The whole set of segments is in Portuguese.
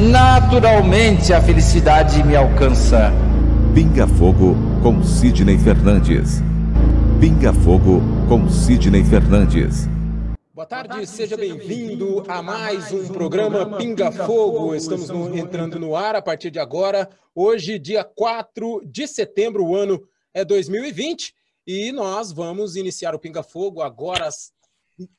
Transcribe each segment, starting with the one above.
naturalmente a felicidade me alcança. Pinga Fogo com Sidney Fernandes. Pinga Fogo com Sidney Fernandes. Boa tarde, seja bem-vindo a mais um programa Pinga Fogo. Estamos no, entrando no ar a partir de agora. Hoje, dia 4 de setembro, o ano é 2020, e nós vamos iniciar o Pinga Fogo agora às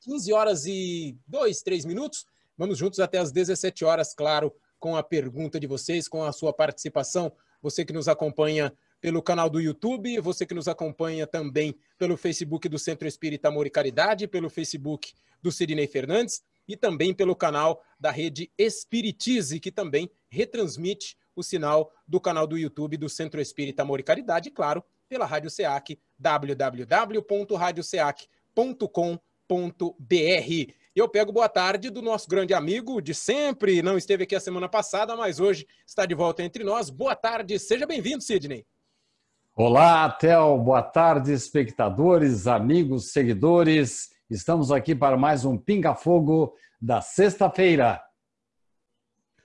15 horas e 2, 3 minutos. Vamos juntos até às 17 horas, claro, com a pergunta de vocês, com a sua participação. Você que nos acompanha pelo canal do YouTube, você que nos acompanha também pelo Facebook do Centro Espírita Amor e Caridade, pelo Facebook do Sidney Fernandes e também pelo canal da rede Espiritize, que também retransmite o sinal do canal do YouTube do Centro Espírita Amor e Caridade, e claro, pela Rádio SEAC, www.radioseac.com.br. Eu pego boa tarde do nosso grande amigo de sempre, não esteve aqui a semana passada, mas hoje está de volta entre nós. Boa tarde, seja bem-vindo, Sidney. Olá, Tel, boa tarde, espectadores, amigos, seguidores. Estamos aqui para mais um Pinga Fogo da sexta-feira.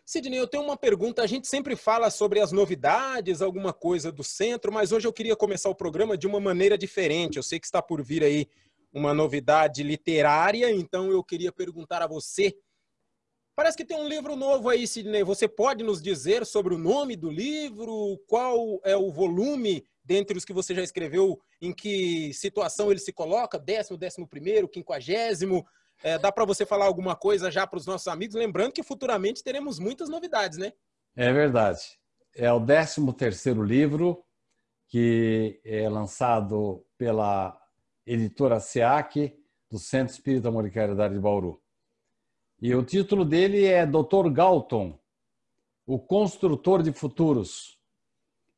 Sidney, eu tenho uma pergunta. A gente sempre fala sobre as novidades, alguma coisa do centro, mas hoje eu queria começar o programa de uma maneira diferente. Eu sei que está por vir aí uma novidade literária, então eu queria perguntar a você. Parece que tem um livro novo aí, Sidney. Você pode nos dizer sobre o nome do livro? Qual é o volume dentre os que você já escreveu? Em que situação ele se coloca? Décimo, décimo primeiro, quinquagésimo? É, dá para você falar alguma coisa já para os nossos amigos? Lembrando que futuramente teremos muitas novidades, né? É verdade. É o 13 terceiro livro que é lançado pela editora SEAC, do Centro Espírita Amor e Caridade de Bauru. E o título dele é Dr. Galton, o Construtor de Futuros.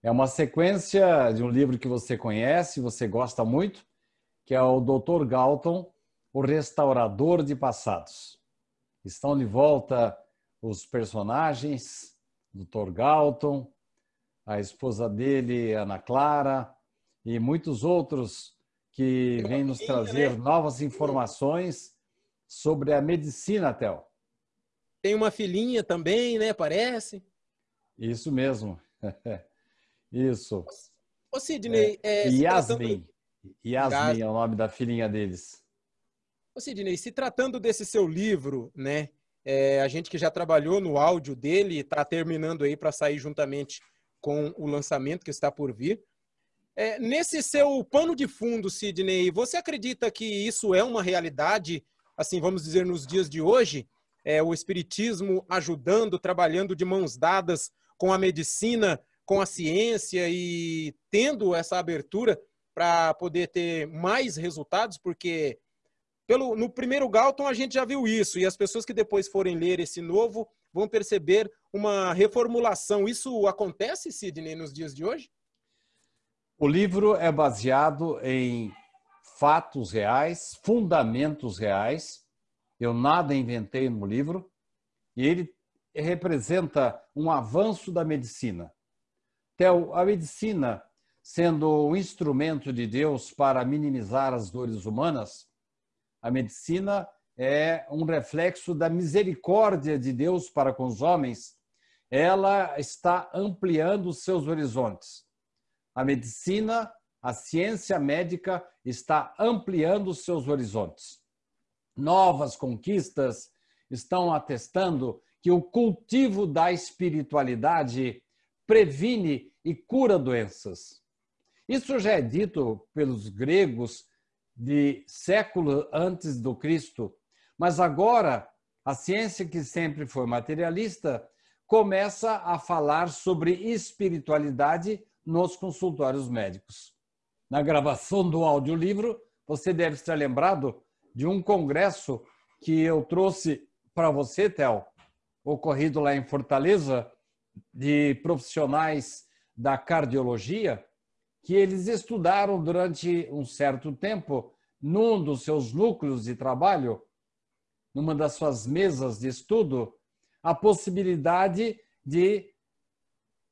É uma sequência de um livro que você conhece, você gosta muito, que é o Dr. Galton, o Restaurador de Passados. Estão de volta os personagens, Dr. Galton, a esposa dele, Ana Clara, e muitos outros que vem nos trazer né? novas informações sobre a medicina, Tel. Tem uma filhinha também, né? Parece. Isso mesmo. Isso. Ô, Sidney... É, é, Yasmin. Tratando... Yasmin é o nome da filhinha deles. Ô, Sidney, se tratando desse seu livro, né? É, a gente que já trabalhou no áudio dele está terminando aí para sair juntamente com o lançamento que está por vir. É, nesse seu pano de fundo, Sidney, você acredita que isso é uma realidade, assim, vamos dizer, nos dias de hoje? É, o Espiritismo ajudando, trabalhando de mãos dadas com a medicina, com a ciência e tendo essa abertura para poder ter mais resultados, porque pelo, no primeiro Galton a gente já viu isso, e as pessoas que depois forem ler esse novo vão perceber uma reformulação. Isso acontece, Sidney, nos dias de hoje? O livro é baseado em fatos reais, fundamentos reais. Eu nada inventei no livro. E ele representa um avanço da medicina. Theo, a medicina, sendo um instrumento de Deus para minimizar as dores humanas, a medicina é um reflexo da misericórdia de Deus para com os homens. Ela está ampliando seus horizontes a medicina, a ciência médica está ampliando seus horizontes. Novas conquistas estão atestando que o cultivo da espiritualidade previne e cura doenças. Isso já é dito pelos gregos de século antes do Cristo, mas agora a ciência que sempre foi materialista começa a falar sobre espiritualidade nos consultórios médicos. Na gravação do audiolivro, você deve estar lembrado de um congresso que eu trouxe para você, Theo, ocorrido lá em Fortaleza, de profissionais da cardiologia, que eles estudaram durante um certo tempo, num dos seus núcleos de trabalho, numa das suas mesas de estudo, a possibilidade de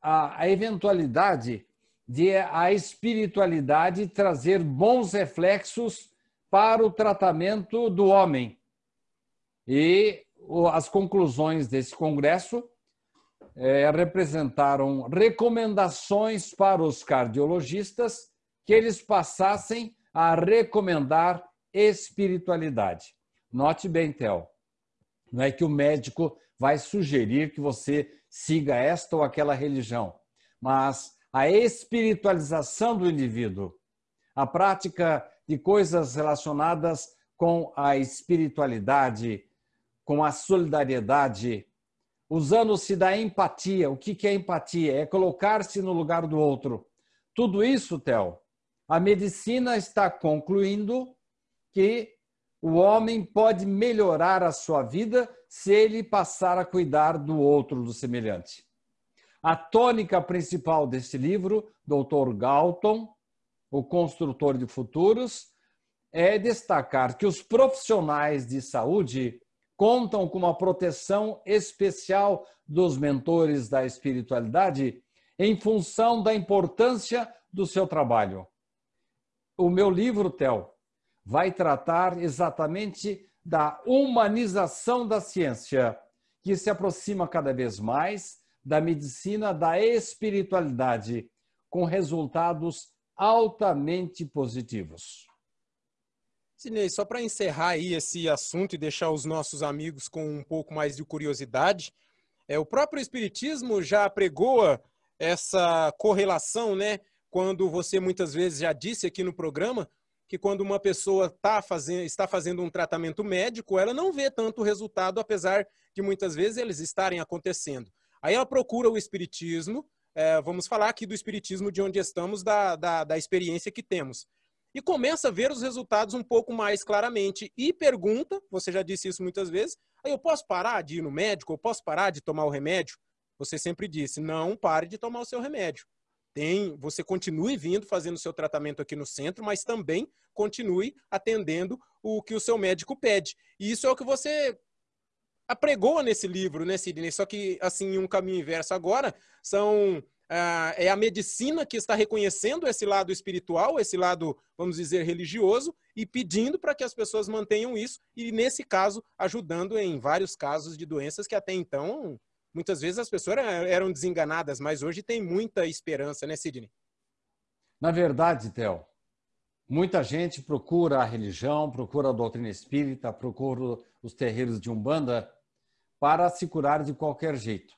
a, a eventualidade de a espiritualidade trazer bons reflexos para o tratamento do homem. E as conclusões desse congresso é, representaram recomendações para os cardiologistas que eles passassem a recomendar espiritualidade. Note bem, Theo, não é que o médico vai sugerir que você siga esta ou aquela religião, mas a espiritualização do indivíduo, a prática de coisas relacionadas com a espiritualidade, com a solidariedade, usando-se da empatia. O que é empatia? É colocar-se no lugar do outro. Tudo isso, Theo, a medicina está concluindo que o homem pode melhorar a sua vida se ele passar a cuidar do outro, do semelhante. A tônica principal desse livro, Dr. Galton, o construtor de futuros, é destacar que os profissionais de saúde contam com uma proteção especial dos mentores da espiritualidade em função da importância do seu trabalho. O meu livro, Tel, vai tratar exatamente da humanização da ciência, que se aproxima cada vez mais da medicina da espiritualidade, com resultados altamente positivos. Sinei, só para encerrar aí esse assunto e deixar os nossos amigos com um pouco mais de curiosidade, é, o próprio Espiritismo já pregoa essa correlação, né? Quando você muitas vezes já disse aqui no programa que quando uma pessoa tá fazendo, está fazendo um tratamento médico, ela não vê tanto resultado, apesar de muitas vezes eles estarem acontecendo. Aí ela procura o Espiritismo, é, vamos falar aqui do Espiritismo de onde estamos, da, da, da experiência que temos e começa a ver os resultados um pouco mais claramente e pergunta, você já disse isso muitas vezes, aí eu posso parar de ir no médico, eu posso parar de tomar o remédio? Você sempre disse, não pare de tomar o seu remédio. Tem, você continue vindo fazendo seu tratamento aqui no centro, mas também continue atendendo o que o seu médico pede. E isso é o que você apregoa nesse livro, né, Sidney? Só que, assim, um caminho inverso agora, são ah, é a medicina que está reconhecendo esse lado espiritual, esse lado, vamos dizer, religioso, e pedindo para que as pessoas mantenham isso, e nesse caso, ajudando em vários casos de doenças que até então, muitas vezes as pessoas eram desenganadas, mas hoje tem muita esperança, né, Sidney? Na verdade, Theo, muita gente procura a religião, procura a doutrina espírita, procura os terreiros de Umbanda para se curar de qualquer jeito.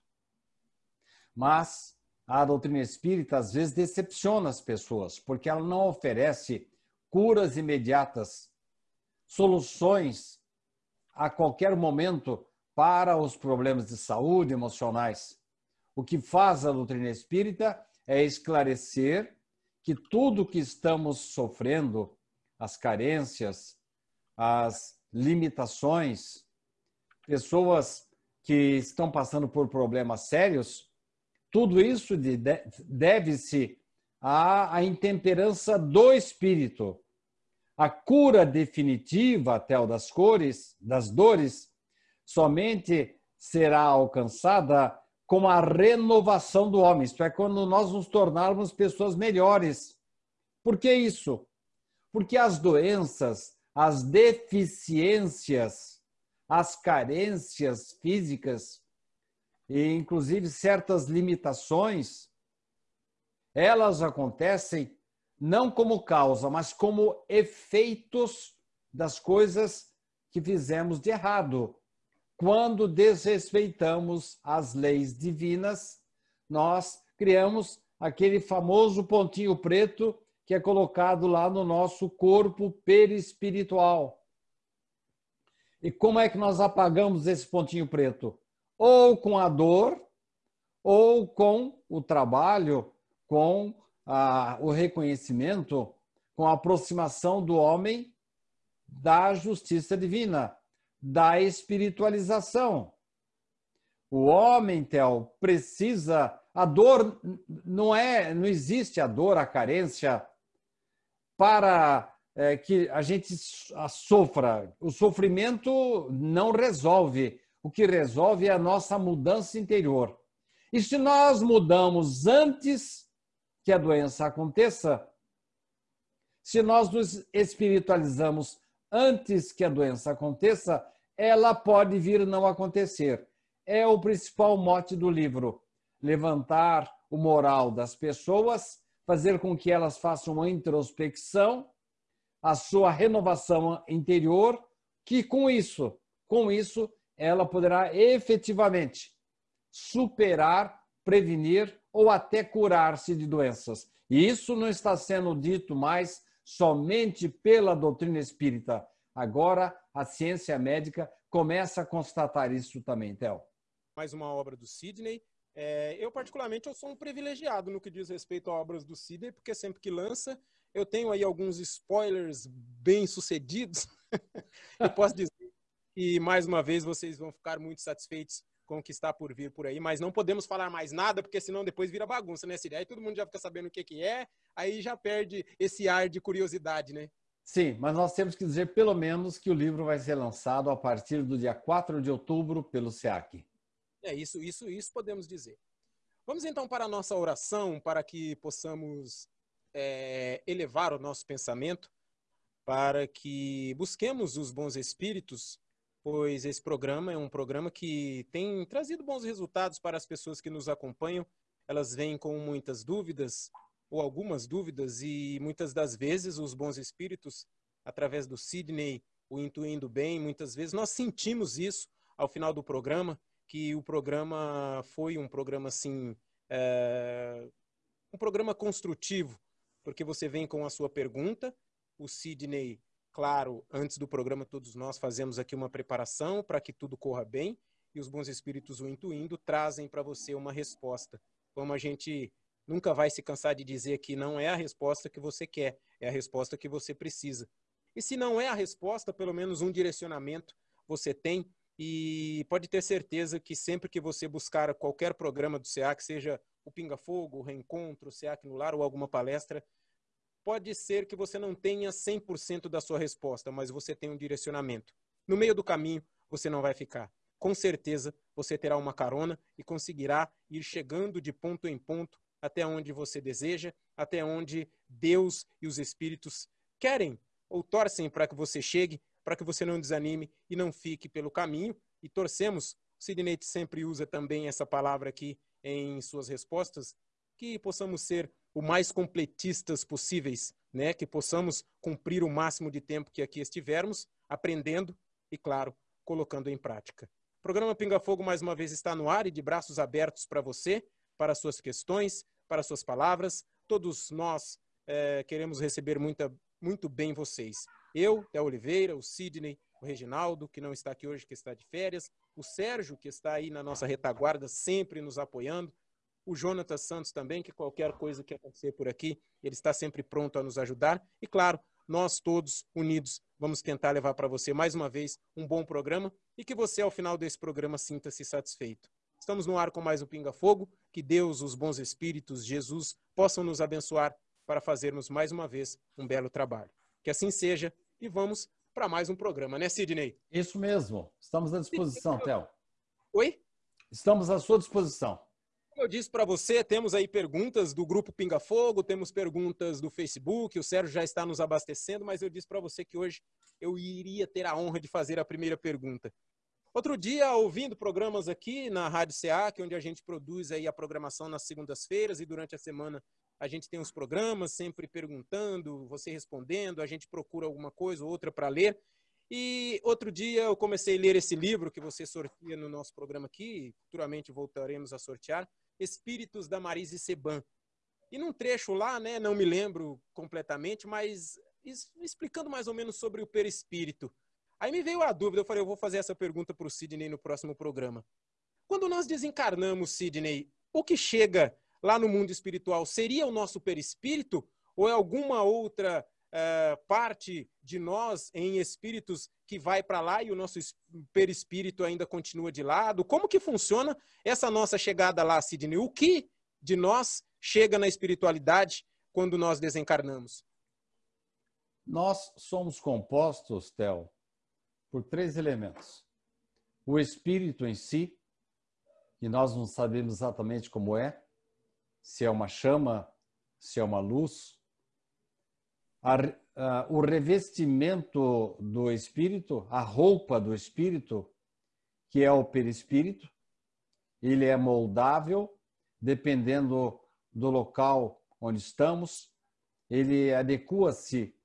Mas a doutrina espírita às vezes decepciona as pessoas, porque ela não oferece curas imediatas, soluções a qualquer momento para os problemas de saúde emocionais. O que faz a doutrina espírita é esclarecer que tudo que estamos sofrendo, as carências, as limitações, pessoas que estão passando por problemas sérios, tudo isso deve-se à, à intemperança do espírito. A cura definitiva, até o das cores, das dores, somente será alcançada com a renovação do homem, isto é, quando nós nos tornarmos pessoas melhores. Por que isso? Porque as doenças, as deficiências, as carências físicas e inclusive certas limitações, elas acontecem não como causa, mas como efeitos das coisas que fizemos de errado. Quando desrespeitamos as leis divinas, nós criamos aquele famoso pontinho preto que é colocado lá no nosso corpo perispiritual. E como é que nós apagamos esse pontinho preto? Ou com a dor, ou com o trabalho, com a, o reconhecimento, com a aproximação do homem da justiça divina, da espiritualização. O homem, Tel, precisa. A dor não é, não existe a dor, a carência para é, que a gente sofra. O sofrimento não resolve. O que resolve é a nossa mudança interior. E se nós mudamos antes que a doença aconteça, se nós nos espiritualizamos antes que a doença aconteça, ela pode vir não acontecer. É o principal mote do livro: levantar o moral das pessoas, fazer com que elas façam uma introspecção, a sua renovação interior, que com isso, com isso, ela poderá efetivamente superar, prevenir ou até curar-se de doenças. E isso não está sendo dito mais somente pela doutrina espírita. Agora a ciência médica começa a constatar isso também, Theo. Mais uma obra do Sidney. É, eu, particularmente, eu sou um privilegiado no que diz respeito a obras do Sidney, porque sempre que lança, eu tenho aí alguns spoilers bem sucedidos. eu posso dizer que, mais uma vez, vocês vão ficar muito satisfeitos com o que está por vir por aí, mas não podemos falar mais nada, porque senão depois vira bagunça, né, Cid? Aí todo mundo já fica sabendo o que, que é, aí já perde esse ar de curiosidade, né? Sim, mas nós temos que dizer pelo menos que o livro vai ser lançado a partir do dia 4 de outubro pelo SEAC. É isso, isso, isso podemos dizer. Vamos então para a nossa oração, para que possamos é, elevar o nosso pensamento, para que busquemos os bons espíritos pois esse programa é um programa que tem trazido bons resultados para as pessoas que nos acompanham. Elas vêm com muitas dúvidas, ou algumas dúvidas, e muitas das vezes os bons espíritos, através do Sidney, o Intuindo Bem, muitas vezes nós sentimos isso ao final do programa, que o programa foi um programa assim, é, um programa construtivo, porque você vem com a sua pergunta, o Sidney Claro, antes do programa, todos nós fazemos aqui uma preparação para que tudo corra bem e os bons espíritos, o intuindo, trazem para você uma resposta. Como a gente nunca vai se cansar de dizer que não é a resposta que você quer, é a resposta que você precisa. E se não é a resposta, pelo menos um direcionamento você tem e pode ter certeza que sempre que você buscar qualquer programa do SEAC, seja o Pinga Fogo, o Reencontro, o SEAC no Lar ou alguma palestra, pode ser que você não tenha 100% da sua resposta, mas você tem um direcionamento. No meio do caminho, você não vai ficar. Com certeza, você terá uma carona e conseguirá ir chegando de ponto em ponto até onde você deseja, até onde Deus e os espíritos querem ou torcem para que você chegue, para que você não desanime e não fique pelo caminho. E torcemos, Sidney sempre usa também essa palavra aqui em suas respostas, que possamos ser o mais completistas possíveis, né? Que possamos cumprir o máximo de tempo que aqui estivermos, aprendendo e, claro, colocando em prática. O programa Pinga Fogo mais uma vez está no ar e de braços abertos para você, para suas questões, para suas palavras. Todos nós é, queremos receber muita, muito bem vocês. Eu, Té Oliveira, o Sidney, o Reginaldo, que não está aqui hoje, que está de férias, o Sérgio, que está aí na nossa retaguarda, sempre nos apoiando, o Jonatas Santos também, que qualquer coisa que acontecer por aqui, ele está sempre pronto a nos ajudar. E claro, nós todos unidos vamos tentar levar para você mais uma vez um bom programa e que você ao final desse programa sinta-se satisfeito. Estamos no ar com mais um Pinga Fogo. Que Deus, os bons espíritos, Jesus possam nos abençoar para fazermos mais uma vez um belo trabalho. Que assim seja e vamos para mais um programa, né, Sidney? Isso mesmo. Estamos à disposição, Théo. Oi? Estamos à sua disposição. Eu disse para você, temos aí perguntas do grupo Pinga Fogo, temos perguntas do Facebook, o Sérgio já está nos abastecendo, mas eu disse para você que hoje eu iria ter a honra de fazer a primeira pergunta. Outro dia, ouvindo programas aqui na Rádio SEAC, onde a gente produz aí a programação nas segundas-feiras e durante a semana a gente tem os programas sempre perguntando, você respondendo, a gente procura alguma coisa ou outra para ler. E outro dia eu comecei a ler esse livro que você sorteia no nosso programa aqui, futuramente voltaremos a sortear, Espíritos da Marise Seban. E num trecho lá, né, não me lembro completamente, mas explicando mais ou menos sobre o perispírito. Aí me veio a dúvida, eu falei, eu vou fazer essa pergunta para o Sidney no próximo programa. Quando nós desencarnamos, Sidney, o que chega lá no mundo espiritual seria o nosso perispírito ou é alguma outra uh, parte de nós em espíritos que vai para lá e o nosso perispírito ainda continua de lado? Como que funciona essa nossa chegada lá, Sidney? O que de nós chega na espiritualidade quando nós desencarnamos? Nós somos compostos, Theo, por três elementos. O espírito em si, que nós não sabemos exatamente como é, se é uma chama, se é uma luz. A, a, o revestimento do espírito, a roupa do espírito, que é o perispírito, ele é moldável, dependendo do local onde estamos, ele adequa-se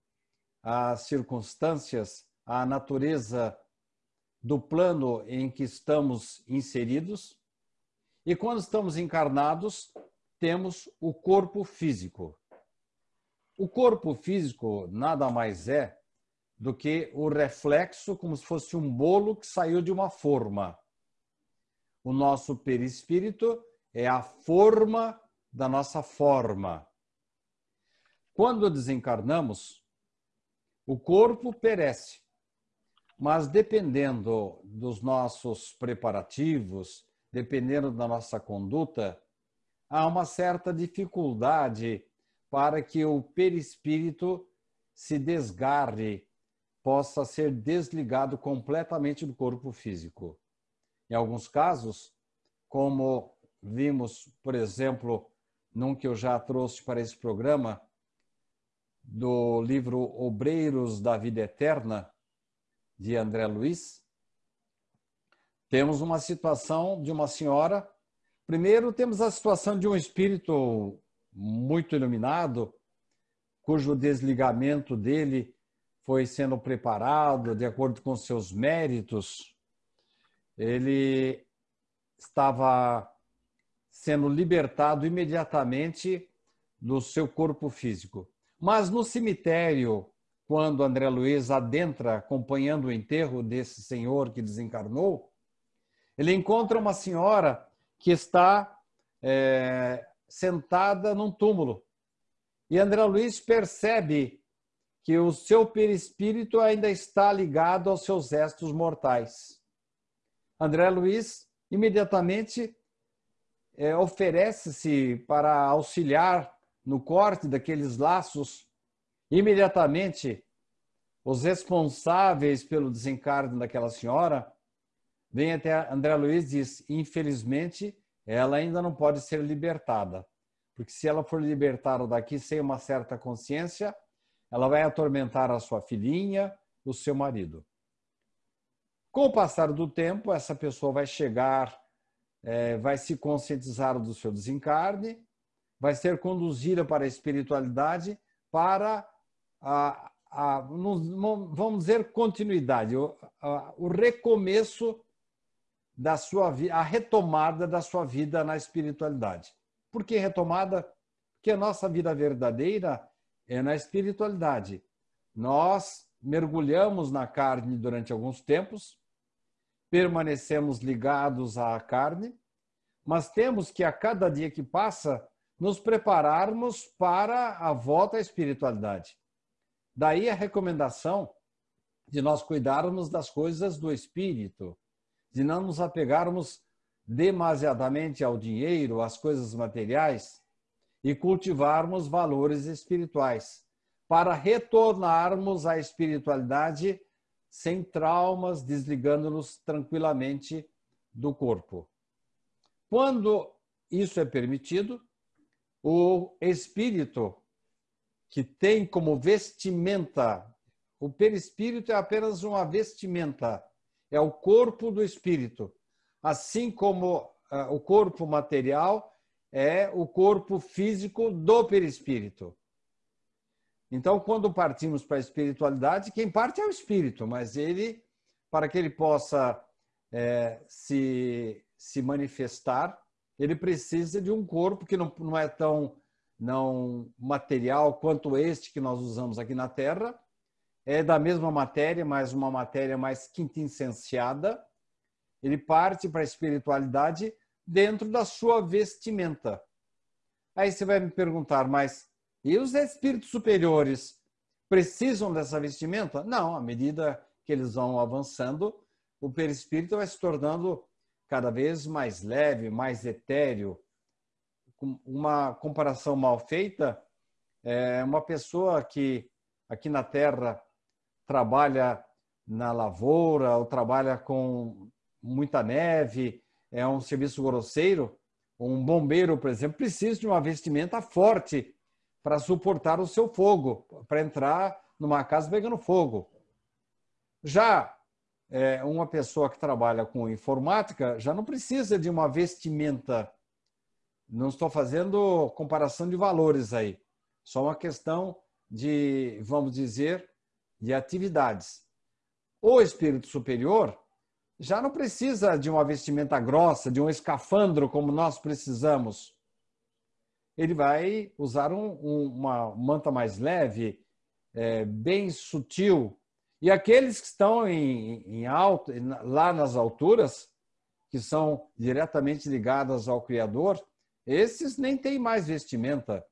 às circunstâncias a natureza do plano em que estamos inseridos. E quando estamos encarnados, temos o corpo físico. O corpo físico nada mais é do que o reflexo, como se fosse um bolo que saiu de uma forma. O nosso perispírito é a forma da nossa forma. Quando desencarnamos, o corpo perece, mas dependendo dos nossos preparativos, dependendo da nossa conduta, há uma certa dificuldade para que o perispírito se desgarre, possa ser desligado completamente do corpo físico. Em alguns casos, como vimos, por exemplo, num que eu já trouxe para esse programa, do livro Obreiros da Vida Eterna, de André Luiz, temos uma situação de uma senhora. Primeiro, temos a situação de um espírito muito iluminado, cujo desligamento dele foi sendo preparado de acordo com seus méritos. Ele estava sendo libertado imediatamente do seu corpo físico. Mas no cemitério quando André Luiz adentra acompanhando o enterro desse senhor que desencarnou, ele encontra uma senhora que está é, sentada num túmulo. E André Luiz percebe que o seu perispírito ainda está ligado aos seus restos mortais. André Luiz imediatamente é, oferece-se para auxiliar no corte daqueles laços Imediatamente, os responsáveis pelo desencarne daquela senhora vêm até André Luiz e diz: infelizmente, ela ainda não pode ser libertada, porque se ela for libertada daqui sem uma certa consciência, ela vai atormentar a sua filhinha, o seu marido. Com o passar do tempo, essa pessoa vai chegar, é, vai se conscientizar do seu desencarne, vai ser conduzida para a espiritualidade para a, a, vamos dizer, continuidade, o, a, o recomeço da sua a retomada da sua vida na espiritualidade. Por que retomada? Porque a nossa vida verdadeira é na espiritualidade. Nós mergulhamos na carne durante alguns tempos, permanecemos ligados à carne, mas temos que a cada dia que passa nos prepararmos para a volta à espiritualidade. Daí a recomendação de nós cuidarmos das coisas do espírito, de não nos apegarmos demasiadamente ao dinheiro, às coisas materiais e cultivarmos valores espirituais, para retornarmos à espiritualidade sem traumas, desligando-nos tranquilamente do corpo. Quando isso é permitido, o espírito que tem como vestimenta, o perispírito é apenas uma vestimenta, é o corpo do espírito. Assim como uh, o corpo material é o corpo físico do perispírito. Então, quando partimos para a espiritualidade, quem parte é o espírito, mas ele, para que ele possa é, se, se manifestar, ele precisa de um corpo que não, não é tão não material quanto este que nós usamos aqui na Terra. É da mesma matéria, mas uma matéria mais quintessenciada. Ele parte para a espiritualidade dentro da sua vestimenta. Aí você vai me perguntar, mas e os espíritos superiores precisam dessa vestimenta? Não, à medida que eles vão avançando, o perispírito vai se tornando cada vez mais leve, mais etéreo. Uma comparação mal feita é uma pessoa que aqui na Terra trabalha na lavoura ou trabalha com muita neve, é um serviço grosseiro, um bombeiro, por exemplo, precisa de uma vestimenta forte para suportar o seu fogo, para entrar numa casa pegando fogo. Já é, uma pessoa que trabalha com informática já não precisa de uma vestimenta. Não estou fazendo comparação de valores aí, só uma questão de, vamos dizer, de atividades. O espírito superior já não precisa de uma vestimenta grossa, de um escafandro como nós precisamos. Ele vai usar um, um, uma manta mais leve, é, bem sutil, e aqueles que estão em, em alto, lá nas alturas, que são diretamente ligadas ao Criador, esses nem têm mais vestimenta.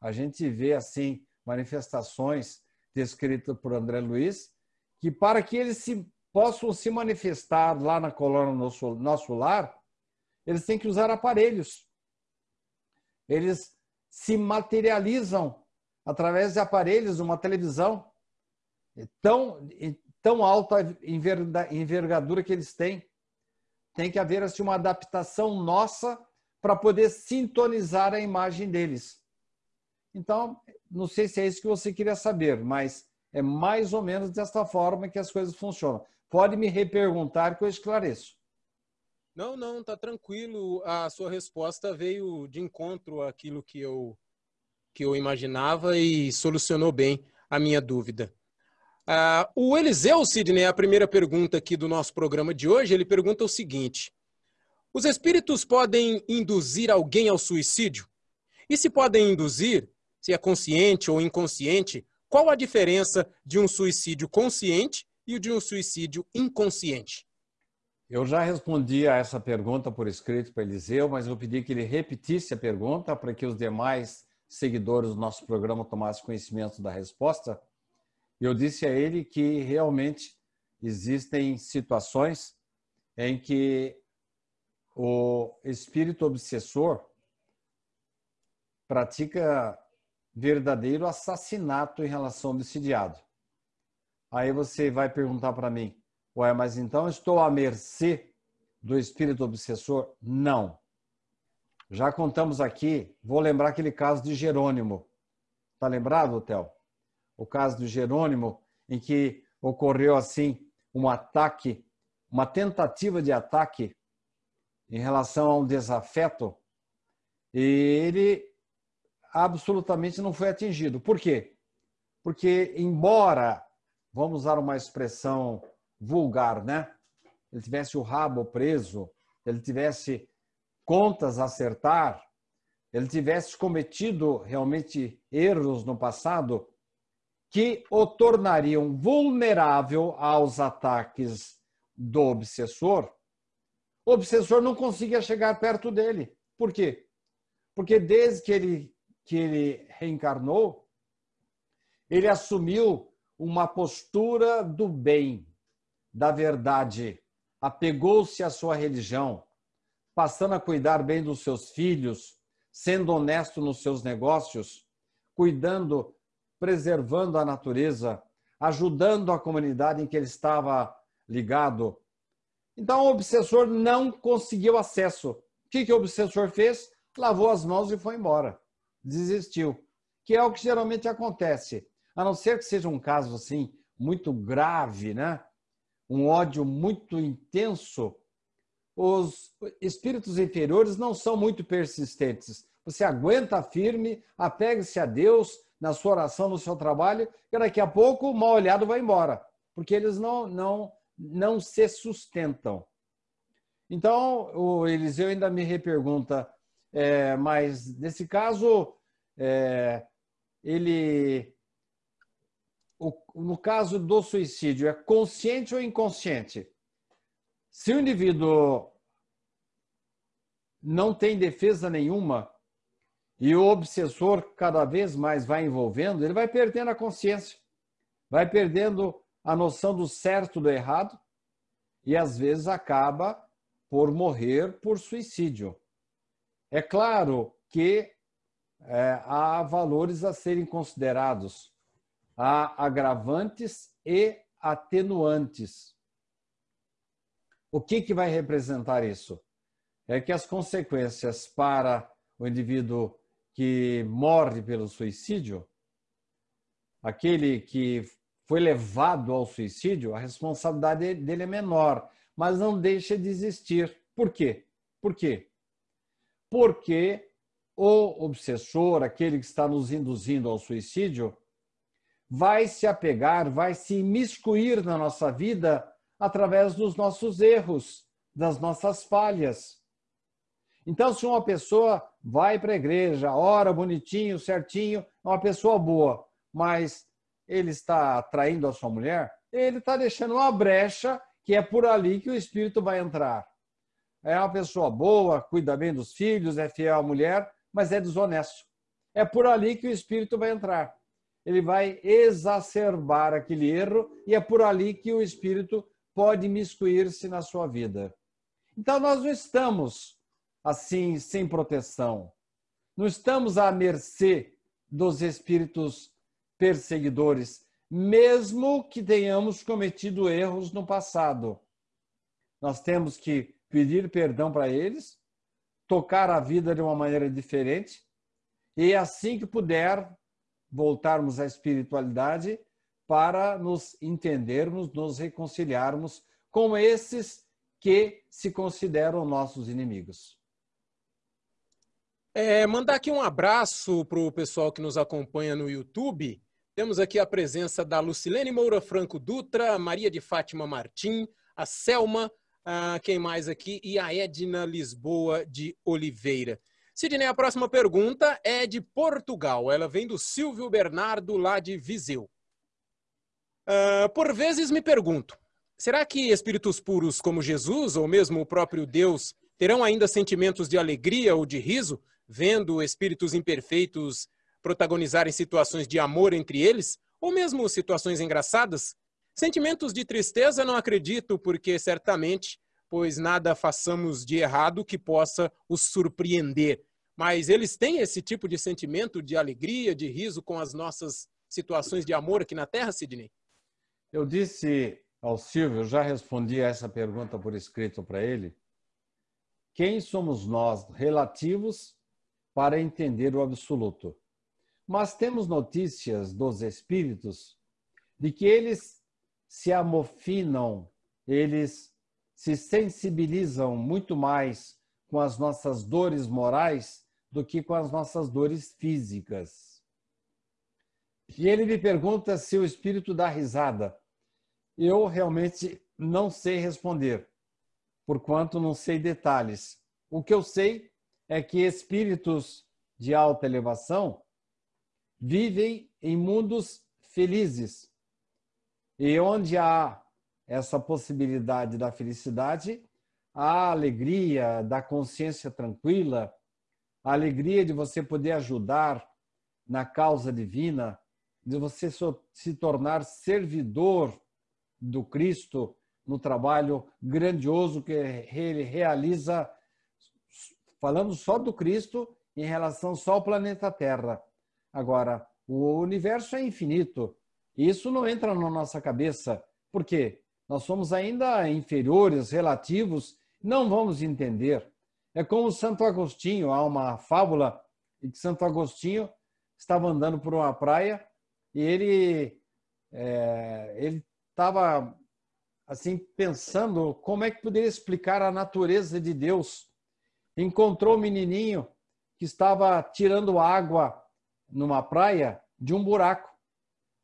A gente vê assim manifestações descritas por André Luiz, que para que eles se, possam se manifestar lá na colônia nosso, nosso lar, eles têm que usar aparelhos. Eles se materializam através de aparelhos, uma televisão tão, tão alta envergadura que eles têm. Tem que haver assim, uma adaptação nossa para poder sintonizar a imagem deles. Então, não sei se é isso que você queria saber, mas é mais ou menos desta forma que as coisas funcionam. Pode me reperguntar que eu esclareço. Não, não, tá tranquilo. A sua resposta veio de encontro àquilo que eu que eu imaginava e solucionou bem a minha dúvida. Uh, o Eliseu Sidney, a primeira pergunta aqui do nosso programa de hoje, ele pergunta o seguinte: Os espíritos podem induzir alguém ao suicídio? E se podem induzir, se é consciente ou inconsciente, qual a diferença de um suicídio consciente e de um suicídio inconsciente? Eu já respondi a essa pergunta por escrito para Eliseu, mas eu pedi que ele repetisse a pergunta para que os demais seguidores do nosso programa tomassem conhecimento da resposta eu disse a ele que realmente existem situações em que o espírito obsessor pratica verdadeiro assassinato em relação ao obsidiado. Aí você vai perguntar para mim, ué, mas então estou à mercê do espírito obsessor? Não. Já contamos aqui, vou lembrar aquele caso de Jerônimo. Tá lembrado, Theo? o caso do Jerônimo, em que ocorreu assim um ataque, uma tentativa de ataque em relação a um desafeto, e ele absolutamente não foi atingido. Por quê? Porque, embora, vamos usar uma expressão vulgar, né? Ele tivesse o rabo preso, ele tivesse contas a acertar, ele tivesse cometido realmente erros no passado, que o tornariam vulnerável aos ataques do obsessor, o obsessor não conseguia chegar perto dele. Por quê? Porque desde que ele, que ele reencarnou, ele assumiu uma postura do bem, da verdade, apegou-se à sua religião, passando a cuidar bem dos seus filhos, sendo honesto nos seus negócios, cuidando preservando a natureza, ajudando a comunidade em que ele estava ligado. Então, o obsessor não conseguiu acesso. O que, que o obsessor fez? Lavou as mãos e foi embora. Desistiu. Que é o que geralmente acontece. A não ser que seja um caso assim, muito grave, né? um ódio muito intenso, os espíritos inferiores não são muito persistentes. Você aguenta firme, apegue-se a Deus, na sua oração, no seu trabalho, e daqui a pouco o mal olhado vai embora, porque eles não, não, não se sustentam. Então, o Eliseu ainda me repergunta, é, mas nesse caso, é, ele, o, no caso do suicídio, é consciente ou inconsciente? Se o indivíduo não tem defesa nenhuma e o obsessor cada vez mais vai envolvendo, ele vai perdendo a consciência, vai perdendo a noção do certo do errado e às vezes acaba por morrer por suicídio. É claro que é, há valores a serem considerados, há agravantes e atenuantes. O que, que vai representar isso? É que as consequências para o indivíduo que morre pelo suicídio, aquele que foi levado ao suicídio, a responsabilidade dele é menor, mas não deixa de existir. Por quê? Por quê? Porque o obsessor, aquele que está nos induzindo ao suicídio, vai se apegar, vai se imiscuir na nossa vida através dos nossos erros, das nossas falhas. Então, se uma pessoa vai para a igreja, ora bonitinho, certinho, é uma pessoa boa, mas ele está traindo a sua mulher, ele está deixando uma brecha que é por ali que o espírito vai entrar. É uma pessoa boa, cuida bem dos filhos, é fiel à mulher, mas é desonesto. É por ali que o espírito vai entrar. Ele vai exacerbar aquele erro e é por ali que o espírito pode miscuir-se na sua vida. Então, nós não estamos assim, sem proteção. Não estamos à mercê dos espíritos perseguidores, mesmo que tenhamos cometido erros no passado. Nós temos que pedir perdão para eles, tocar a vida de uma maneira diferente e, assim que puder, voltarmos à espiritualidade para nos entendermos, nos reconciliarmos com esses que se consideram nossos inimigos. É, mandar aqui um abraço para o pessoal que nos acompanha no YouTube. Temos aqui a presença da Lucilene Moura Franco Dutra, Maria de Fátima Martim, a Selma, ah, quem mais aqui? E a Edna Lisboa de Oliveira. Sidney, a próxima pergunta é de Portugal. Ela vem do Silvio Bernardo, lá de Viseu. Uh, por vezes me pergunto, será que espíritos puros como Jesus, ou mesmo o próprio Deus, terão ainda sentimentos de alegria ou de riso, vendo espíritos imperfeitos protagonizarem situações de amor entre eles, ou mesmo situações engraçadas? Sentimentos de tristeza não acredito, porque certamente, pois nada façamos de errado que possa os surpreender. Mas eles têm esse tipo de sentimento de alegria, de riso com as nossas situações de amor aqui na Terra, Sidney? Eu disse ao Silvio, já respondi essa pergunta por escrito para ele. Quem somos nós relativos para entender o absoluto? Mas temos notícias dos espíritos de que eles se amofinam, eles se sensibilizam muito mais com as nossas dores morais do que com as nossas dores físicas. E ele me pergunta se o espírito dá risada. Eu realmente não sei responder, porquanto não sei detalhes. O que eu sei é que espíritos de alta elevação vivem em mundos felizes. E onde há essa possibilidade da felicidade, a alegria da consciência tranquila, a alegria de você poder ajudar na causa divina, de você se tornar servidor do Cristo no trabalho grandioso que ele realiza, falando só do Cristo em relação só ao planeta Terra. Agora, o universo é infinito. Isso não entra na nossa cabeça. Por quê? Nós somos ainda inferiores, relativos, não vamos entender. É como Santo Agostinho, há uma fábula em que Santo Agostinho estava andando por uma praia e ele é, ele estava assim pensando como é que poderia explicar a natureza de Deus. Encontrou um menininho que estava tirando água numa praia de um buraco.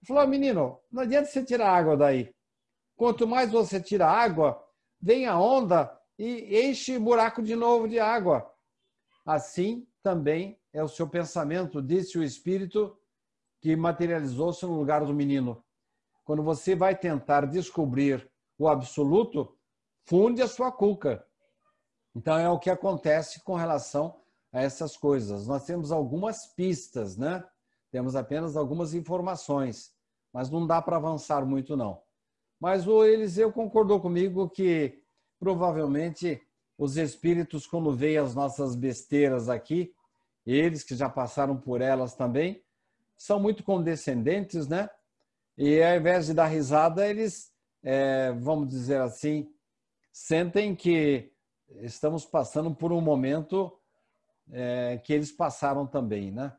Falou, menino, não adianta você tirar água daí. Quanto mais você tira água, vem a onda e enche o buraco de novo de água. Assim também é o seu pensamento, disse o Espírito que materializou-se no lugar do menino. Quando você vai tentar descobrir o absoluto, funde a sua cuca. Então é o que acontece com relação a essas coisas. Nós temos algumas pistas, né? Temos apenas algumas informações, mas não dá para avançar muito não. Mas o Eliseu concordou comigo que provavelmente os espíritos, quando veem as nossas besteiras aqui, eles que já passaram por elas também, são muito condescendentes, né? E ao invés de dar risada, eles, é, vamos dizer assim, sentem que estamos passando por um momento é, que eles passaram também, né?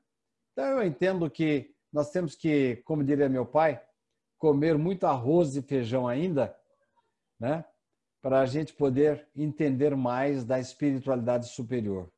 Então eu entendo que nós temos que, como diria meu pai, comer muito arroz e feijão ainda, né? Para a gente poder entender mais da espiritualidade superior.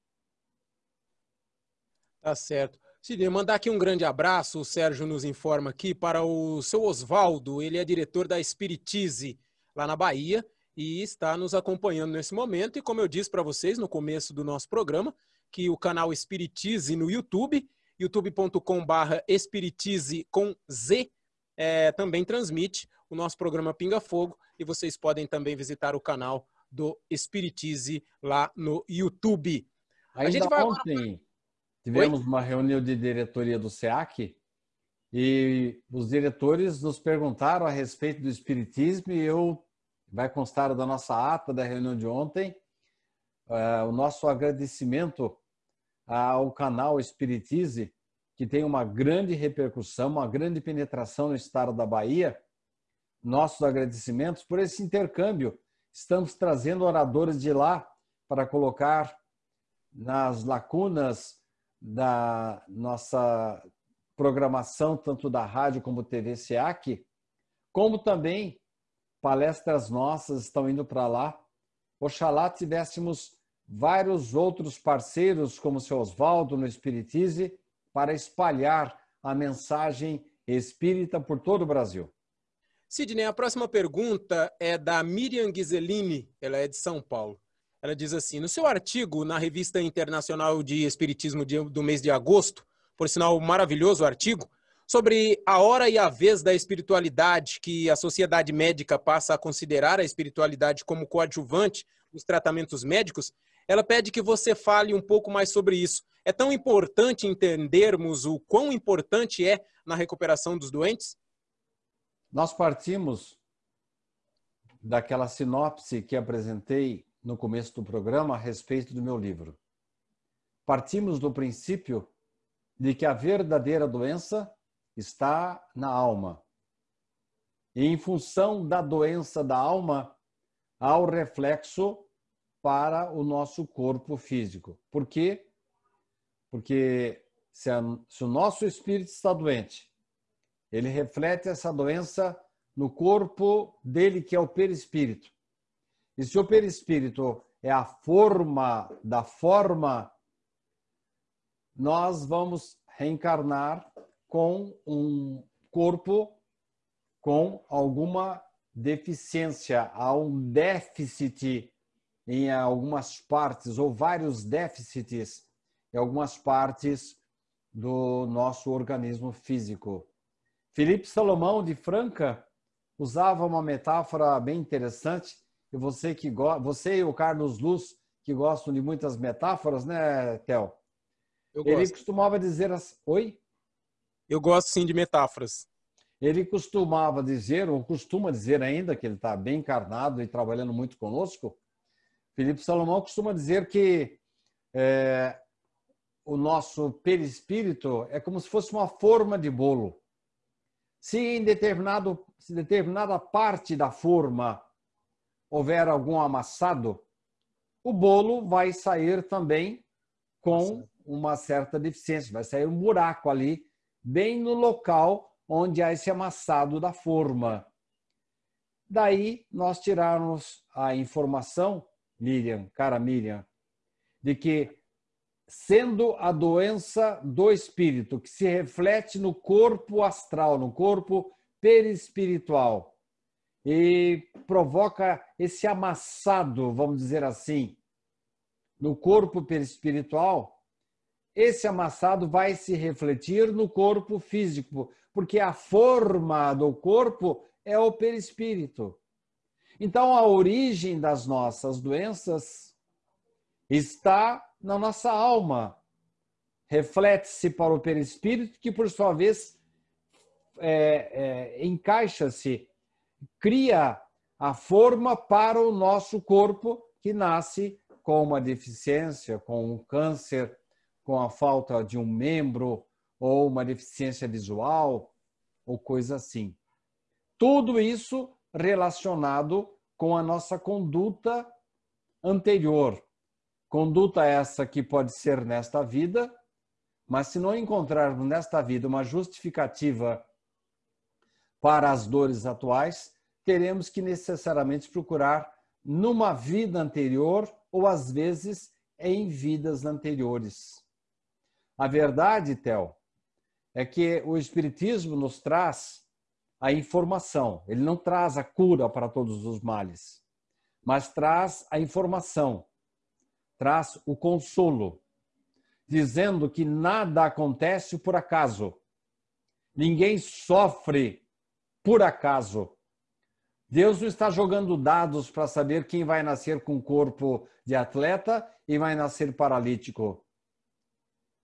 Tá certo. Sidney, mandar aqui um grande abraço, o Sérgio nos informa aqui, para o seu Oswaldo, ele é diretor da Espiritize, lá na Bahia, e está nos acompanhando nesse momento. E como eu disse para vocês no começo do nosso programa, que o canal Espiritize no YouTube, youtube.com.br Espiritize com Z, é, também transmite o nosso programa Pinga Fogo, e vocês podem também visitar o canal do Espiritize lá no YouTube. Ainda a gente vai ontem, agora... Tivemos Oi? uma reunião de diretoria do SEAC e os diretores nos perguntaram a respeito do espiritismo e eu vai constar da nossa ata da reunião de ontem uh, o nosso agradecimento ao canal Espiritize que tem uma grande repercussão, uma grande penetração no estado da Bahia. Nossos agradecimentos por esse intercâmbio. Estamos trazendo oradores de lá para colocar nas lacunas da nossa programação, tanto da rádio como TV SEAC, como também palestras nossas estão indo para lá. Oxalá tivéssemos vários outros parceiros, como o seu Oswaldo no Espiritize, para espalhar a mensagem espírita por todo o Brasil. Sidney, a próxima pergunta é da Miriam Ghiseline, ela é de São Paulo. Ela diz assim: no seu artigo na Revista Internacional de Espiritismo do mês de agosto, por sinal maravilhoso artigo, sobre a hora e a vez da espiritualidade, que a sociedade médica passa a considerar a espiritualidade como coadjuvante nos tratamentos médicos, ela pede que você fale um pouco mais sobre isso. É tão importante entendermos o quão importante é na recuperação dos doentes? Nós partimos daquela sinopse que apresentei no começo do programa a respeito do meu livro. Partimos do princípio de que a verdadeira doença está na alma. E em função da doença da alma, há o reflexo para o nosso corpo físico. Por quê? Porque se, a, se o nosso espírito está doente, ele reflete essa doença no corpo dele, que é o perispírito. E se o perispírito é a forma da forma, nós vamos reencarnar com um corpo com alguma deficiência, há um déficit em algumas partes, ou vários déficits em algumas partes do nosso organismo físico. Felipe Salomão de Franca usava uma metáfora bem interessante e você que você e o Carlos Luz que gostam de muitas metáforas, né, Tel? Ele costumava dizer assim, oi? Eu gosto sim de metáforas. Ele costumava dizer, ou costuma dizer ainda, que ele está bem encarnado e trabalhando muito conosco, Felipe Salomão costuma dizer que é, o nosso perispírito é como se fosse uma forma de bolo. Se em determinado, se determinada parte da forma houver algum amassado, o bolo vai sair também com uma certa deficiência, vai sair um buraco ali, bem no local onde há esse amassado da forma. Daí nós tirarmos a informação, Miriam, cara Miriam, de que sendo a doença do espírito que se reflete no corpo astral, no corpo perispiritual, e provoca esse amassado, vamos dizer assim, no corpo perispiritual, esse amassado vai se refletir no corpo físico, porque a forma do corpo é o perispírito. Então, a origem das nossas doenças está na nossa alma. Reflete-se para o perispírito, que por sua vez é, é, encaixa-se, cria a forma para o nosso corpo que nasce com uma deficiência, com um câncer, com a falta de um membro ou uma deficiência visual ou coisa assim. Tudo isso relacionado com a nossa conduta anterior. Conduta essa que pode ser nesta vida, mas se não encontrarmos nesta vida uma justificativa para as dores atuais, teremos que necessariamente procurar numa vida anterior ou às vezes em vidas anteriores. A verdade, Tel, é que o Espiritismo nos traz a informação. Ele não traz a cura para todos os males, mas traz a informação, traz o consolo, dizendo que nada acontece por acaso. Ninguém sofre por acaso. Deus não está jogando dados para saber quem vai nascer com corpo de atleta e vai nascer paralítico.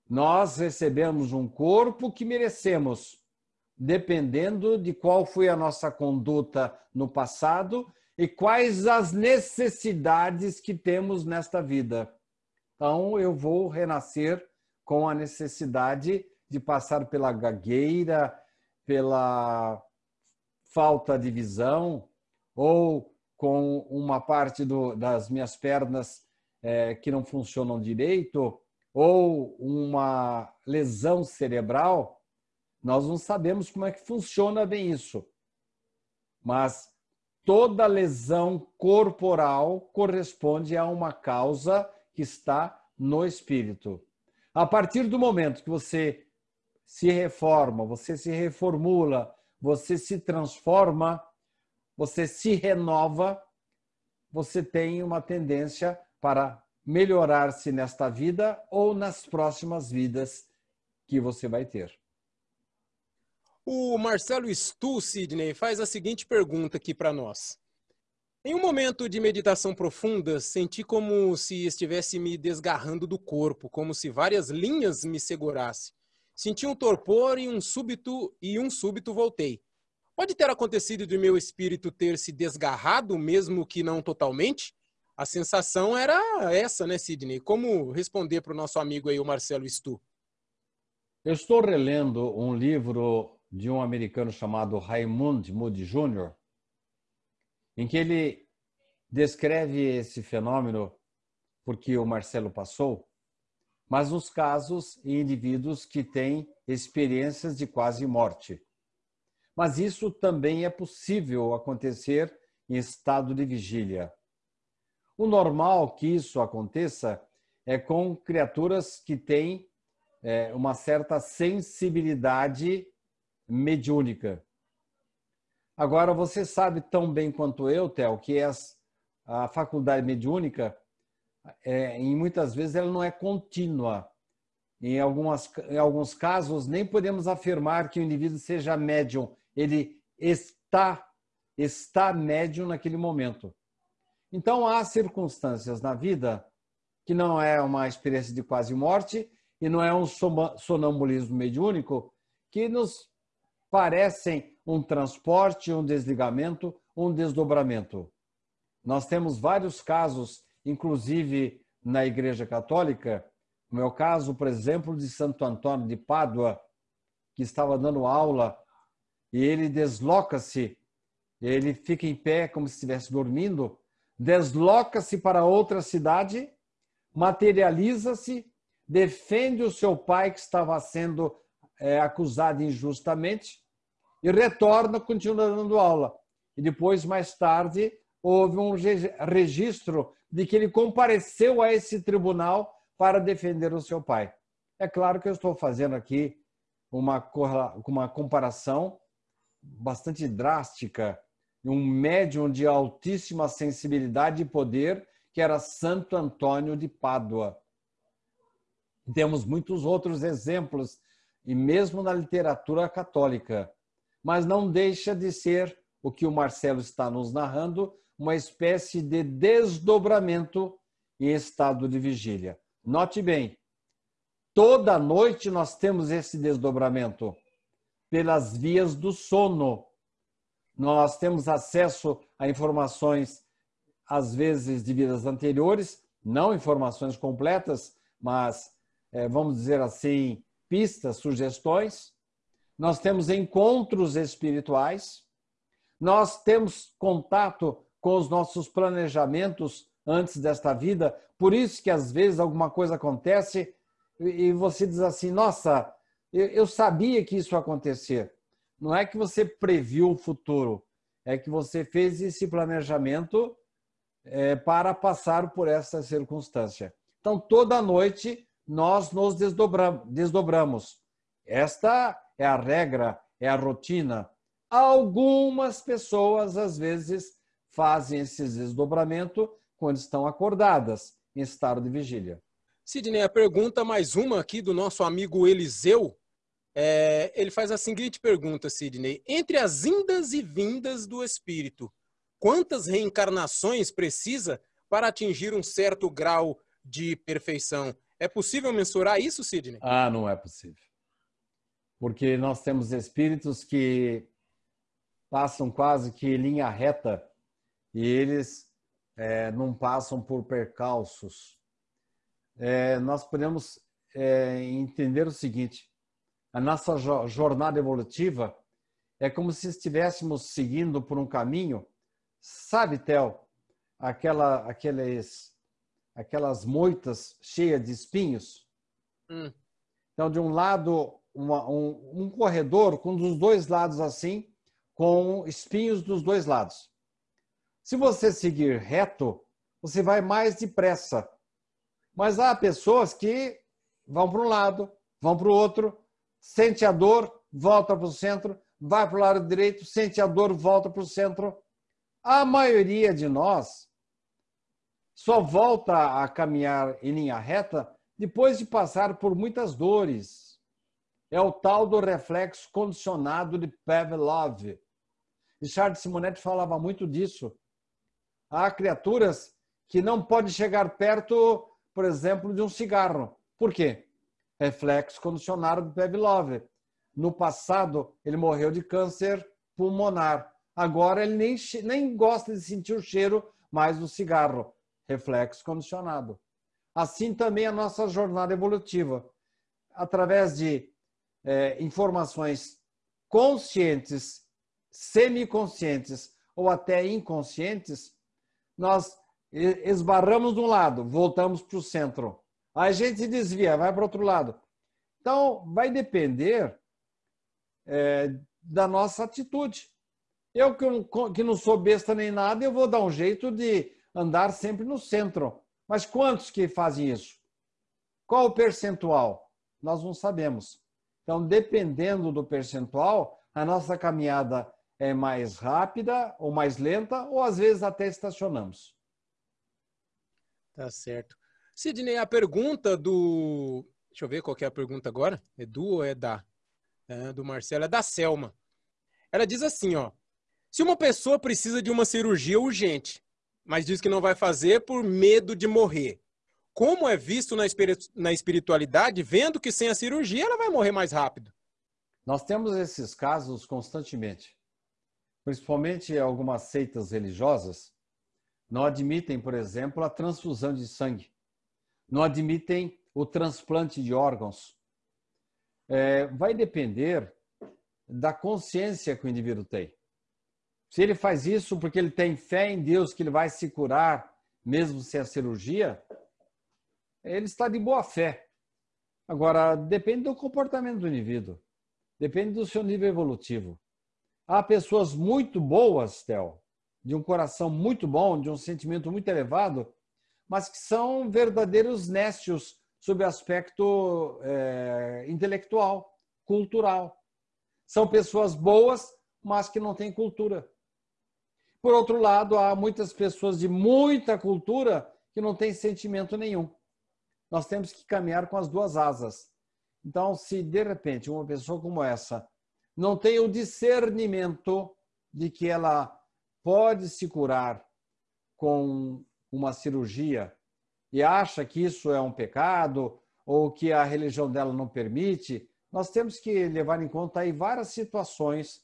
Nós recebemos um corpo que merecemos dependendo de qual foi a nossa conduta no passado e quais as necessidades que temos nesta vida. Então, eu vou renascer com a necessidade de passar pela gagueira, pela falta de visão, ou com uma parte do, das minhas pernas é, que não funcionam direito, ou uma lesão cerebral, nós não sabemos como é que funciona bem isso. Mas toda lesão corporal corresponde a uma causa que está no espírito. A partir do momento que você se reforma, você se reformula, você se transforma, você se renova, você tem uma tendência para melhorar-se nesta vida ou nas próximas vidas que você vai ter. O Marcelo Stu, Sidney, faz a seguinte pergunta aqui para nós. Em um momento de meditação profunda, senti como se estivesse me desgarrando do corpo, como se várias linhas me segurassem. Senti um torpor e um súbito e um súbito voltei. Pode ter acontecido de meu espírito ter se desgarrado, mesmo que não totalmente? A sensação era essa, né, Sidney? Como responder para o nosso amigo aí, o Marcelo Stu? Eu estou relendo um livro de um americano chamado Raymond Moody Jr., em que ele descreve esse fenômeno porque o Marcelo passou, mas nos casos em indivíduos que têm experiências de quase morte. Mas isso também é possível acontecer em estado de vigília. O normal que isso aconteça é com criaturas que têm é, uma certa sensibilidade mediúnica. Agora, você sabe tão bem quanto eu, Theo, que a faculdade mediúnica, é, em muitas vezes, ela não é contínua. Em, algumas, em alguns casos, nem podemos afirmar que o indivíduo seja médium. Ele está, está médium naquele momento. Então, há circunstâncias na vida que não é uma experiência de quase morte e não é um sonambulismo mediúnico que nos parecem um transporte, um desligamento, um desdobramento. Nós temos vários casos, inclusive na Igreja Católica, o meu caso, por exemplo, de Santo Antônio de Pádua, que estava dando aula e ele desloca-se, ele fica em pé como se estivesse dormindo, desloca-se para outra cidade, materializa-se, defende o seu pai que estava sendo é, acusado injustamente e retorna, continua dando aula. E depois, mais tarde, houve um registro de que ele compareceu a esse tribunal para defender o seu pai. É claro que eu estou fazendo aqui uma, uma comparação bastante drástica um médium de altíssima sensibilidade e poder, que era Santo Antônio de Pádua. Temos muitos outros exemplos, e mesmo na literatura católica. Mas não deixa de ser o que o Marcelo está nos narrando, uma espécie de desdobramento em estado de vigília. Note bem, toda noite nós temos esse desdobramento pelas vias do sono. Nós temos acesso a informações, às vezes, de vidas anteriores, não informações completas, mas, é, vamos dizer assim, pistas, sugestões. Nós temos encontros espirituais. Nós temos contato com os nossos planejamentos antes desta vida. Por isso que, às vezes, alguma coisa acontece e você diz assim, nossa, eu sabia que isso ia acontecer. Não é que você previu o futuro, é que você fez esse planejamento é, para passar por essa circunstância. Então, toda noite nós nos desdobramos. Esta é a regra, é a rotina. Algumas pessoas, às vezes, fazem esse desdobramento quando estão acordadas, em estado de vigília. Sidney, a pergunta mais uma aqui do nosso amigo Eliseu. É, ele faz a seguinte pergunta, Sidney. Entre as indas e vindas do espírito, quantas reencarnações precisa para atingir um certo grau de perfeição? É possível mensurar isso, Sidney? Ah, não é possível. Porque nós temos espíritos que passam quase que linha reta e eles é, não passam por percalços. É, nós podemos é, entender o seguinte: a nossa jornada evolutiva é como se estivéssemos seguindo por um caminho Sabe, Theo, aquela, aqueles, aquelas moitas cheias de espinhos? Hum. Então, de um lado, uma, um, um corredor com dos dois lados assim, com espinhos dos dois lados. Se você seguir reto, você vai mais depressa. Mas há pessoas que vão para um lado, vão para o outro, sente a dor, volta para o centro, vai para o lado direito, sente a dor, volta para o centro. A maioria de nós só volta a caminhar em linha reta depois de passar por muitas dores. É o tal do reflexo condicionado de Pavlov. Richard Simonetti falava muito disso. Há criaturas que não podem chegar perto, por exemplo, de um cigarro. Por quê? Reflexo condicionado de Pavlov. No passado, ele morreu de câncer pulmonar. Agora ele nem, nem gosta de sentir o cheiro mais do cigarro. Reflexo condicionado. Assim também a nossa jornada evolutiva. Através de é, informações conscientes, semiconscientes ou até inconscientes, nós esbarramos de um lado, voltamos para o centro. Aí a gente desvia, vai para outro lado. Então, vai depender é, da nossa atitude. Eu que não sou besta nem nada, eu vou dar um jeito de andar sempre no centro. Mas quantos que fazem isso? Qual o percentual? Nós não sabemos. Então, dependendo do percentual, a nossa caminhada é mais rápida ou mais lenta, ou às vezes até estacionamos. Tá certo. Sidney, a pergunta do. Deixa eu ver qual é a pergunta agora. É do ou é da? É do Marcelo, é da Selma. Ela diz assim, ó. Se uma pessoa precisa de uma cirurgia urgente, mas diz que não vai fazer por medo de morrer, como é visto na espiritualidade, vendo que sem a cirurgia ela vai morrer mais rápido? Nós temos esses casos constantemente. Principalmente algumas seitas religiosas não admitem, por exemplo, a transfusão de sangue, não admitem o transplante de órgãos. É, vai depender da consciência que o indivíduo tem. Se ele faz isso porque ele tem fé em Deus que ele vai se curar, mesmo sem a cirurgia, ele está de boa fé. Agora, depende do comportamento do indivíduo, depende do seu nível evolutivo. Há pessoas muito boas, Theo, de um coração muito bom, de um sentimento muito elevado, mas que são verdadeiros nécios sob aspecto é, intelectual, cultural. São pessoas boas, mas que não têm cultura. Por outro lado, há muitas pessoas de muita cultura que não têm sentimento nenhum. Nós temos que caminhar com as duas asas. Então, se de repente uma pessoa como essa não tem o discernimento de que ela pode se curar com uma cirurgia e acha que isso é um pecado ou que a religião dela não permite, nós temos que levar em conta aí várias situações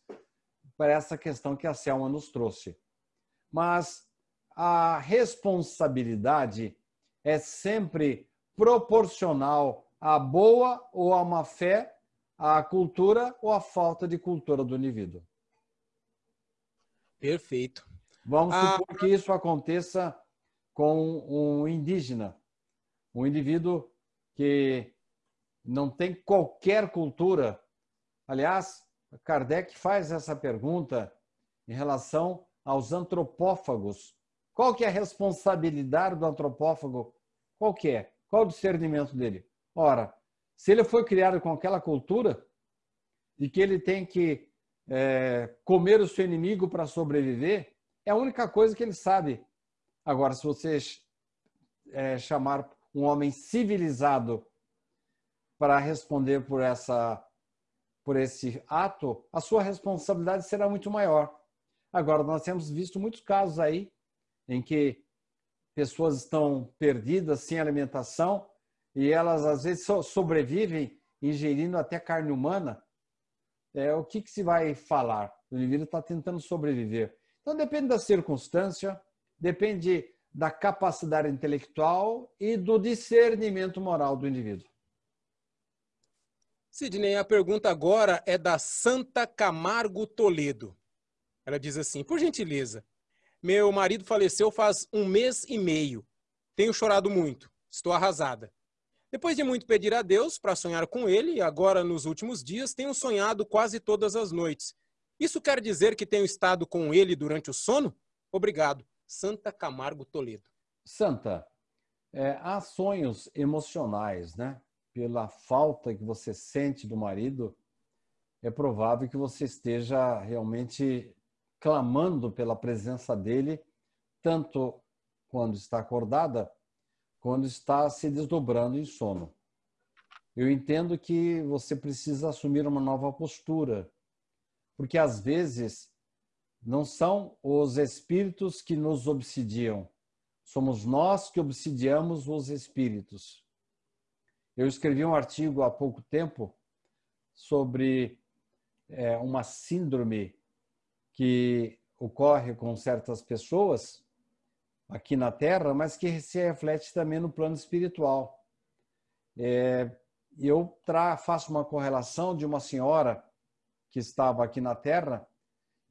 para essa questão que a Selma nos trouxe. Mas a responsabilidade é sempre proporcional à boa ou à má fé, à cultura ou à falta de cultura do indivíduo. Perfeito. Vamos ah, supor que isso aconteça com um indígena, um indivíduo que não tem qualquer cultura. Aliás, Kardec faz essa pergunta em relação aos antropófagos. Qual que é a responsabilidade do antropófago? Qual que é? Qual o discernimento dele? Ora, se ele foi criado com aquela cultura de que ele tem que é, comer o seu inimigo para sobreviver, é a única coisa que ele sabe. Agora, se você é, chamar um homem civilizado para responder por essa por esse ato, a sua responsabilidade será muito maior. Agora, nós temos visto muitos casos aí em que pessoas estão perdidas, sem alimentação, e elas às vezes sobrevivem ingerindo até carne humana. É, o que, que se vai falar? O indivíduo está tentando sobreviver. Então, depende da circunstância, depende da capacidade intelectual e do discernimento moral do indivíduo. Sidney, a pergunta agora é da Santa Camargo Toledo. Ela diz assim: por gentileza, meu marido faleceu faz um mês e meio. Tenho chorado muito. Estou arrasada. Depois de muito pedir a Deus para sonhar com ele, agora nos últimos dias tenho sonhado quase todas as noites. Isso quer dizer que tenho estado com ele durante o sono? Obrigado. Santa Camargo Toledo. Santa, é, há sonhos emocionais, né? Pela falta que você sente do marido, é provável que você esteja realmente clamando pela presença dele, tanto quando está acordada, quando está se desdobrando em sono. Eu entendo que você precisa assumir uma nova postura, porque às vezes não são os espíritos que nos obsidiam, somos nós que obsidiamos os espíritos. Eu escrevi um artigo há pouco tempo sobre é, uma síndrome que ocorre com certas pessoas aqui na Terra, mas que se reflete também no plano espiritual. É, eu faço uma correlação de uma senhora que estava aqui na Terra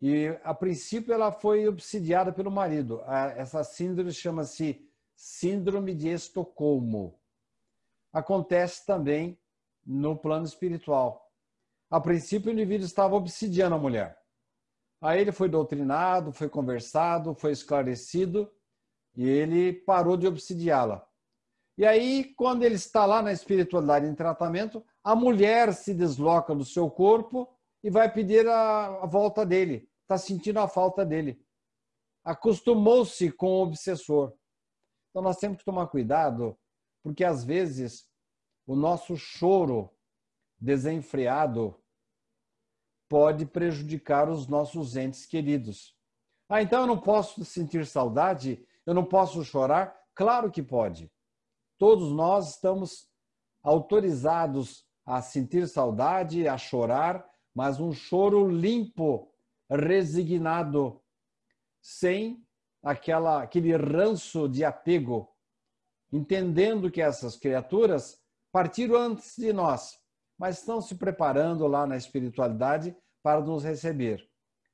e, a princípio, ela foi obsidiada pelo marido. Essa síndrome chama-se Síndrome de Estocolmo. Acontece também no plano espiritual. A princípio, o indivíduo estava obsidiando a mulher. Aí ele foi doutrinado, foi conversado, foi esclarecido e ele parou de obsidiá-la. E aí, quando ele está lá na espiritualidade em tratamento, a mulher se desloca do seu corpo e vai pedir a, a volta dele. Está sentindo a falta dele. Acostumou-se com o obsessor. Então nós temos que tomar cuidado, porque às vezes o nosso choro desenfreado pode prejudicar os nossos entes queridos. Ah, então eu não posso sentir saudade? Eu não posso chorar? Claro que pode. Todos nós estamos autorizados a sentir saudade, a chorar, mas um choro limpo, resignado, sem aquela, aquele ranço de apego, entendendo que essas criaturas partiram antes de nós mas estão se preparando lá na espiritualidade para nos receber.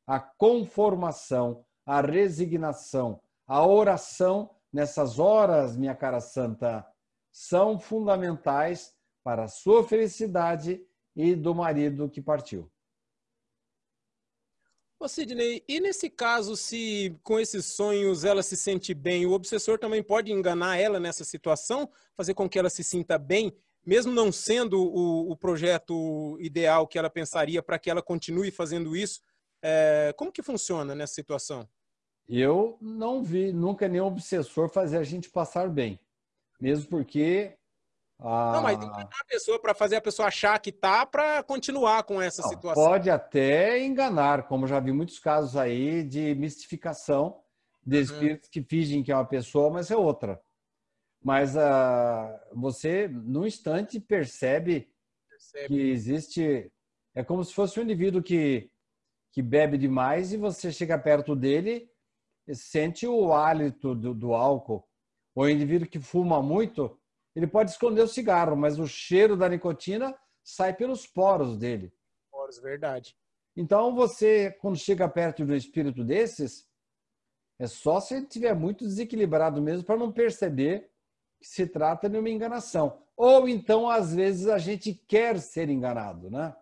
A conformação, a resignação, a oração nessas horas, minha cara santa, são fundamentais para a sua felicidade e do marido que partiu. Ô Sidney, e nesse caso, se com esses sonhos ela se sente bem, o obsessor também pode enganar ela nessa situação, fazer com que ela se sinta bem mesmo não sendo o, o projeto ideal que ela pensaria para que ela continue fazendo isso, é, como que funciona nessa situação? Eu não vi nunca nenhum obsessor fazer a gente passar bem, mesmo porque Ah, não, mas enganar a pessoa para fazer a pessoa achar que tá para continuar com essa não, situação. Pode até enganar, como já vi muitos casos aí de mistificação de uhum. espíritos uhum. que fingem que é uma pessoa, mas é outra. Mas uh, você, num instante, percebe, percebe, que existe. É como se fosse um indivíduo que, que bebe demais e você chega perto dele e sente o hálito do, do álcool. Ou o indivíduo que fuma muito, ele pode esconder o cigarro, mas o cheiro da nicotina sai pelos poros dele. Poros, verdade. Então você, quando chega perto de um espírito desses, é só se ele estiver muito desequilibrado mesmo para não perceber se trata de uma enganação. Ou então, às vezes, a gente quer ser enganado, né?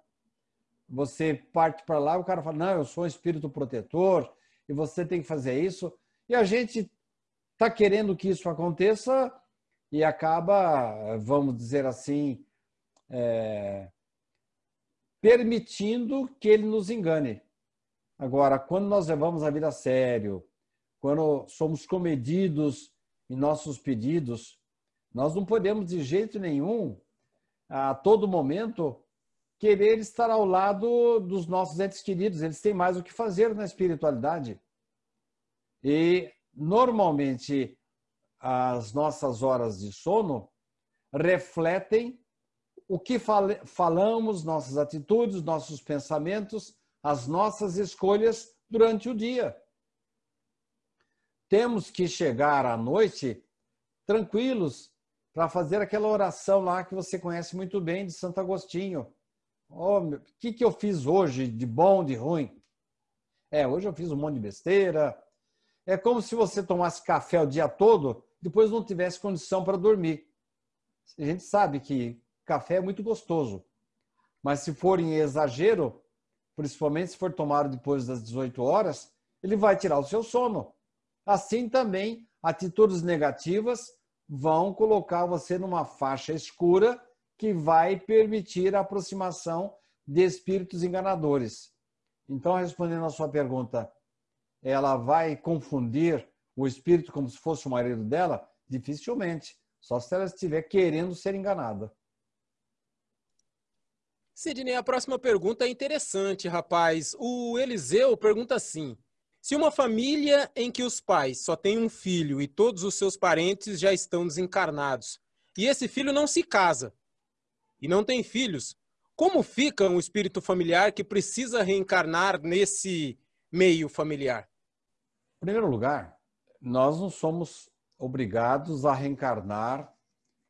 Você parte para lá, o cara fala, não, eu sou um espírito protetor e você tem que fazer isso. E a gente está querendo que isso aconteça e acaba, vamos dizer assim, é, permitindo que ele nos engane. Agora, quando nós levamos a vida a sério, quando somos comedidos em nossos pedidos, nós não podemos de jeito nenhum, a todo momento, querer estar ao lado dos nossos entes queridos. Eles têm mais o que fazer na espiritualidade. E, normalmente, as nossas horas de sono refletem o que falamos, nossas atitudes, nossos pensamentos, as nossas escolhas durante o dia. Temos que chegar à noite tranquilos, para fazer aquela oração lá que você conhece muito bem de Santo Agostinho. Oh, o que, que eu fiz hoje de bom, de ruim? É, hoje eu fiz um monte de besteira. É como se você tomasse café o dia todo, depois não tivesse condição para dormir. A gente sabe que café é muito gostoso, mas se for em exagero, principalmente se for tomado depois das 18 horas, ele vai tirar o seu sono. Assim também, atitudes negativas vão colocar você numa faixa escura que vai permitir a aproximação de espíritos enganadores. Então, respondendo a sua pergunta, ela vai confundir o espírito como se fosse o marido dela? Dificilmente, só se ela estiver querendo ser enganada. Sidney, a próxima pergunta é interessante, rapaz. O Eliseu pergunta assim: se uma família em que os pais só têm um filho e todos os seus parentes já estão desencarnados, e esse filho não se casa e não tem filhos, como fica um espírito familiar que precisa reencarnar nesse meio familiar? Em primeiro lugar, nós não somos obrigados a reencarnar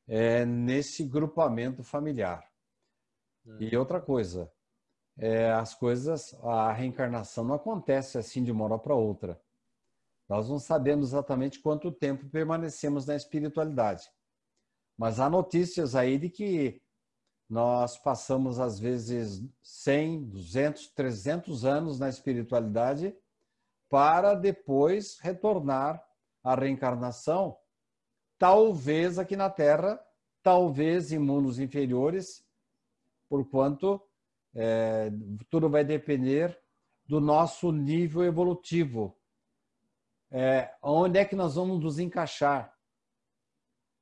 é, nesse grupamento familiar. Hum. E outra coisa, é, as coisas, a reencarnação não acontece assim de uma hora para outra. Nós não sabemos exatamente quanto tempo permanecemos na espiritualidade. Mas há notícias aí de que nós passamos, às vezes, 100, 200, 300 anos na espiritualidade para depois retornar à reencarnação, talvez aqui na Terra, talvez em mundos inferiores, porquanto é, tudo vai depender do nosso nível evolutivo. É, onde é que nós vamos nos encaixar?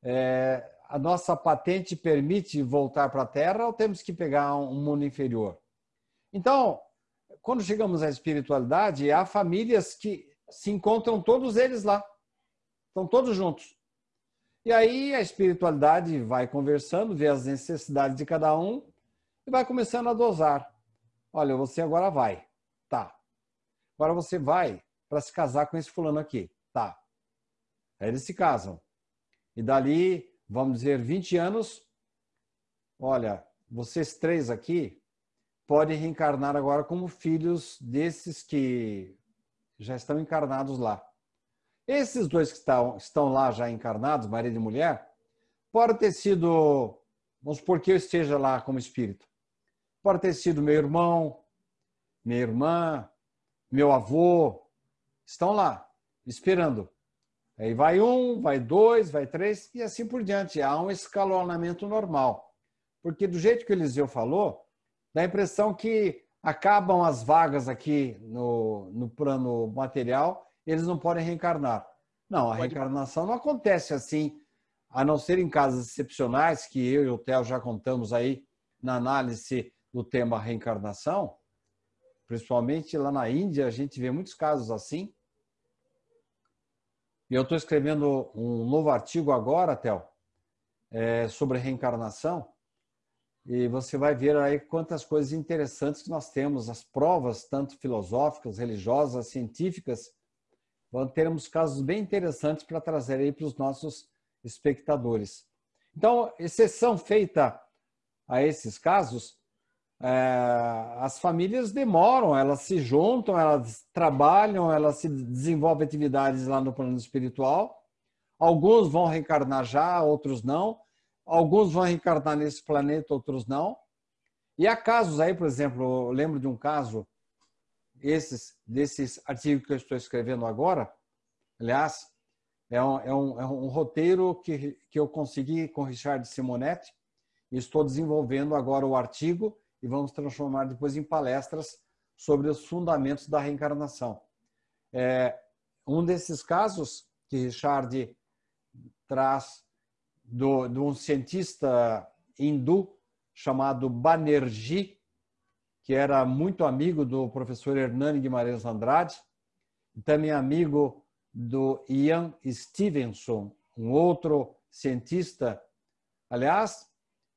É, a nossa patente permite voltar para a Terra ou temos que pegar um mundo inferior? Então, quando chegamos à espiritualidade, há famílias que se encontram todos eles lá. Estão todos juntos. E aí a espiritualidade vai conversando, vê as necessidades de cada um vai começando a dosar. Olha, você agora vai. Tá. Agora você vai para se casar com esse fulano aqui. Tá. Aí eles se casam. E dali, vamos dizer, 20 anos, olha, vocês três aqui podem reencarnar agora como filhos desses que já estão encarnados lá. Esses dois que estão, estão lá já encarnados, marido e mulher, pode ter sido, vamos supor que eu esteja lá como espírito. Pode ter sido meu irmão, minha irmã, meu avô, estão lá, esperando. Aí vai um, vai dois, vai três e assim por diante. Há um escalonamento normal. Porque do jeito que o Eliseu falou, dá a impressão que acabam as vagas aqui no, no plano material, eles não podem reencarnar. Não, a reencarnação não acontece assim a não ser em casos excepcionais, que eu e o Theo já contamos aí na análise do tema reencarnação, principalmente lá na Índia, a gente vê muitos casos assim. E eu estou escrevendo um novo artigo agora, Theo, é, sobre reencarnação, e você vai ver aí quantas coisas interessantes que nós temos, as provas, tanto filosóficas, religiosas, científicas, teremos casos bem interessantes para trazer aí para os nossos espectadores. Então, exceção feita a esses casos, as famílias demoram, elas se juntam, elas trabalham, elas se desenvolvem atividades lá no plano espiritual. Alguns vão reencarnar já, outros não. Alguns vão reencarnar nesse planeta, outros não. E há casos aí, por exemplo, eu lembro de um caso, esses, desses artigos que eu estou escrevendo agora, aliás, é um, é um, é um roteiro que, que eu consegui com Richard Simonetti estou desenvolvendo agora o artigo e vamos transformar depois em palestras sobre os fundamentos da reencarnação. É, um desses casos que Richard traz do, de um cientista hindu chamado Banerjee, que era muito amigo do professor Hernani Guimarães Andrade, e também amigo do Ian Stevenson, um outro cientista. Aliás,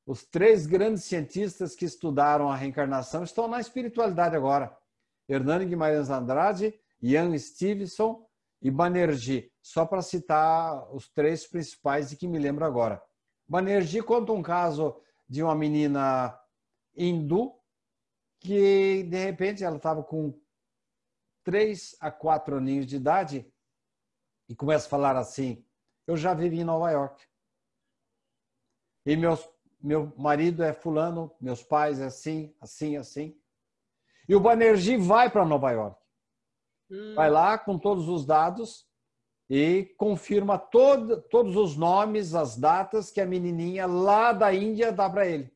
os três grandes cientistas que estudaram a reencarnação estão na espiritualidade agora. Hernani Guimarães Andrade, Ian Stevenson e Banerjee, só para citar os três principais de que me lembro agora. Banerjee conta um caso de uma menina hindu que, de repente, ela estava com três a quatro aninhos de idade e começa a falar assim: Eu já vivi em Nova York. E meus, meu marido é fulano, meus pais é assim, assim, assim. E o Banerjee vai para Nova York. Hum. Vai lá com todos os dados e confirma todo, todos os nomes, as datas que a menininha lá da Índia dá para ele.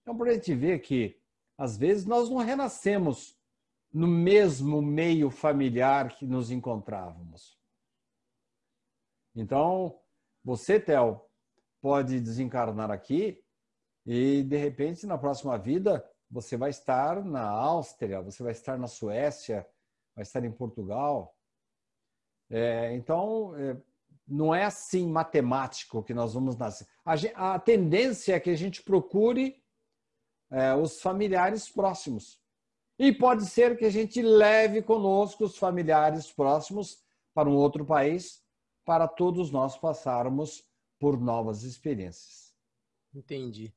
Então, para a gente ver que, às vezes, nós não renascemos no mesmo meio familiar que nos encontrávamos. Então, você, Theo, pode desencarnar aqui e, de repente, na próxima vida, você vai estar na Áustria, você vai estar na Suécia, vai estar em Portugal. É, então, é, não é assim matemático que nós vamos nascer. A, a tendência é que a gente procure é, os familiares próximos. E pode ser que a gente leve conosco os familiares próximos para um outro país, para todos nós passarmos por novas experiências. Entendi.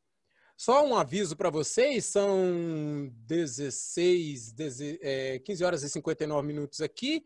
Só um aviso para vocês, são 16, 15 horas e 59 minutos aqui.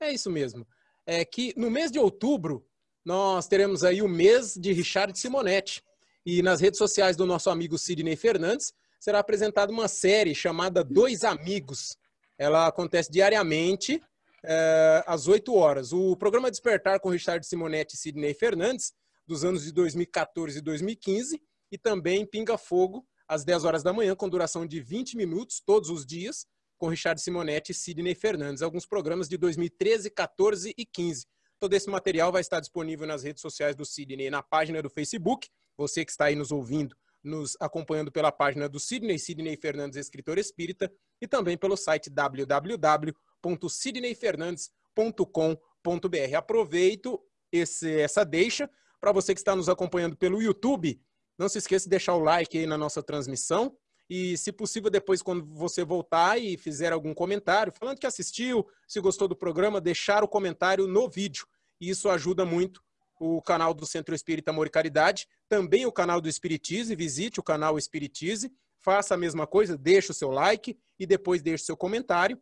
É isso mesmo. É que no mês de outubro, nós teremos aí o mês de Richard Simonetti. E nas redes sociais do nosso amigo Sidney Fernandes, será apresentada uma série chamada Dois Amigos. Ela acontece diariamente, é, às 8 horas. O programa Despertar com Richard Simonetti e Sidney Fernandes, dos anos de 2014 e 2015, e também Pinga Fogo, às 10 horas da manhã, com duração de 20 minutos, todos os dias, com Richard Simonetti e Sidney Fernandes. Alguns programas de 2013, 14 e 15. Todo esse material vai estar disponível nas redes sociais do Sidney, na página do Facebook. Você que está aí nos ouvindo nos acompanhando pela página do Sidney, Sidney Fernandes, escritor espírita, e também pelo site www.sidneyfernandes.com.br. Aproveito esse, essa deixa para você que está nos acompanhando pelo YouTube. Não se esqueça de deixar o like aí na nossa transmissão. E, se possível, depois, quando você voltar e fizer algum comentário, falando que assistiu, se gostou do programa, deixar o comentário no vídeo. E isso ajuda muito o canal do Centro Espírita Amor e Caridade, também o canal do Espiritize, visite o canal Espiritize, faça a mesma coisa, deixe o seu like e depois deixe o seu comentário.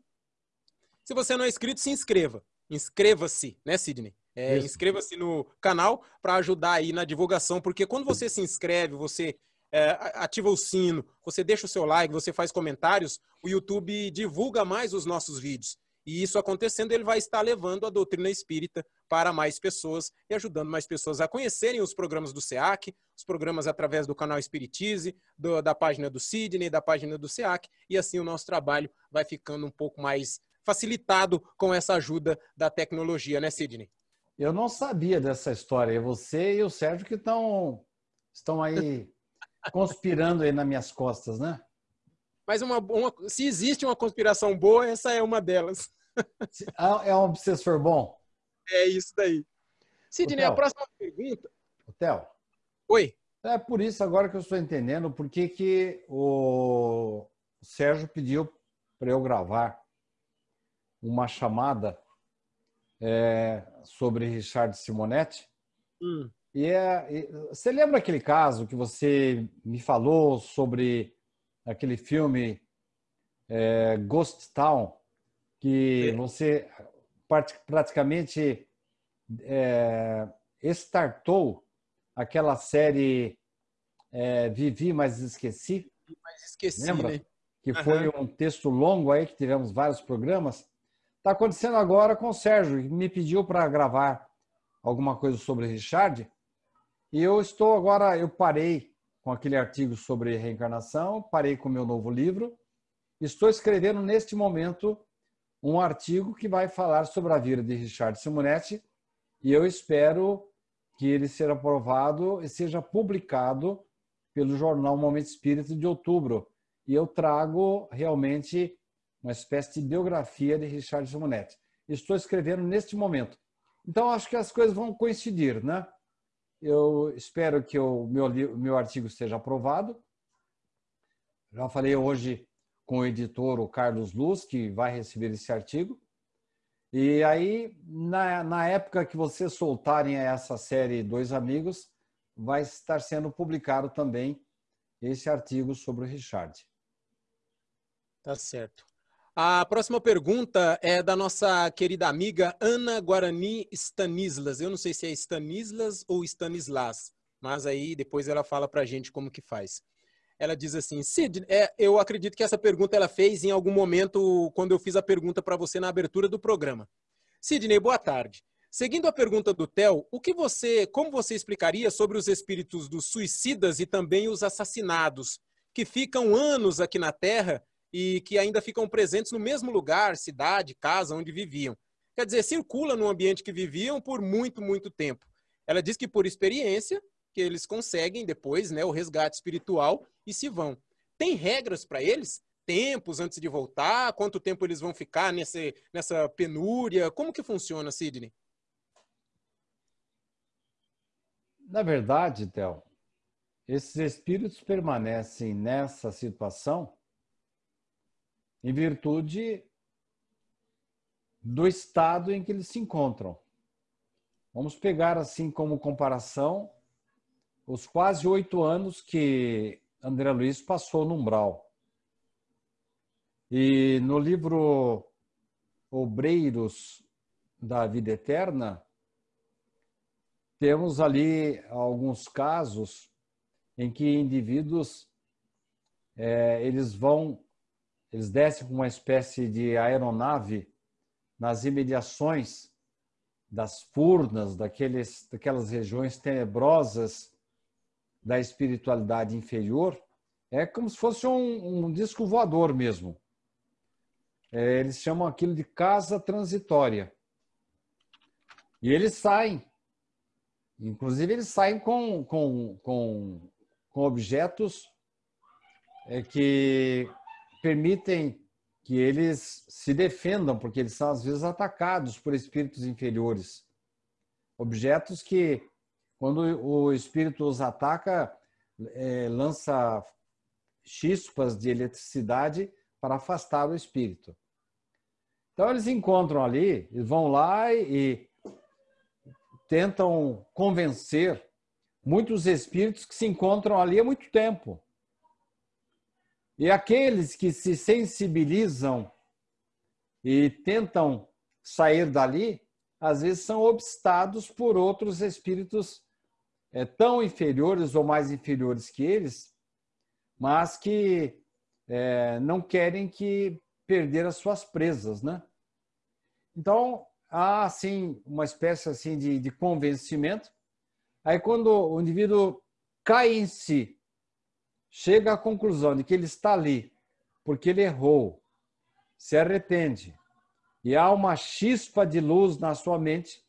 Se você não é inscrito, se inscreva. Inscreva-se, né, Sidney? É, inscreva-se no canal para ajudar aí na divulgação, porque quando você se inscreve, você é, ativa o sino, você deixa o seu like, você faz comentários, o YouTube divulga mais os nossos vídeos. E isso acontecendo, ele vai estar levando a doutrina espírita para mais pessoas e ajudando mais pessoas a conhecerem os programas do SEAC, os programas através do canal Espiritize, do, da página do Sidney, da página do SEAC, e assim o nosso trabalho vai ficando um pouco mais facilitado com essa ajuda da tecnologia, né, Sidney? Eu não sabia dessa história. Você e o Sérgio que estão estão aí conspirando aí nas minhas costas, né? Mas uma, uma, se existe uma conspiração boa, essa é uma delas. É um obsessor bom? É isso daí. Sidney, a próxima pergunta. Hotel. Oi. É por isso agora que eu estou entendendo por que, que o Sérgio pediu para eu gravar uma chamada é, sobre Richard Simonetti. Hum. E, é, e você lembra aquele caso que você me falou sobre aquele filme é, Ghost Town, que você praticamente é, startou aquela série é, Vivi, mas esqueci. Mas esqueci, Lembra? Né? Que uhum. foi um texto longo aí, que tivemos vários programas. Está acontecendo agora com o Sérgio, que me pediu para gravar alguma coisa sobre Richard. E eu estou agora, eu parei com aquele artigo sobre reencarnação, parei com o meu novo livro. Estou escrevendo neste momento um artigo que vai falar sobre a vida de Richard Simonetti e eu espero que ele seja aprovado e seja publicado pelo jornal Momento Espírita de outubro. E eu trago realmente uma espécie de biografia de Richard Simonetti. Estou escrevendo neste momento. Então, acho que as coisas vão coincidir, né? Eu espero que o meu, meu artigo seja aprovado. Já falei hoje com o editor, o Carlos Luz, que vai receber esse artigo. E aí, na, na época que vocês soltarem essa série Dois Amigos, vai estar sendo publicado também esse artigo sobre o Richard. Tá certo. A próxima pergunta é da nossa querida amiga Ana Guarani Stanislas. Eu não sei se é Stanislas ou Stanislas, mas aí depois ela fala para a gente como que faz. Ela diz assim, Cid, é, eu acredito que essa pergunta ela fez em algum momento quando eu fiz a pergunta para você na abertura do programa. Sidney, boa tarde. Seguindo a pergunta do Theo, o que você, como você explicaria sobre os espíritos dos suicidas e também os assassinados, que ficam anos aqui na Terra e que ainda ficam presentes no mesmo lugar, cidade, casa onde viviam. Quer dizer, circula no ambiente que viviam por muito, muito tempo. Ela diz que por experiência, que eles conseguem depois né, o resgate espiritual e se vão. Tem regras para eles? Tempos antes de voltar? Quanto tempo eles vão ficar nesse, nessa penúria? Como que funciona, Sidney? Na verdade, Théo, esses espíritos permanecem nessa situação em virtude do estado em que eles se encontram. Vamos pegar assim como comparação os quase oito anos que André Luiz passou no umbral. E no livro Obreiros da Vida Eterna, temos ali alguns casos em que indivíduos é, eles vão eles descem com uma espécie de aeronave nas imediações das furnas, daqueles, daquelas regiões tenebrosas da espiritualidade inferior. É como se fosse um, um disco voador mesmo. É, eles chamam aquilo de casa transitória. E eles saem. Inclusive, eles saem com, com, com, com objetos é, que permitem que eles se defendam, porque eles são às vezes atacados por espíritos inferiores. Objetos que, quando o espírito os ataca, é, lança chispas de eletricidade para afastar o espírito. Então eles encontram ali, vão lá e, e tentam convencer muitos espíritos que se encontram ali há muito tempo. E aqueles que se sensibilizam e tentam sair dali, às vezes são obstados por outros espíritos é, tão inferiores ou mais inferiores que eles, mas que é, não querem que perder as suas presas, né? Então há assim uma espécie assim de, de convencimento. Aí quando o indivíduo cai em si chega à conclusão de que ele está ali porque ele errou, se arrepende e há uma chispa de luz na sua mente,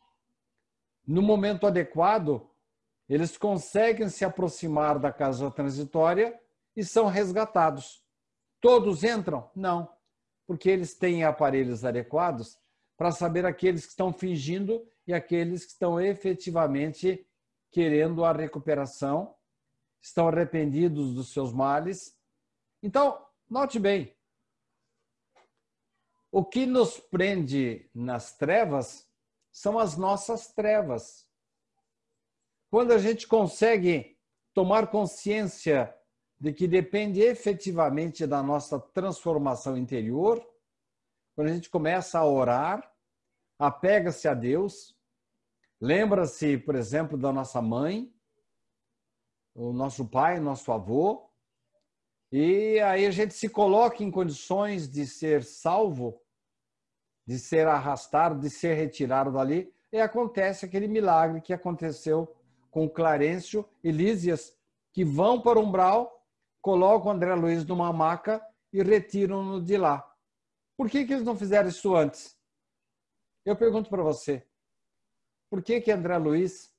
no momento adequado, eles conseguem se aproximar da casa transitória e são resgatados. Todos entram? Não, porque eles têm aparelhos adequados para saber aqueles que estão fingindo e aqueles que estão efetivamente querendo a recuperação, estão arrependidos dos seus males. Então, note bem, o que nos prende nas trevas são as nossas trevas. Quando a gente consegue tomar consciência de que depende efetivamente da nossa transformação interior, quando a gente começa a orar, apega-se a Deus, lembra-se, por exemplo, da nossa mãe, o nosso pai, nosso avô, e aí a gente se coloca em condições de ser salvo, de ser arrastado, de ser retirado dali, e acontece aquele milagre que aconteceu com Clarencio e Lísias, que vão para o umbral, colocam André Luiz numa maca e retiram-no de lá. Por que, que eles não fizeram isso antes? Eu pergunto para você, por que, que André Luiz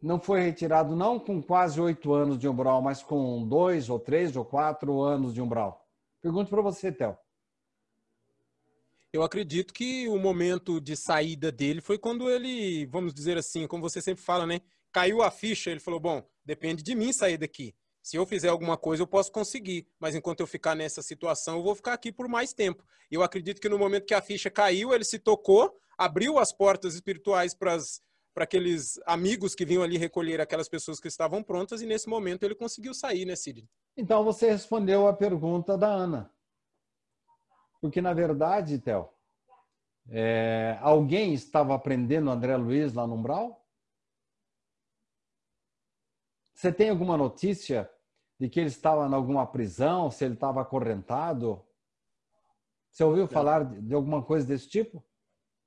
não foi retirado não com quase oito anos de umbral, mas com dois ou três ou quatro anos de umbral? Pergunto para você, Théo. Eu acredito que o momento de saída dele foi quando ele, vamos dizer assim, como você sempre fala, né? Caiu a ficha, ele falou: bom, depende de mim sair daqui. Se eu fizer alguma coisa, eu posso conseguir, mas enquanto eu ficar nessa situação, eu vou ficar aqui por mais tempo. Eu acredito que no momento que a ficha caiu, ele se tocou, abriu as portas espirituais para as para aqueles amigos que vinham ali recolher aquelas pessoas que estavam prontas e nesse momento ele conseguiu sair, né, Cid? Então você respondeu a pergunta da Ana. Porque, na verdade, Theo, é, alguém estava aprendendo André Luiz lá no Umbral? Você tem alguma notícia de que ele estava em alguma prisão, se ele estava acorrentado? Você ouviu não. falar de alguma coisa desse tipo?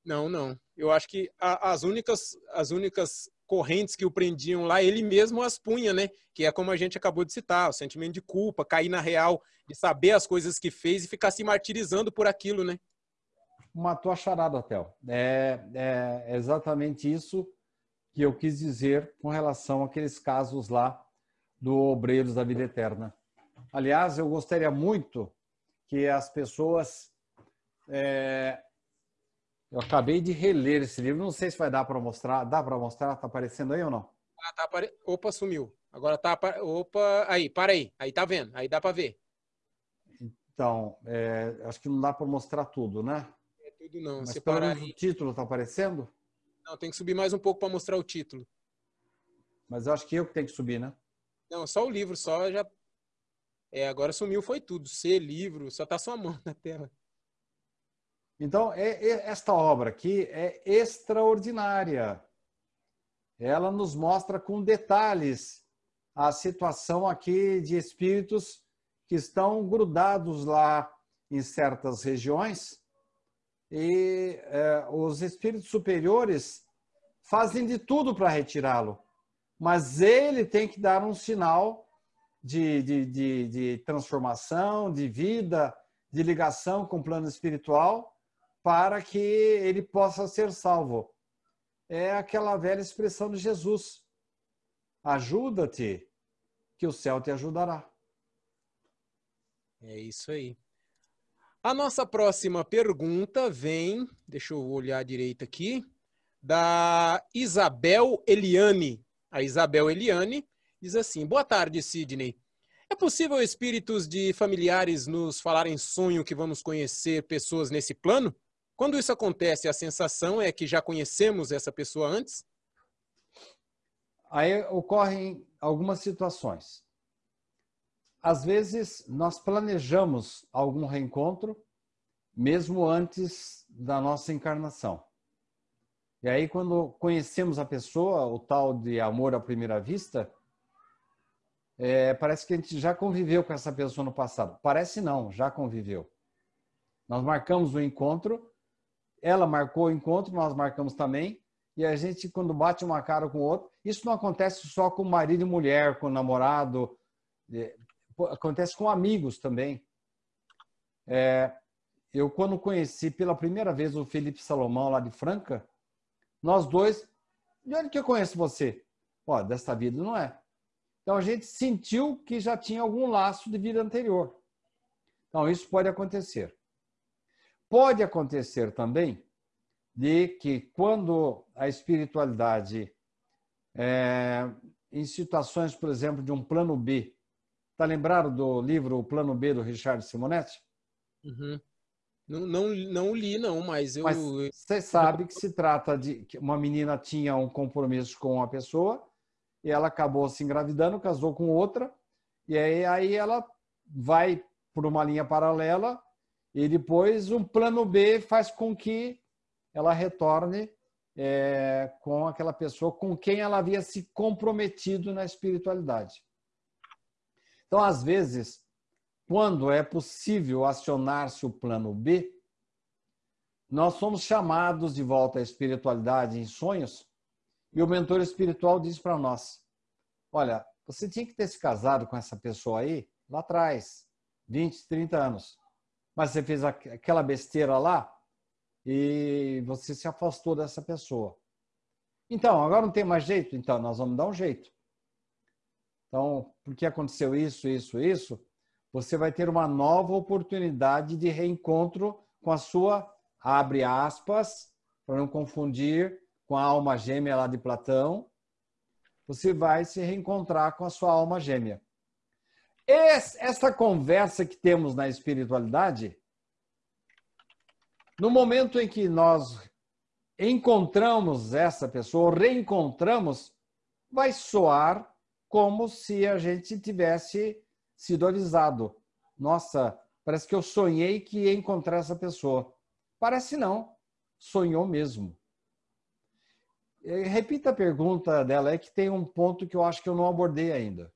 Não, não. Eu acho que a, as únicas as únicas correntes que o prendiam lá, ele mesmo as punha, né? Que é como a gente acabou de citar, o sentimento de culpa, cair na real, de saber as coisas que fez e ficar se martirizando por aquilo, né? Matou a charada, Théo. É, é exatamente isso que eu quis dizer com relação àqueles casos lá do Obreiros da Vida Eterna. Aliás, eu gostaria muito que as pessoas é, eu acabei de reler esse livro, não sei se vai dar para mostrar. Dá para mostrar? Tá aparecendo aí ou não? Ah, tá apare... Opa, sumiu. Agora tá. Opa, aí, para aí. Aí tá vendo, aí dá para ver. Então, é, acho que não dá para mostrar tudo, né? É tudo não. Mas pelo menos aí... o título tá aparecendo? Não, tem que subir mais um pouco para mostrar o título. Mas eu acho que eu que tenho que subir, né? Não, só o livro, só já. É, agora sumiu, foi tudo. C, livro, só tá sua mão na tela. Então, é, é, esta obra aqui é extraordinária. Ela nos mostra com detalhes a situação aqui de espíritos que estão grudados lá em certas regiões e é, os espíritos superiores fazem de tudo para retirá-lo, mas ele tem que dar um sinal de, de, de, de transformação, de vida, de ligação com o plano espiritual para que ele possa ser salvo. É aquela velha expressão de Jesus: ajuda-te, que o céu te ajudará. É isso aí. A nossa próxima pergunta vem, deixa eu olhar direito aqui, da Isabel Eliane. A Isabel Eliane diz assim: Boa tarde, Sidney. É possível espíritos de familiares nos falarem sonho que vamos conhecer pessoas nesse plano? Quando isso acontece, a sensação é que já conhecemos essa pessoa antes? Aí ocorrem algumas situações. Às vezes, nós planejamos algum reencontro, mesmo antes da nossa encarnação. E aí, quando conhecemos a pessoa, o tal de amor à primeira vista, é, parece que a gente já conviveu com essa pessoa no passado. Parece não, já conviveu. Nós marcamos o um encontro ela marcou o encontro, nós marcamos também, e a gente, quando bate uma cara com o outro, isso não acontece só com marido e mulher, com namorado, é, acontece com amigos também. É, eu, quando conheci pela primeira vez o Felipe Salomão lá de Franca, nós dois de onde que eu conheço você? Ó, desta vida não é. Então a gente sentiu que já tinha algum laço de vida anterior. Então isso pode acontecer. Pode acontecer também de que quando a espiritualidade, é, em situações, por exemplo, de um plano B, está lembrado do livro O Plano B do Richard Simonetti? Uhum. Não, não, não li, não, mas eu. Mas você sabe que se trata de que uma menina tinha um compromisso com uma pessoa e ela acabou se engravidando, casou com outra, e aí, aí ela vai por uma linha paralela e depois um plano B faz com que ela retorne é, com aquela pessoa com quem ela havia se comprometido na espiritualidade. Então, às vezes, quando é possível acionar-se o plano B, nós somos chamados de volta à espiritualidade em sonhos e o mentor espiritual diz para nós: Olha, você tinha que ter se casado com essa pessoa aí lá atrás, 20, 30 anos. Mas você fez aquela besteira lá e você se afastou dessa pessoa. Então, agora não tem mais jeito? Então, nós vamos dar um jeito. Então, porque aconteceu isso, isso, isso, você vai ter uma nova oportunidade de reencontro com a sua, abre aspas, para não confundir com a alma gêmea lá de Platão, você vai se reencontrar com a sua alma gêmea. Essa conversa que temos na espiritualidade, no momento em que nós encontramos essa pessoa, reencontramos, vai soar como se a gente tivesse sido avisado. Nossa, parece que eu sonhei que ia encontrar essa pessoa. Parece não, sonhou mesmo. Repita a pergunta dela, é que tem um ponto que eu acho que eu não abordei ainda.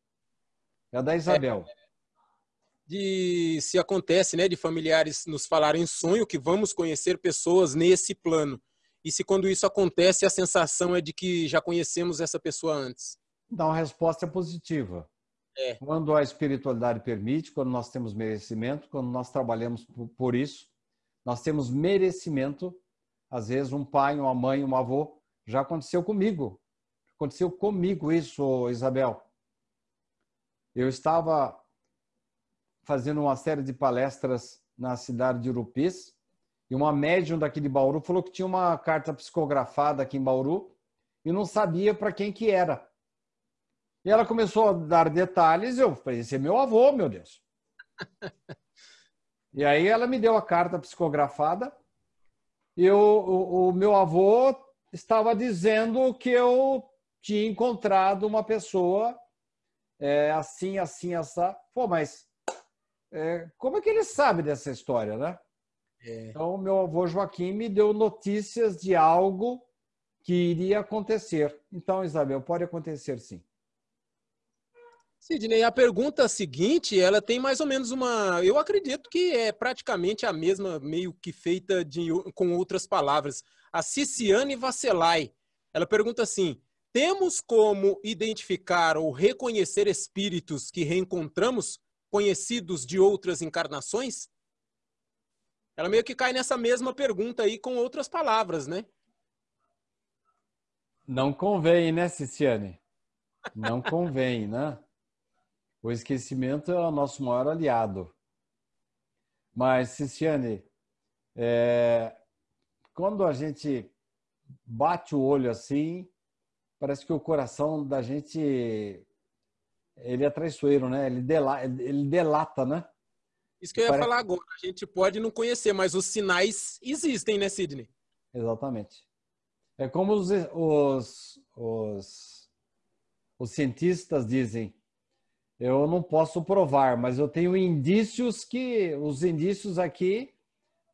É a da Isabel. É, de se acontece, né, de familiares nos falarem em sonho que vamos conhecer pessoas nesse plano. E se quando isso acontece, a sensação é de que já conhecemos essa pessoa antes. Então a resposta é positiva. É. Quando a espiritualidade permite, quando nós temos merecimento, quando nós trabalhamos por isso, nós temos merecimento. Às vezes, um pai, uma mãe, um avô, já aconteceu comigo. Aconteceu comigo isso, Isabel. Eu estava fazendo uma série de palestras na cidade de Urupês e uma médium daqui de Bauru falou que tinha uma carta psicografada aqui em Bauru e não sabia para quem que era. E ela começou a dar detalhes. Eu falei: esse é meu avô, meu Deus. e aí ela me deu a carta psicografada. E o, o, o meu avô estava dizendo que eu tinha encontrado uma pessoa é, assim, assim, essa. Pô, mas é, como é que ele sabe dessa história, né? É. Então, meu avô Joaquim me deu notícias de algo que iria acontecer. Então, Isabel, pode acontecer sim. Sidney, a pergunta seguinte, ela tem mais ou menos uma. Eu acredito que é praticamente a mesma, meio que feita de, com outras palavras. A Ciciane Vasselay. Ela pergunta assim: temos como identificar ou reconhecer espíritos que reencontramos, conhecidos de outras encarnações? Ela meio que cai nessa mesma pergunta aí com outras palavras, né? Não convém, né, Ciciane? Não convém, né? O esquecimento é o nosso maior aliado. Mas, Ciciane, é, quando a gente bate o olho assim, parece que o coração da gente ele é traiçoeiro, né? Ele, delata, ele delata, né? Isso que eu ia parece... falar agora. A gente pode não conhecer, mas os sinais existem, né, Sidney? Exatamente. É como os, os, os, os cientistas dizem, eu não posso provar, mas eu tenho indícios que os indícios aqui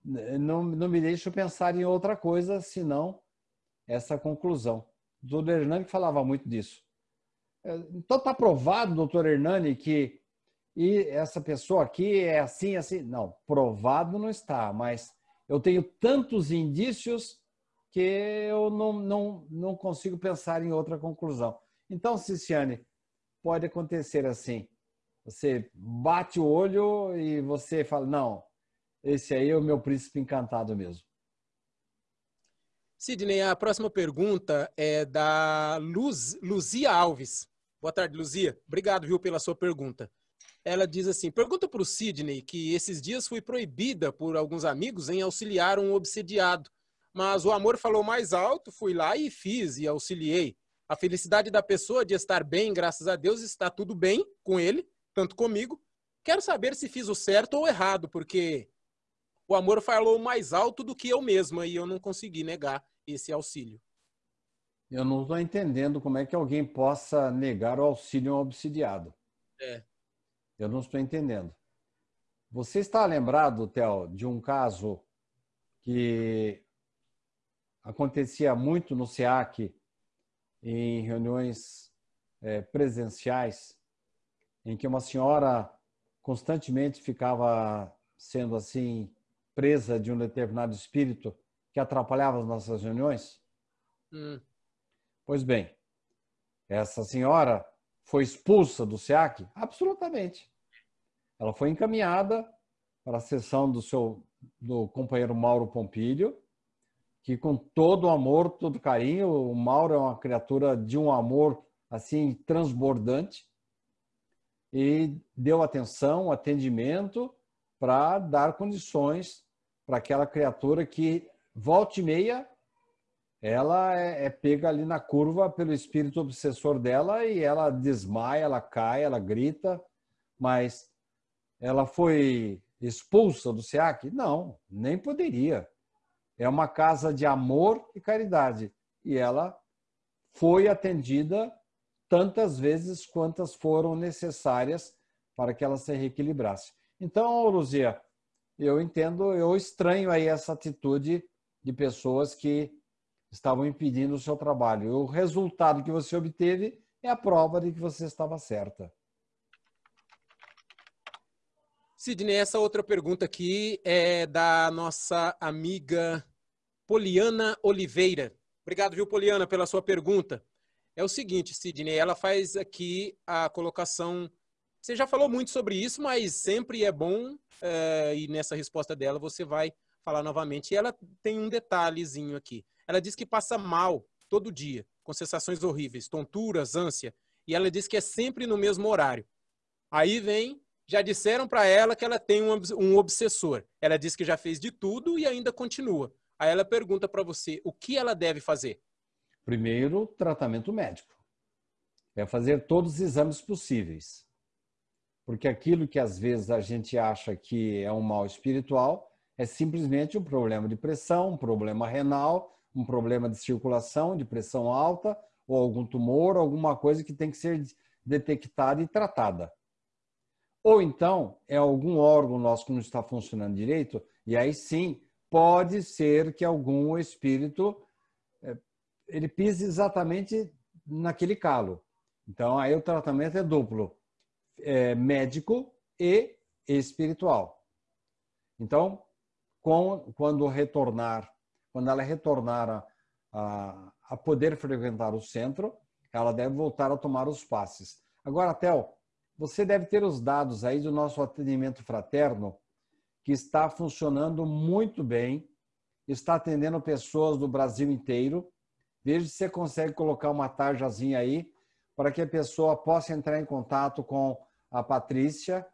não, não me deixam pensar em outra coisa senão essa conclusão. Doutor Hernani falava muito disso. É, então está provado, doutor Hernani, que e essa pessoa aqui é assim, assim. Não, provado não está, mas eu tenho tantos indícios que eu não, não, não consigo pensar em outra conclusão. Então, Ciciane, pode acontecer assim. Você bate o olho e você fala, não, esse aí é o meu príncipe encantado mesmo. Sidney, a próxima pergunta é da Luz, Luzia Alves. Boa tarde, Luzia. Obrigado, viu, pela sua pergunta. Ela diz assim: pergunta para o Sidney que esses dias fui proibida por alguns amigos em auxiliar um obsediado, mas o amor falou mais alto, fui lá e fiz e auxiliei. A felicidade da pessoa de estar bem, graças a Deus, está tudo bem com ele, tanto comigo. Quero saber se fiz o certo ou errado, porque o amor falou mais alto do que eu mesma e eu não consegui negar esse auxílio. Eu não estou entendendo como é que alguém possa negar o auxílio a um obsidiado. É. Eu não estou entendendo. Você está lembrado, Theo, de um caso que acontecia muito no SEAC, em reuniões é, presenciais, em que uma senhora constantemente ficava sendo assim presa de um determinado espírito que atrapalhava as nossas reuniões? Hum. Pois bem, essa senhora foi expulsa do SEAC? Absolutamente. Ela foi encaminhada para a sessão do seu do companheiro Mauro Pompilho, que com todo o amor, todo carinho, o Mauro é uma criatura de um amor assim transbordante e deu atenção, atendimento para dar condições para aquela criatura que, volta e meia, ela é, é, pega ali na curva pelo espírito obsessor dela e ela desmaia, ela cai, ela grita, mas ela foi expulsa do SEAC? Não, nem poderia. É uma casa de amor e caridade. E ela foi atendida tantas vezes quantas foram necessárias para que ela se reequilibrasse. Então, Luzia, eu entendo, eu estranho aí essa atitude de pessoas que estavam impedindo o seu trabalho. O resultado que você obteve é a prova de que você estava certa. Sidney, essa outra pergunta aqui é da nossa amiga Poliana Oliveira. Obrigado, viu, Poliana, pela sua pergunta. É o seguinte, Sidney, ela faz aqui a colocação você já falou muito sobre isso, mas sempre é bom, é, e nessa resposta dela você vai falar novamente. E ela tem um detalhezinho aqui. Ela diz que passa mal todo dia, com sensações horríveis, tonturas, ânsia, e ela diz que é sempre no mesmo horário. Aí vem, já disseram para ela que ela tem um, um obsessor. Ela diz que já fez de tudo e ainda continua. Aí ela pergunta para você o que ela deve fazer. Primeiro, tratamento médico. É fazer todos os exames possíveis porque aquilo que às vezes a gente acha que é um mal espiritual é simplesmente um problema de pressão, um problema renal, um problema de circulação, de pressão alta, ou algum tumor, alguma coisa que tem que ser detectada e tratada. Ou então é algum órgão nosso que não está funcionando direito, e aí sim pode ser que algum espírito é, ele pise exatamente naquele calo. Então aí o tratamento é duplo é, médico e espiritual. Então, com, quando retornar, quando ela retornar a, a, a, poder frequentar o centro, ela deve voltar a tomar os passes. Agora, Tel, você deve ter os dados aí do nosso atendimento fraterno, que está funcionando muito bem, está atendendo pessoas do Brasil inteiro. Veja se você consegue colocar uma tarjazinha aí para que a pessoa possa entrar em contato com a Patrícia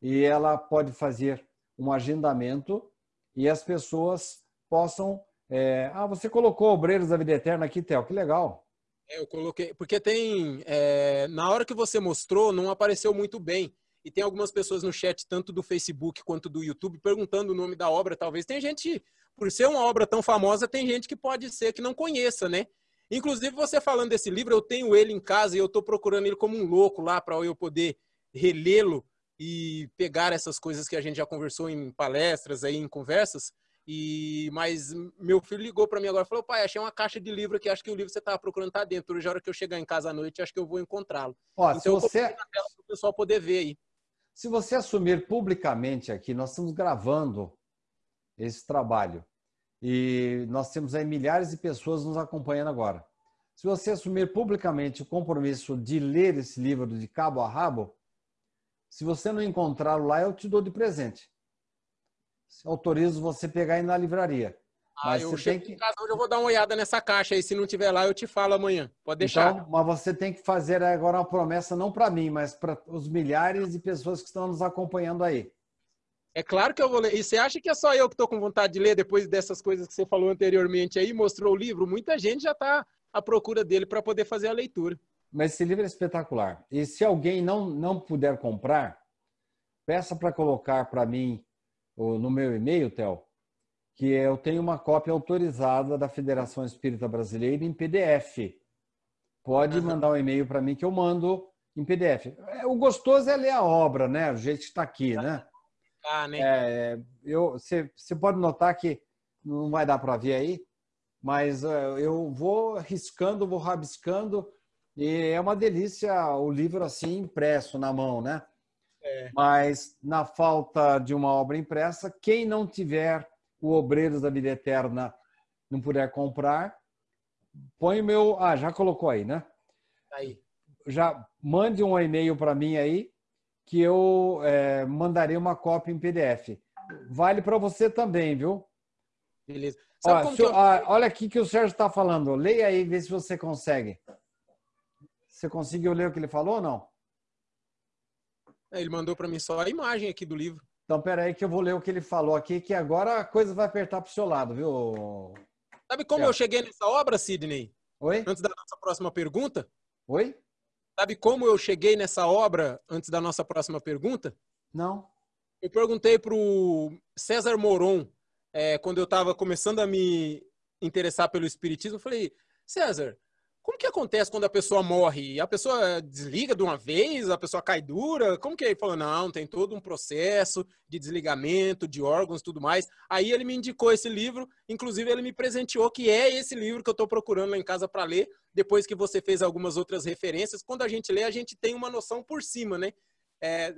e ela pode fazer um agendamento e as pessoas possam. É... ah, você colocou Obreiros da Vida Eterna aqui, Theo, que legal. É, eu coloquei, porque tem. É, na hora que você mostrou, não apareceu muito bem. E tem algumas pessoas no chat, tanto do Facebook quanto do YouTube, perguntando o nome da obra. Talvez tem gente, por ser uma obra tão famosa, tem gente que pode ser que não conheça, né? Inclusive, você falando desse livro, eu tenho ele em casa e eu estou procurando ele como um louco lá para eu poder relê-lo e pegar essas coisas que a gente já conversou em palestras, aí, em conversas. E mas meu filho ligou para mim agora e falou: pai, achei uma caixa de livro que acho que o livro que você estava procurando está dentro. Hoje, a hora que eu chegar em casa à noite, acho que eu vou encontrá-lo. Então, se você... para o pessoal poder ver aí. Se você assumir publicamente aqui, nós estamos gravando esse trabalho. E nós temos aí milhares de pessoas nos acompanhando agora. Se você assumir publicamente o compromisso de ler esse livro de cabo a rabo, se você não encontrá-lo lá, eu te dou de presente. Autorizo você pegar aí na livraria. Ah, mas eu chego tem que... em casa hoje, eu vou dar uma olhada nessa caixa aí. Se não tiver lá, eu te falo amanhã. Pode deixar. Então, mas você tem que fazer agora uma promessa, não para mim, mas para os milhares de pessoas que estão nos acompanhando aí. É claro que eu vou ler. E você acha que é só eu que estou com vontade de ler depois dessas coisas que você falou anteriormente aí, mostrou o livro? Muita gente já está à procura dele para poder fazer a leitura. Mas esse livro é espetacular. E se alguém não, não puder comprar, peça para colocar para mim no meu e-mail, Theo, que eu tenho uma cópia autorizada da Federação Espírita Brasileira em PDF. Pode mandar um e-mail para mim que eu mando em PDF. É, o gostoso é ler a obra, né? O jeito que está aqui, né? Ah, né? É, eu, você, você pode notar que não vai dar para ver aí, mas uh, eu vou riscando, vou rabiscando, e é uma delícia o livro assim impresso na mão, né? É. Mas na falta de uma obra impressa, quem não tiver o Obreiros da Vida Eterna não puder comprar, põe o meu. Ah, já colocou aí, né? Aí. Já mande um e-mail para mim aí, que eu é, mandarei uma cópia em PDF. Vale para você também, viu? Beleza. Ó, eu... ah, olha aqui que o Sérgio está falando. Leia aí, vê se você consegue. Você conseguiu ler o que ele falou ou não? É, ele mandou para mim só a imagem aqui do livro. Então, peraí que eu vou ler o que ele falou aqui, que agora a coisa vai apertar para o seu lado, viu? Sabe como é. eu cheguei nessa obra, Sidney? Oi? Antes da nossa próxima pergunta? Oi? Sabe como eu cheguei nessa obra antes da nossa próxima pergunta? Não. Eu perguntei para o César Moron, é, quando eu estava começando a me interessar pelo Espiritismo, eu falei, César, como que acontece quando a pessoa morre? A pessoa desliga de uma vez? A pessoa cai dura? Como que? Ele falou, não, tem todo um processo de desligamento de órgãos tudo mais. Aí ele me indicou esse livro, inclusive ele me presenteou, que é esse livro que eu estou procurando lá em casa para ler, depois que você fez algumas outras referências. Quando a gente lê, a gente tem uma noção por cima, né? É,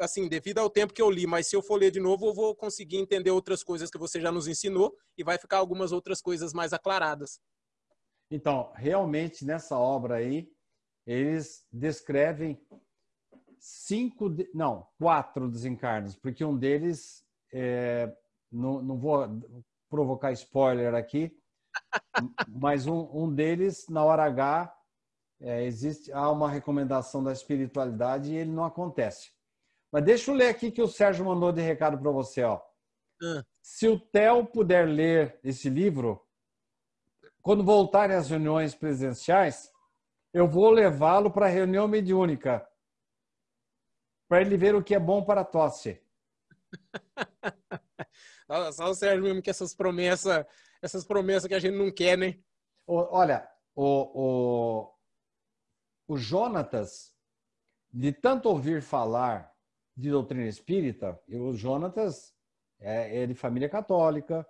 assim, devido ao tempo que eu li, mas se eu for ler de novo, eu vou conseguir entender outras coisas que você já nos ensinou e vai ficar algumas outras coisas mais aclaradas. Então, realmente nessa obra aí, eles descrevem cinco, não, quatro desencarnos, porque um deles, é, não, não vou provocar spoiler aqui, mas um, um deles, na hora H, é, existe há uma recomendação da espiritualidade e ele não acontece. Mas deixa eu ler aqui que o Sérgio mandou de recado para você, ó. Ah. Se o Theo puder ler esse livro, quando voltarem às reuniões presenciais, eu vou levá-lo para a reunião mediúnica, para ele ver o que é bom para a tosse. Só o Sérgio mesmo que essas promessas, essas promessas que a gente não quer, né? Olha, o, o, o Jonatas, de tanto ouvir falar de doutrina espírita, o Jonatas é, é de família católica,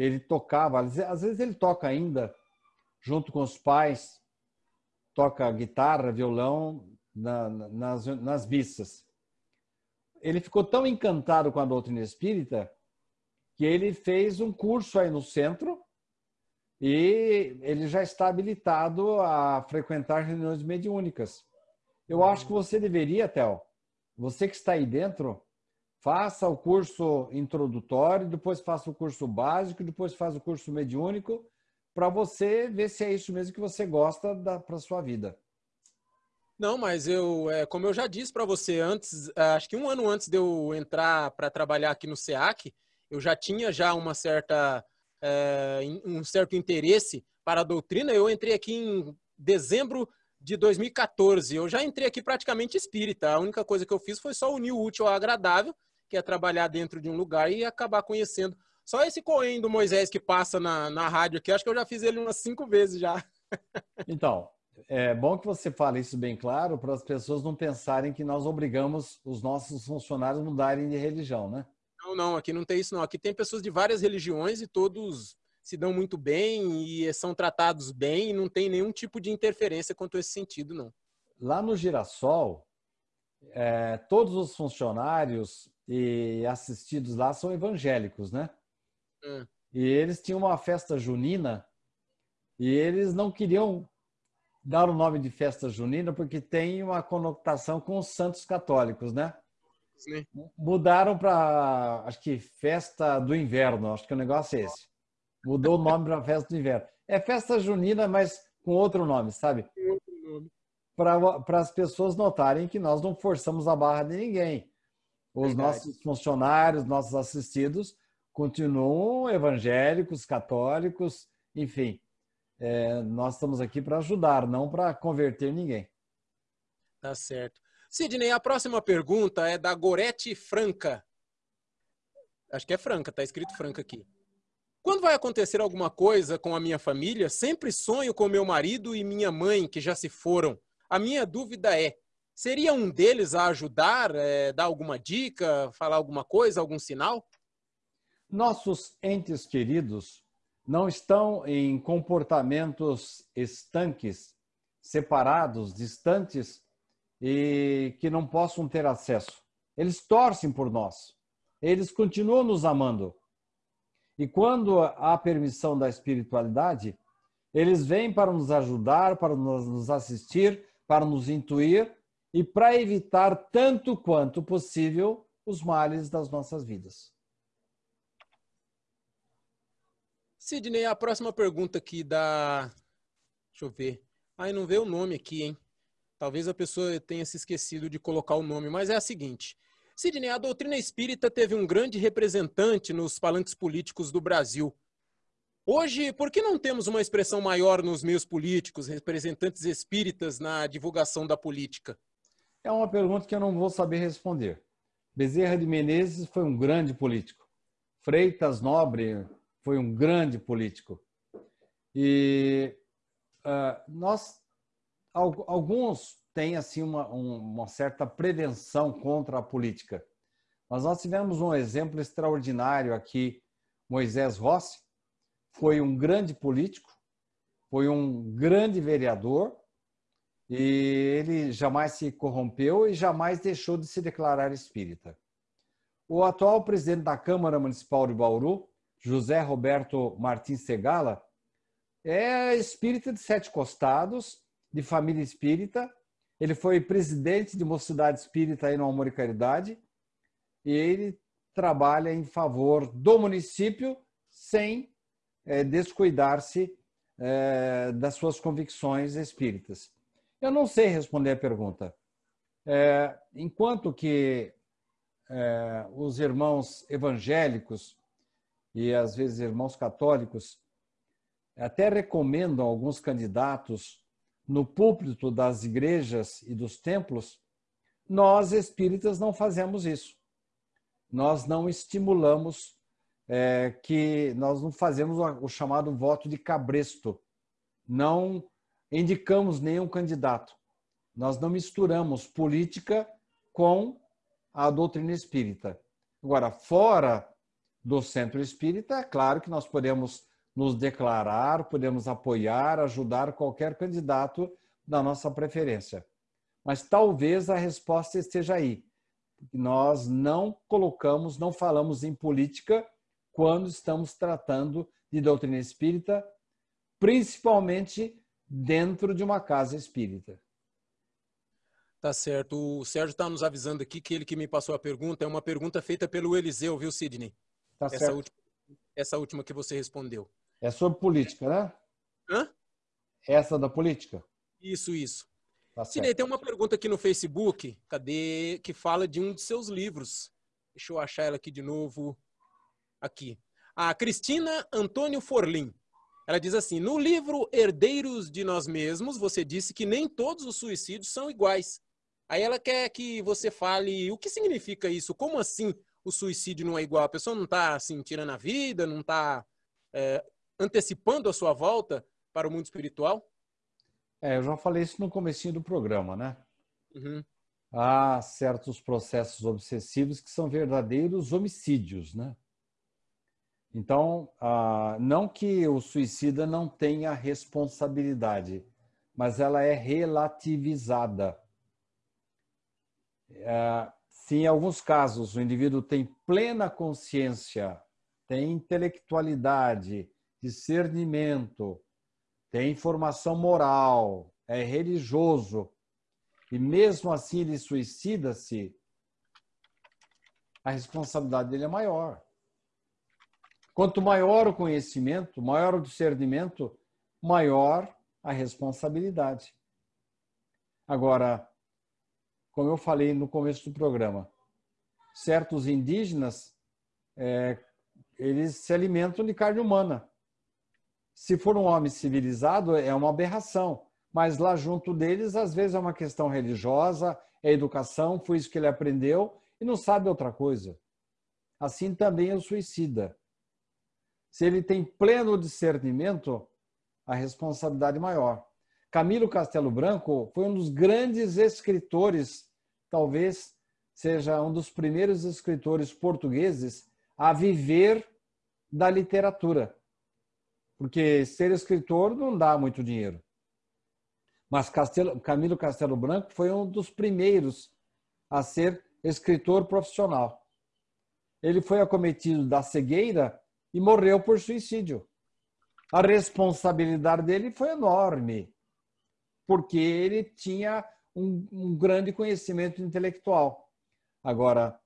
ele tocava, às vezes ele toca ainda, junto com os pais, toca guitarra, violão na, nas, nas missas. Ele ficou tão encantado com a doutrina espírita que ele fez um curso aí no centro e ele já está habilitado a frequentar reuniões mediúnicas. Eu acho que você deveria, Théo, você que está aí dentro, faça o curso introdutório, depois faça o curso básico, depois faz o curso mediúnico, para você ver se é isso mesmo que você gosta para sua vida. Não, mas eu, é, como eu já disse para você antes, é, acho que um ano antes de eu entrar para trabalhar aqui no SEAC, eu já tinha já uma certa, é, um certo interesse para a doutrina. Eu entrei aqui em dezembro de 2014. Eu já entrei aqui praticamente espírita. A única coisa que eu fiz foi só unir o útil ao agradável que é trabalhar dentro de um lugar e acabar conhecendo. Só esse Coen do Moisés que passa na, na rádio aqui, acho que eu já fiz ele umas cinco vezes já. Então, é bom que você fale isso bem claro para as pessoas não pensarem que nós obrigamos os nossos funcionários a mudarem de religião, né? Não, não, aqui não tem isso não. Aqui tem pessoas de várias religiões e todos se dão muito bem e são tratados bem e não tem nenhum tipo de interferência quanto a esse sentido, não. Lá no Girassol, é, todos os funcionários e assistidos lá são evangélicos, né? Hum. E eles tinham uma festa junina e eles não queriam dar o nome de festa junina porque tem uma conotação com os santos católicos, né? Sim. Mudaram para, acho que festa do inverno, acho que o negócio é esse. Mudou o nome para festa do inverno. É festa junina, mas com outro nome, sabe? Para as pessoas notarem que nós não forçamos a barra de ninguém. Os Verdade. nossos funcionários, nossos assistidos, continuam evangélicos, católicos, enfim. É, nós estamos aqui para ajudar, não para converter ninguém. Tá certo. Sidney, a próxima pergunta é da Gorete Franca. Acho que é Franca, tá escrito Franca aqui. Quando vai acontecer alguma coisa com a minha família, sempre sonho com meu marido e minha mãe, que já se foram. A minha dúvida é: seria um deles a ajudar, é, dar alguma dica, falar alguma coisa, algum sinal? Nossos entes queridos não estão em comportamentos estanques, separados, distantes e que não possam ter acesso. Eles torcem por nós. Eles continuam nos amando. E quando há permissão da espiritualidade, eles vêm para nos ajudar, para nos assistir, para nos intuir e para evitar tanto quanto possível os males das nossas vidas. Sidney, a próxima pergunta aqui da. Deixa eu ver. Ai, não vê o nome aqui, hein? Talvez a pessoa tenha se esquecido de colocar o nome, mas é a seguinte: Sidney, a doutrina espírita teve um grande representante nos palanques políticos do Brasil. Hoje, por que não temos uma expressão maior nos meios políticos, representantes espíritas na divulgação da política? É uma pergunta que eu não vou saber responder. Bezerra de Menezes foi um grande político. Freitas Nobre foi um grande político. E uh, nós, alguns tem assim uma, uma certa prevenção contra a política. Mas nós tivemos um exemplo extraordinário aqui, Moisés Rossi, foi um grande político, foi um grande vereador e ele jamais se corrompeu e jamais deixou de se declarar espírita. O atual presidente da Câmara Municipal de Bauru, José Roberto Martins Segala, é espírita de sete costados, de família espírita, ele foi presidente de Mocidade Espírita aí no Amor e Caridade e ele trabalha em favor do município sem é, descuidar-se é, das suas convicções espíritas. Eu não sei responder a pergunta. É, enquanto que é, os irmãos evangélicos e às vezes irmãos católicos até recomendam alguns candidatos no púlpito das igrejas e dos templos, nós espíritas não fazemos isso. Nós não estimulamos é, que nós não fazemos o chamado voto de cabresto, não indicamos nenhum candidato. Nós não misturamos política com a doutrina espírita. Agora, fora do centro espírita, é claro que nós podemos nos declarar, podemos apoiar, ajudar qualquer candidato da nossa preferência. Mas talvez a resposta esteja aí. Nós não colocamos, não falamos em política quando estamos tratando de doutrina espírita, principalmente dentro de uma casa espírita. Tá certo. O Sérgio está nos avisando aqui que ele que me passou a pergunta é uma pergunta feita pelo Eliseu, viu, Sidney? Tá essa certo. Última, essa última que você respondeu. É sobre política, né? Hã? Essa da política? Isso, isso. Tá Cine, tem uma pergunta aqui no Facebook, cadê? Que fala de um de seus livros. Deixa eu achar ela aqui de novo. Aqui. A Cristina Antônio Forlim. Ela diz assim: no livro Herdeiros de Nós Mesmos, você disse que nem todos os suicídios são iguais. Aí ela quer que você fale o que significa isso. Como assim o suicídio não é igual? A pessoa não está assim, tirando a vida, não está é, antecipando a sua volta para o mundo espiritual? É, eu já falei isso no comecinho do programa, né? Uhum. Há certos processos obsessivos que são verdadeiros homicídios, né? Então, ah, não que o suicida não tenha responsabilidade, mas ela é relativizada. É, se em alguns casos o indivíduo tem plena consciência, tem intelectualidade, discernimento, tem formação moral, é religioso, e mesmo assim ele suicida-se, a responsabilidade dele é maior. Quanto maior o conhecimento, maior o discernimento, maior a responsabilidade. Agora, como eu falei no começo do programa, certos indígenas é, eles se alimentam de carne humana. Se for um homem civilizado, é uma aberração. Mas lá junto deles, às vezes é uma questão religiosa, é educação, foi isso que ele aprendeu e não sabe outra coisa. Assim também é o suicida. Se ele tem pleno discernimento, a responsabilidade é maior. Camilo Castelo Branco foi um dos grandes escritores, talvez seja um dos primeiros escritores portugueses a viver da literatura. Porque ser escritor não dá muito dinheiro. Mas Castelo, Camilo Castelo Branco foi um dos primeiros a ser escritor profissional. Ele foi acometido da cegueira e morreu por suicídio. A responsabilidade dele foi enorme, porque ele tinha um, um grande conhecimento intelectual. Agora,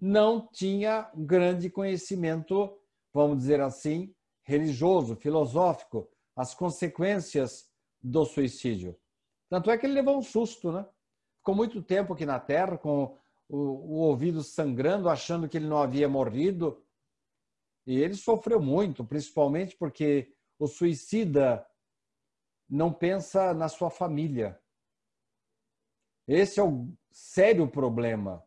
não tinha grande conhecimento, vamos dizer assim, religioso, filosófico, as consequências do suicídio. Tanto é que ele levou um susto, né? Ficou muito tempo aqui na Terra com o, o ouvido sangrando, achando que ele não havia morrido. E ele sofreu muito, principalmente porque o suicida não pensa na sua família. Esse é o sério problema.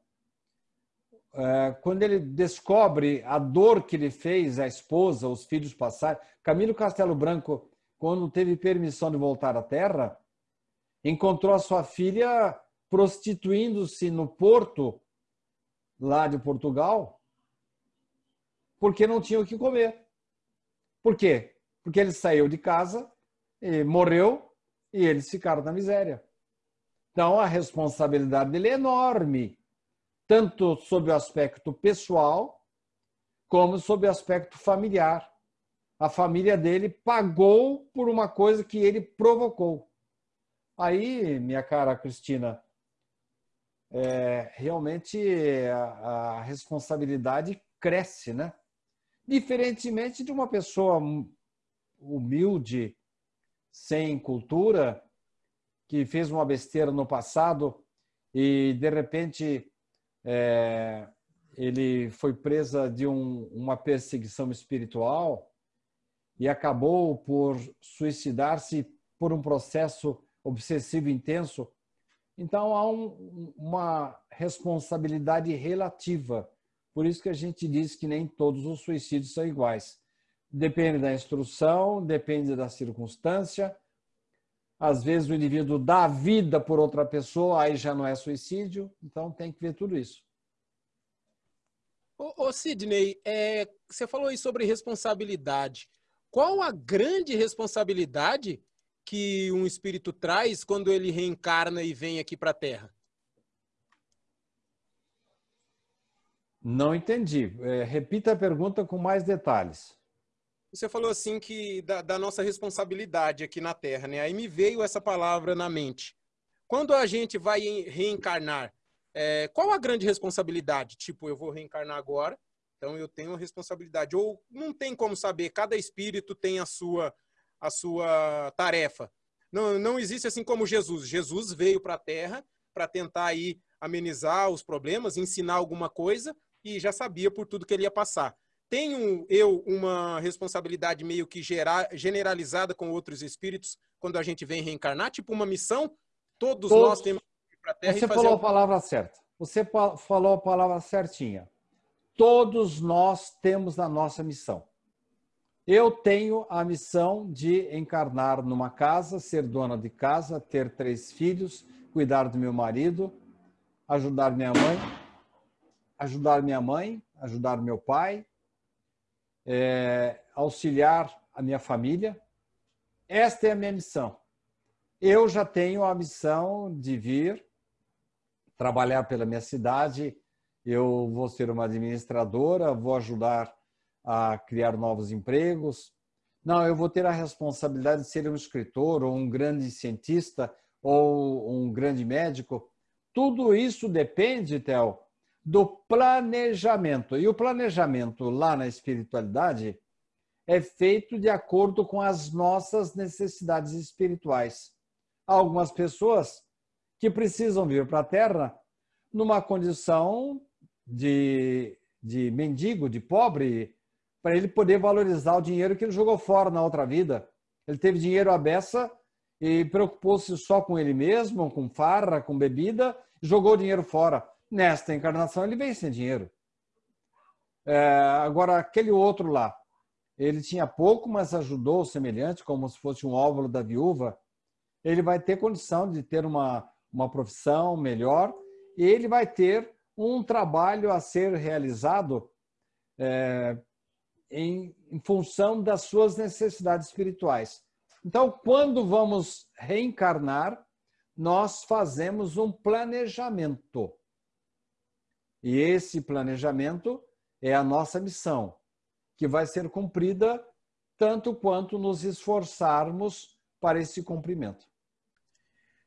É, quando ele descobre a dor que ele fez a esposa, os filhos passarem, Camilo Castelo Branco, quando teve permissão de voltar à Terra, encontrou a sua filha prostituindo-se no porto lá de Portugal, porque não tinha o que comer. Por quê? Porque ele saiu de casa, morreu e eles ficaram na miséria. Então a responsabilidade dele é enorme tanto sob o aspecto pessoal, como sob o aspecto familiar. A família dele pagou por uma coisa que ele provocou. Aí, minha cara Cristina, é, realmente a, a responsabilidade cresce, né? Diferentemente de uma pessoa humilde, sem cultura, que fez uma besteira no passado e de repente é, ele foi presa de um, uma perseguição espiritual e acabou por suicidar-se por um processo obsessivo intenso. Então há um, uma responsabilidade relativa. Por isso que a gente diz que nem todos os suicídios são iguais. Depende da instrução, depende da circunstância. Às vezes o indivíduo dá vida por outra pessoa, aí já não é suicídio. Então tem que ver tudo isso. Ô, Sidney, é, você falou aí sobre responsabilidade. Qual a grande responsabilidade que um espírito traz quando ele reencarna e vem aqui para a Terra? Não entendi. É, repita a pergunta com mais detalhes. Você falou assim que da, da, nossa responsabilidade aqui na Terra, né? Aí me veio essa palavra na mente. Quando a gente vai reencarnar, é, qual a grande responsabilidade? Tipo, eu vou reencarnar agora, então eu tenho a responsabilidade. Ou não tem como saber, cada espírito tem a sua, a sua tarefa. Não, não existe assim como Jesus. Jesus veio para a Terra para tentar aí amenizar os problemas, ensinar alguma coisa e já sabia por tudo que ele ia passar tenho eu uma responsabilidade meio que gerar, generalizada com outros espíritos quando a gente vem reencarnar? Tipo uma missão? Todos, Todos. nós temos que ir para a Terra Você falou a palavra certa. Você falou a palavra certinha. Todos nós temos a nossa missão. Eu tenho a missão de encarnar numa casa, ser dona de casa, ter três filhos, cuidar do meu marido, ajudar minha mãe, ajudar minha mãe, ajudar meu pai, é, auxiliar a minha família. Esta é a minha missão. Eu já tenho a missão de vir trabalhar pela minha cidade. Eu vou ser uma administradora, vou ajudar a criar novos empregos. Não, eu vou ter a responsabilidade de ser um escritor, ou um grande cientista, ou um grande médico. Tudo isso depende, Theo, do planejamento. E o planejamento lá na espiritualidade é feito de acordo com as nossas necessidades espirituais. Há algumas pessoas que precisam vir para a Terra numa condição de, de mendigo, de pobre, para ele poder valorizar o dinheiro que ele jogou fora na outra vida. Ele teve dinheiro à beça e preocupou-se só com ele mesmo, com farra, com bebida, jogou o dinheiro fora. Nesta encarnação ele vem sem dinheiro. É, agora, aquele outro lá, ele tinha pouco, mas ajudou o semelhante, como se fosse um óvulo da viúva. Ele vai ter condição de ter uma, uma profissão melhor e ele vai ter um trabalho a ser realizado é, em, em função das suas necessidades espirituais. Então, quando vamos reencarnar, nós fazemos um planejamento. E esse planejamento é a nossa missão, que vai ser cumprida tanto quanto nos esforçarmos para esse cumprimento.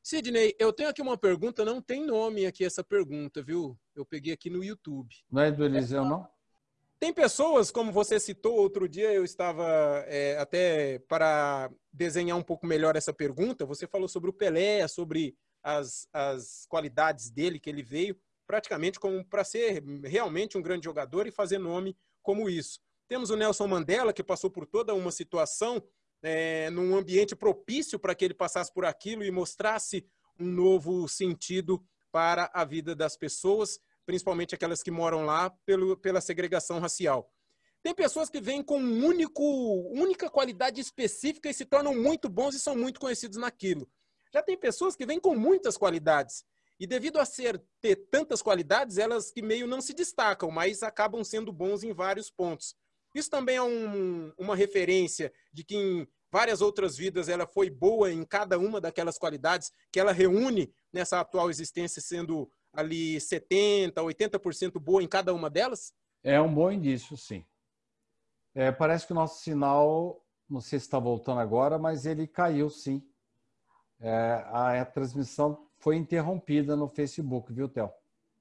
Sidney, eu tenho aqui uma pergunta, não tem nome aqui essa pergunta, viu? Eu peguei aqui no YouTube. Não é do Eliseu, não? Tem pessoas, como você citou outro dia, eu estava é, até para desenhar um pouco melhor essa pergunta. Você falou sobre o Pelé, sobre as, as qualidades dele, que ele veio praticamente como para ser realmente um grande jogador e fazer nome como isso. Temos o Nelson Mandela, que passou por toda uma situação é, num ambiente propício para que ele passasse por aquilo e mostrasse um novo sentido para a vida das pessoas principalmente aquelas que moram lá, pelo, pela segregação racial. Tem pessoas que vêm com um único, única qualidade específica e se tornam muito bons e são muito conhecidos naquilo. Já tem pessoas que vêm com muitas qualidades. E devido a ser ter tantas qualidades, elas que meio não se destacam, mas acabam sendo bons em vários pontos. Isso também é um, uma referência de que em várias outras vidas ela foi boa em cada uma daquelas qualidades que ela reúne nessa atual existência, sendo ali 70%, 80% boa em cada uma delas? É um bom indício, sim. É, parece que o nosso sinal, não sei se está voltando agora, mas ele caiu sim. É, a, a, transmissão foi interrompida no Facebook, viu, Theo?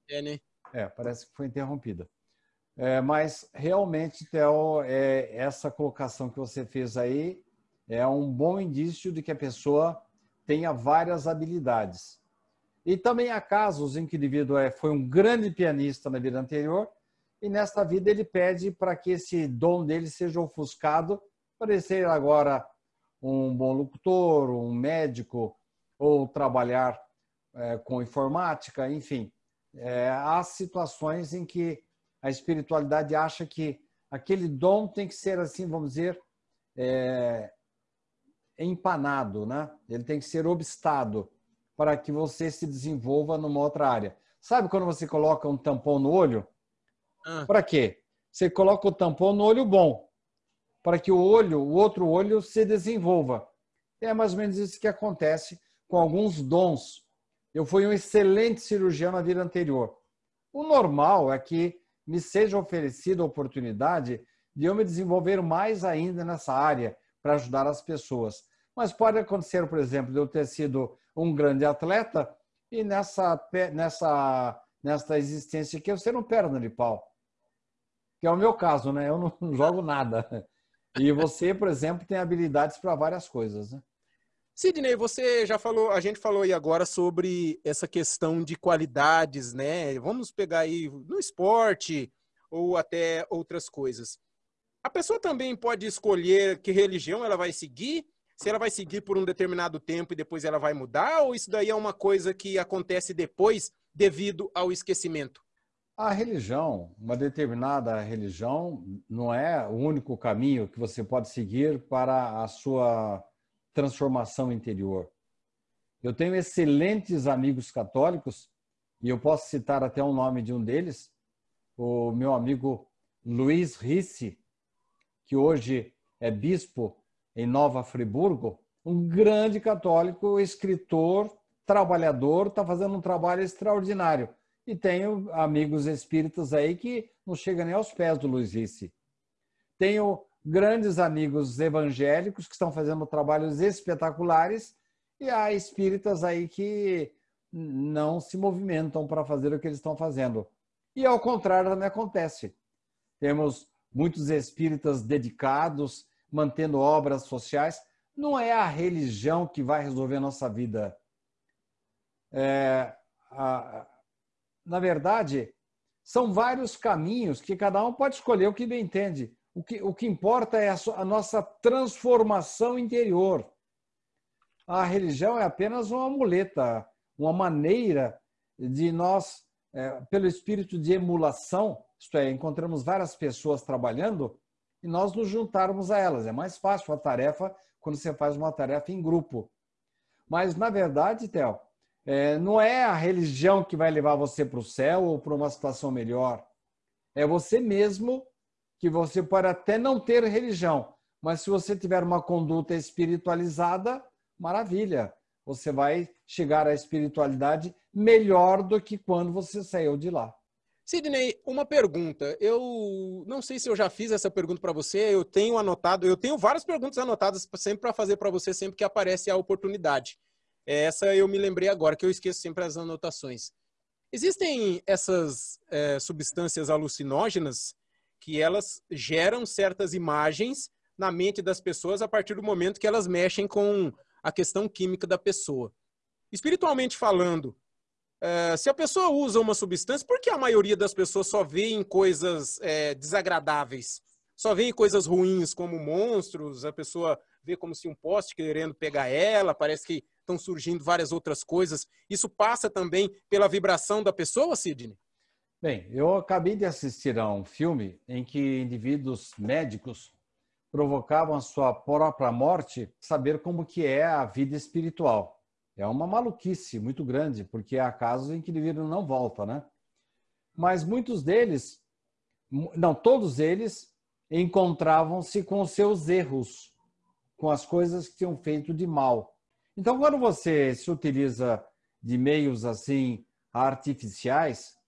É, né? É, parece que foi interrompida. É, mas realmente, Theo, é, essa colocação que você fez aí é um bom indício de que a pessoa tenha várias habilidades. E também há casos em que o indivíduo é, foi um grande pianista na vida anterior e nesta vida ele pede para que esse dom dele seja ofuscado para ele ser agora um bom locutor, um médico ou trabalhar é, com informática, enfim. É, há situações em que a espiritualidade acha que aquele dom tem que ser assim, vamos dizer, é, empanado, né? Ele tem que ser obstado para que você se desenvolva numa outra área. Sabe quando você coloca um tampão no olho? Ah. Para quê? Você coloca o tampão no olho bom, para que o olho, o outro olho, se desenvolva. É mais ou menos isso que acontece com alguns dons. Eu fui um excelente cirurgião na vida anterior. O normal é que me seja oferecida a oportunidade de eu me desenvolver mais ainda nessa área para ajudar as pessoas. Mas pode acontecer, por exemplo, de eu ter sido um grande atleta e nessa, nessa, nessa existência aqui eu ser um perna de pau. Que é o meu caso, né? Eu não jogo nada. E você, por exemplo, tem habilidades para várias coisas, né? Sidney, você já falou, a gente falou aí agora sobre essa questão de qualidades, né? Vamos pegar aí no esporte ou até outras coisas. A pessoa também pode escolher que religião ela vai seguir se ela vai seguir por um determinado tempo e depois ela vai mudar, ou isso daí é uma coisa que acontece depois devido ao esquecimento? A religião, uma determinada religião, não é o único caminho que você pode seguir para a sua transformação interior. Eu tenho excelentes amigos católicos, e eu posso citar até o nome de um deles, o meu amigo Luiz Risse, que hoje é bispo em Nova Friburgo, um grande católico, escritor, trabalhador, está fazendo um trabalho extraordinário. E tenho amigos espíritas aí que não chegam nem aos pés do Luiz Risse. Tenho grandes amigos evangélicos que estão fazendo trabalhos espetaculares e há espíritas aí que não se movimentam para fazer o que eles estão fazendo. E ao contrário também acontece. Temos muitos espíritas dedicados, mantendo obras sociais. Não é a religião que vai resolver a nossa vida. É, a, na verdade, são vários caminhos que cada um pode escolher o que bem entende. O que, o que importa é a, a nossa transformação interior. A religião é apenas uma muleta, uma maneira de nós, é, pelo espírito de emulação, isto é, encontramos várias pessoas trabalhando e nós nos juntarmos a elas. É mais fácil a tarefa quando você faz uma tarefa em grupo. Mas, na verdade, Theo, é, não é a religião que vai levar você para o céu ou para uma situação melhor. É você mesmo que você pode até não ter religião, mas se você tiver uma conduta espiritualizada, maravilha. Você vai chegar à espiritualidade melhor do que quando você saiu de lá. Sidney, uma pergunta. Eu não sei se eu já fiz essa pergunta para você. Eu tenho anotado, eu tenho várias perguntas anotadas sempre para fazer para você sempre que aparece a oportunidade. Essa eu me lembrei agora, que eu esqueço sempre as anotações. Existem essas é, substâncias alucinógenas que elas geram certas imagens na mente das pessoas a partir do momento que elas mexem com a questão química da pessoa. Espiritualmente falando, é, se a pessoa usa uma substância, por que a maioria das pessoas só vê em coisas é, desagradáveis? Só vê em coisas ruins, como monstros, a pessoa vê como se um poste querendo pegar ela, parece que estão surgindo várias outras coisas. Isso passa também pela vibração da pessoa, Sidney? Bem, eu acabei de assistir a um filme em que indivíduos médicos provocavam a sua própria morte, saber como que é a vida espiritual. É uma maluquice muito grande, porque há casos em que o indivíduo não volta, né? Mas muitos deles, não todos eles, encontravam-se com seus erros, com as coisas que tinham feito de mal. Então, quando você se utiliza de meios assim artificiais,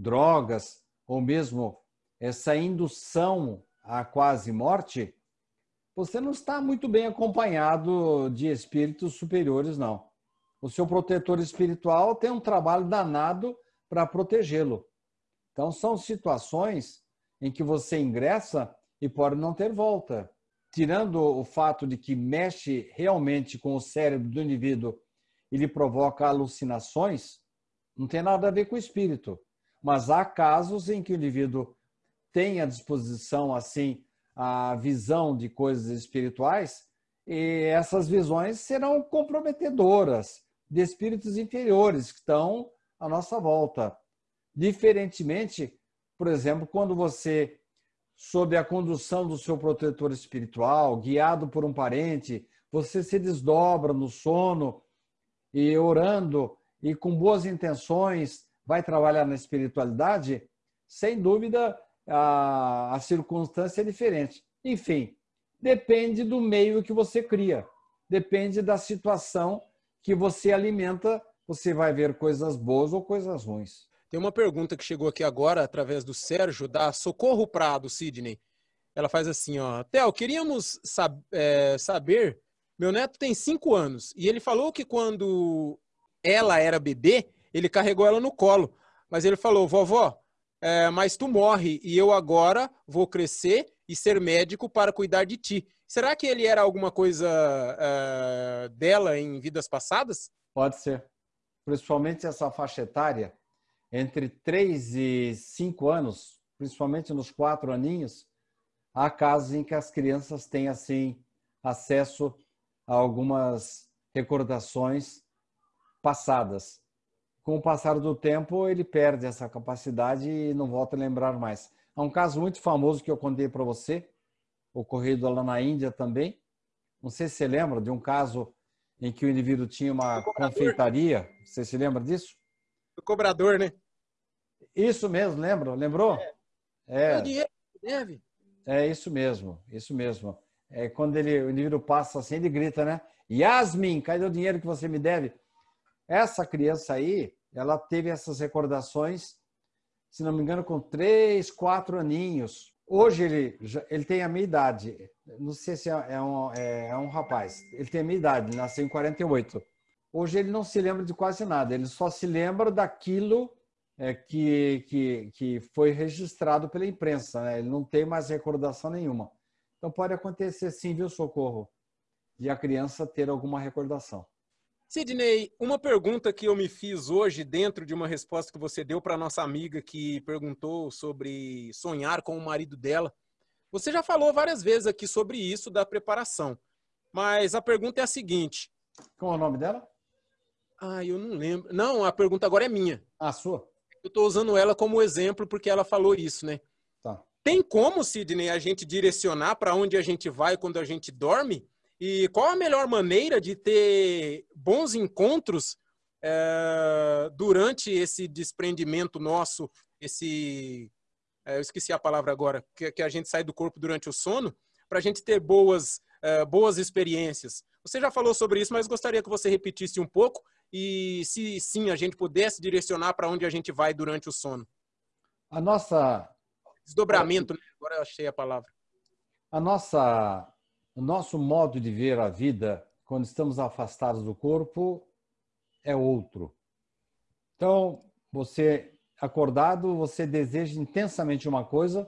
drogas, ou mesmo essa indução à quase morte, você não está muito bem acompanhado de espíritos superiores, não. O seu protetor espiritual tem um trabalho danado para protegê-lo. Então, são situações em que você ingressa e pode não ter volta tirando o fato de que mexe realmente com o cérebro do indivíduo e lhe provoca alucinações, não tem nada a ver com o espírito. Mas há casos em que o indivíduo tem à disposição, assim, a visão de coisas espirituais e essas visões serão comprometedoras de espíritos inferiores que estão à nossa volta. Diferentemente, por exemplo, quando você sob a condução do seu protetor espiritual, guiado por um parente, você se desdobra no sono e orando e com boas intenções vai trabalhar na espiritualidade, sem dúvida a, a circunstância é diferente. Enfim, depende do meio que você cria, depende da situação que você alimenta, você vai ver coisas boas ou coisas ruins. Tem uma pergunta que chegou aqui agora, através do Sérgio, da Socorro Prado, Sidney. Ela faz assim, ó. Theo, queríamos sab é, saber, meu neto tem cinco anos, e ele falou que quando ela era bebê, ele carregou ela no colo. Mas ele falou, vovó, é, mas tu morre, e eu agora vou crescer e ser médico para cuidar de ti. Será que ele era alguma coisa é, dela em vidas passadas? Pode ser. Principalmente essa faixa etária, entre 3 e 5 anos, principalmente nos quatro aninhos, há casos em que as crianças têm assim acesso a algumas recordações passadas. Com o passar do tempo, ele perde essa capacidade e não volta a lembrar mais. Há um caso muito famoso que eu contei para você, ocorrido lá na Índia também. Não sei se você lembra de um caso em que o indivíduo tinha uma confeitaria. Você se lembra disso? do cobrador, né? Isso mesmo, lembra? Lembrou? É. é. dinheiro deve. É isso mesmo, isso mesmo. É quando ele, o indivíduo passa assim, ele grita, né? Yasmin, cadê o dinheiro que você me deve? Essa criança aí, ela teve essas recordações, se não me engano, com três, quatro aninhos. Hoje ele, ele tem a minha idade. Não sei se é, é um, é, é um rapaz. Ele tem a minha idade, nasceu em 48. Hoje ele não se lembra de quase nada, ele só se lembra daquilo é, que, que, que foi registrado pela imprensa, né? ele não tem mais recordação nenhuma. Então pode acontecer sim, viu, Socorro, de a criança ter alguma recordação. Sidney, uma pergunta que eu me fiz hoje dentro de uma resposta que você deu para nossa amiga que perguntou sobre sonhar com o marido dela. Você já falou várias vezes aqui sobre isso da preparação, mas a pergunta é a seguinte: Qual é o nome dela? Ah, eu não lembro. Não, a pergunta agora é minha. A sua? Eu estou usando ela como exemplo porque ela falou isso, né? Tá. Tem como, Sidney, a gente direcionar para onde a gente vai quando a gente dorme? E qual a melhor maneira de ter bons encontros é, durante esse desprendimento nosso, esse. É, eu esqueci a palavra agora, que, que, a gente sai do corpo durante o sono, para a gente ter boas, é, boas experiências. Você já falou sobre isso, mas gostaria que você repetisse um pouco e, se sim, a gente pudesse direcionar para onde a gente vai durante o sono. A nossa. Desdobramento, né? agora eu achei a palavra. A nossa o nosso modo de ver a vida quando estamos afastados do corpo é outro. Então, você acordado, você deseja intensamente uma coisa,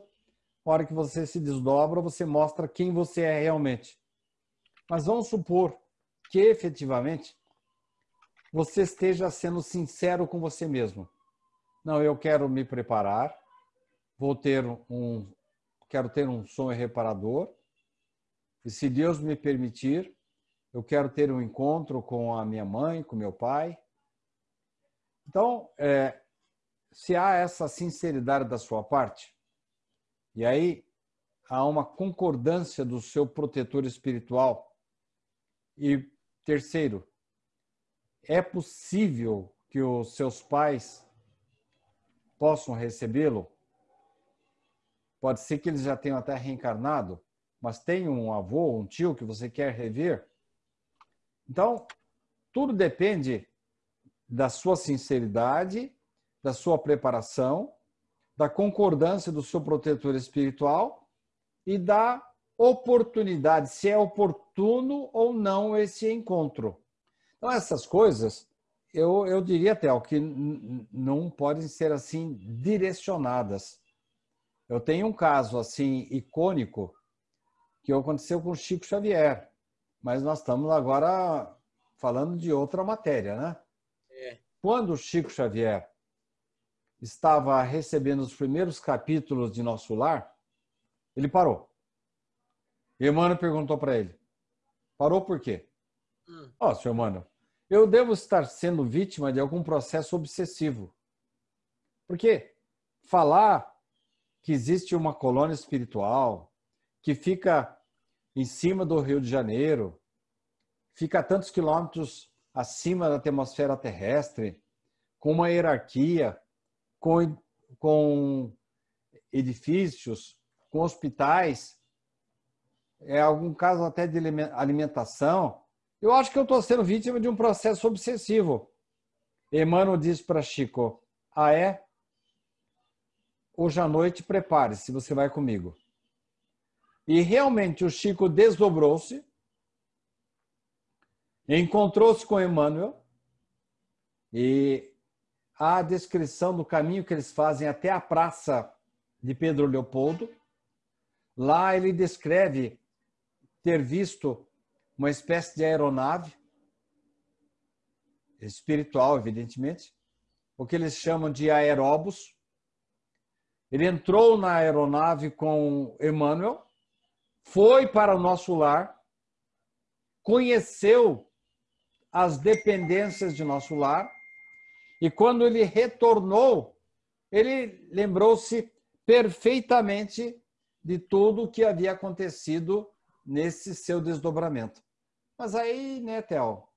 na hora que você se desdobra, você mostra quem você é realmente. Mas vamos supor que efetivamente você esteja sendo sincero com você mesmo. Não, eu quero me preparar, vou ter um quero ter um sonho reparador, e se Deus me permitir, eu quero ter um encontro com a minha mãe, com meu pai. Então, é, se há essa sinceridade da sua parte, e aí há uma concordância do seu protetor espiritual, e terceiro, é possível que os seus pais possam recebê-lo? Pode ser que eles já tenham até reencarnado, mas tem um avô, um tio que você quer rever. Então, tudo depende da sua sinceridade, da sua preparação, da concordância do seu protetor espiritual e da oportunidade, se é oportuno ou não esse encontro. Então, essas coisas, eu, eu diria até que não podem ser assim direcionadas. Eu tenho um caso assim icônico que aconteceu com Chico Xavier. Mas nós estamos agora falando de outra matéria, né? É. Quando Chico Xavier estava recebendo os primeiros capítulos de Nosso Lar, ele parou. E Emmanuel perguntou para ele: parou por quê? Hum. Ó, hum. oh, senhor Emmanuel, eu devo estar sendo vítima de algum processo obsessivo. Por quê? Falar que existe uma colônia espiritual, que fica em cima do Rio de Janeiro, fica a tantos quilômetros acima da atmosfera terrestre, com uma hierarquia, com, com edifícios, com hospitais, é algum caso até de alimentação. Eu acho que eu estou sendo vítima de um processo obsessivo. Emmanuel diz para Chico: Ah, é? Hoje à noite prepare-se, você vai comigo. E realmente o Chico desdobrou-se, encontrou-se com Emmanuel e a descrição do caminho que eles fazem até a praça de Pedro Leopoldo. Lá ele descreve ter visto uma espécie de aeronave espiritual, evidentemente, o que eles chamam de aeróbus. Ele entrou na aeronave com Emmanuel foi para o nosso lar, conheceu as dependências de nosso lar, e quando ele retornou, ele lembrou-se perfeitamente de tudo o que havia acontecido nesse seu desdobramento. Mas aí, né, Theo,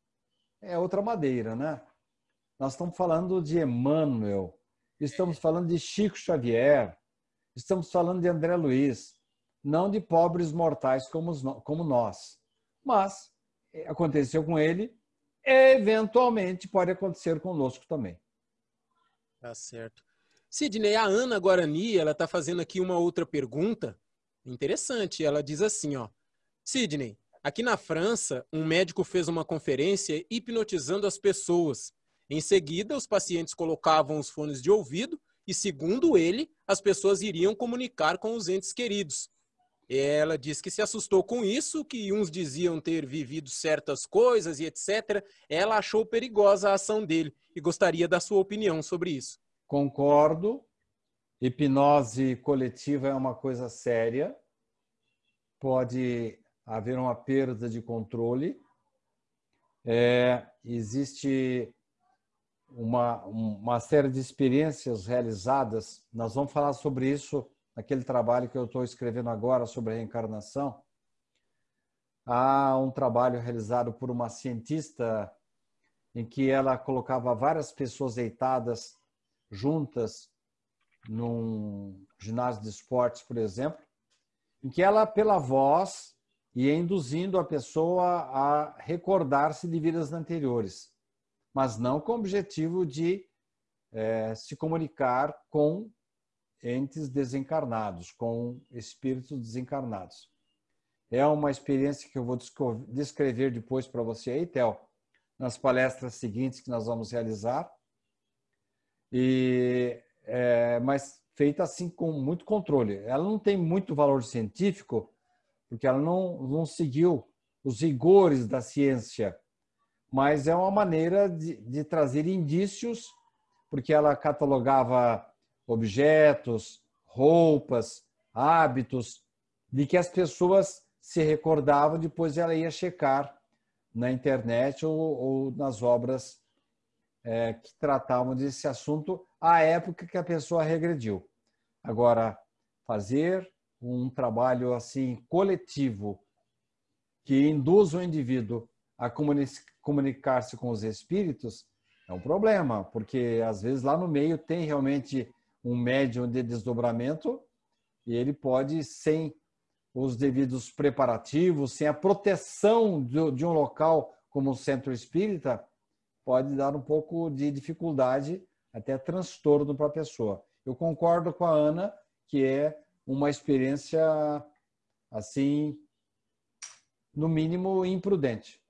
é outra madeira, né? Nós estamos falando de Emmanuel, estamos falando de Chico Xavier, estamos falando de André Luiz, não de pobres mortais como, como nós. Mas é, aconteceu com ele, eventualmente pode acontecer conosco também. Tá certo. Sidney, a Ana Guarani, ela está fazendo aqui uma outra pergunta interessante. Ela diz assim, ó. Sidney, aqui na França, um médico fez uma conferência hipnotizando as pessoas. Em seguida, os pacientes colocavam os fones de ouvido e, segundo ele, as pessoas iriam comunicar com os entes queridos. Ela disse que se assustou com isso, que uns diziam ter vivido certas coisas e etc. Ela achou perigosa a ação dele e gostaria da sua opinião sobre isso. Concordo. Hipnose coletiva é uma coisa séria. Pode haver uma perda de controle. É, existe uma, uma série de experiências realizadas. Nós vamos falar sobre isso naquele trabalho que eu estou escrevendo agora sobre a reencarnação. Há um trabalho realizado por uma cientista em que ela colocava várias pessoas deitadas juntas num ginásio de esportes, por exemplo, em que ela, pela voz, ia induzindo a pessoa a recordar-se de vidas anteriores, mas não com o objetivo de é, se comunicar com entes desencarnados, com espíritos desencarnados. É uma experiência que eu vou descrever depois para você aí, Theo, nas palestras seguintes que nós vamos realizar. E, é, mas feita assim com muito controle. Ela não tem muito valor científico, porque ela não, não seguiu os rigores da ciência, mas é uma maneira de, de trazer indícios, porque ela catalogava objetos, roupas, hábitos, de que as pessoas se recordavam, depois ela ia checar na internet ou, ou nas obras é, que tratavam desse assunto à época que a pessoa regrediu. Agora, fazer um trabalho assim coletivo que induz o indivíduo a comunicar-se com os espíritos é um problema, porque às vezes lá no meio tem realmente um médium de desdobramento e ele pode, sem os devidos preparativos, sem a proteção de um local como o centro espírita, pode dar um pouco de dificuldade, até transtorno para a pessoa. Eu concordo com a Ana que é uma experiência assim, no mínimo imprudente.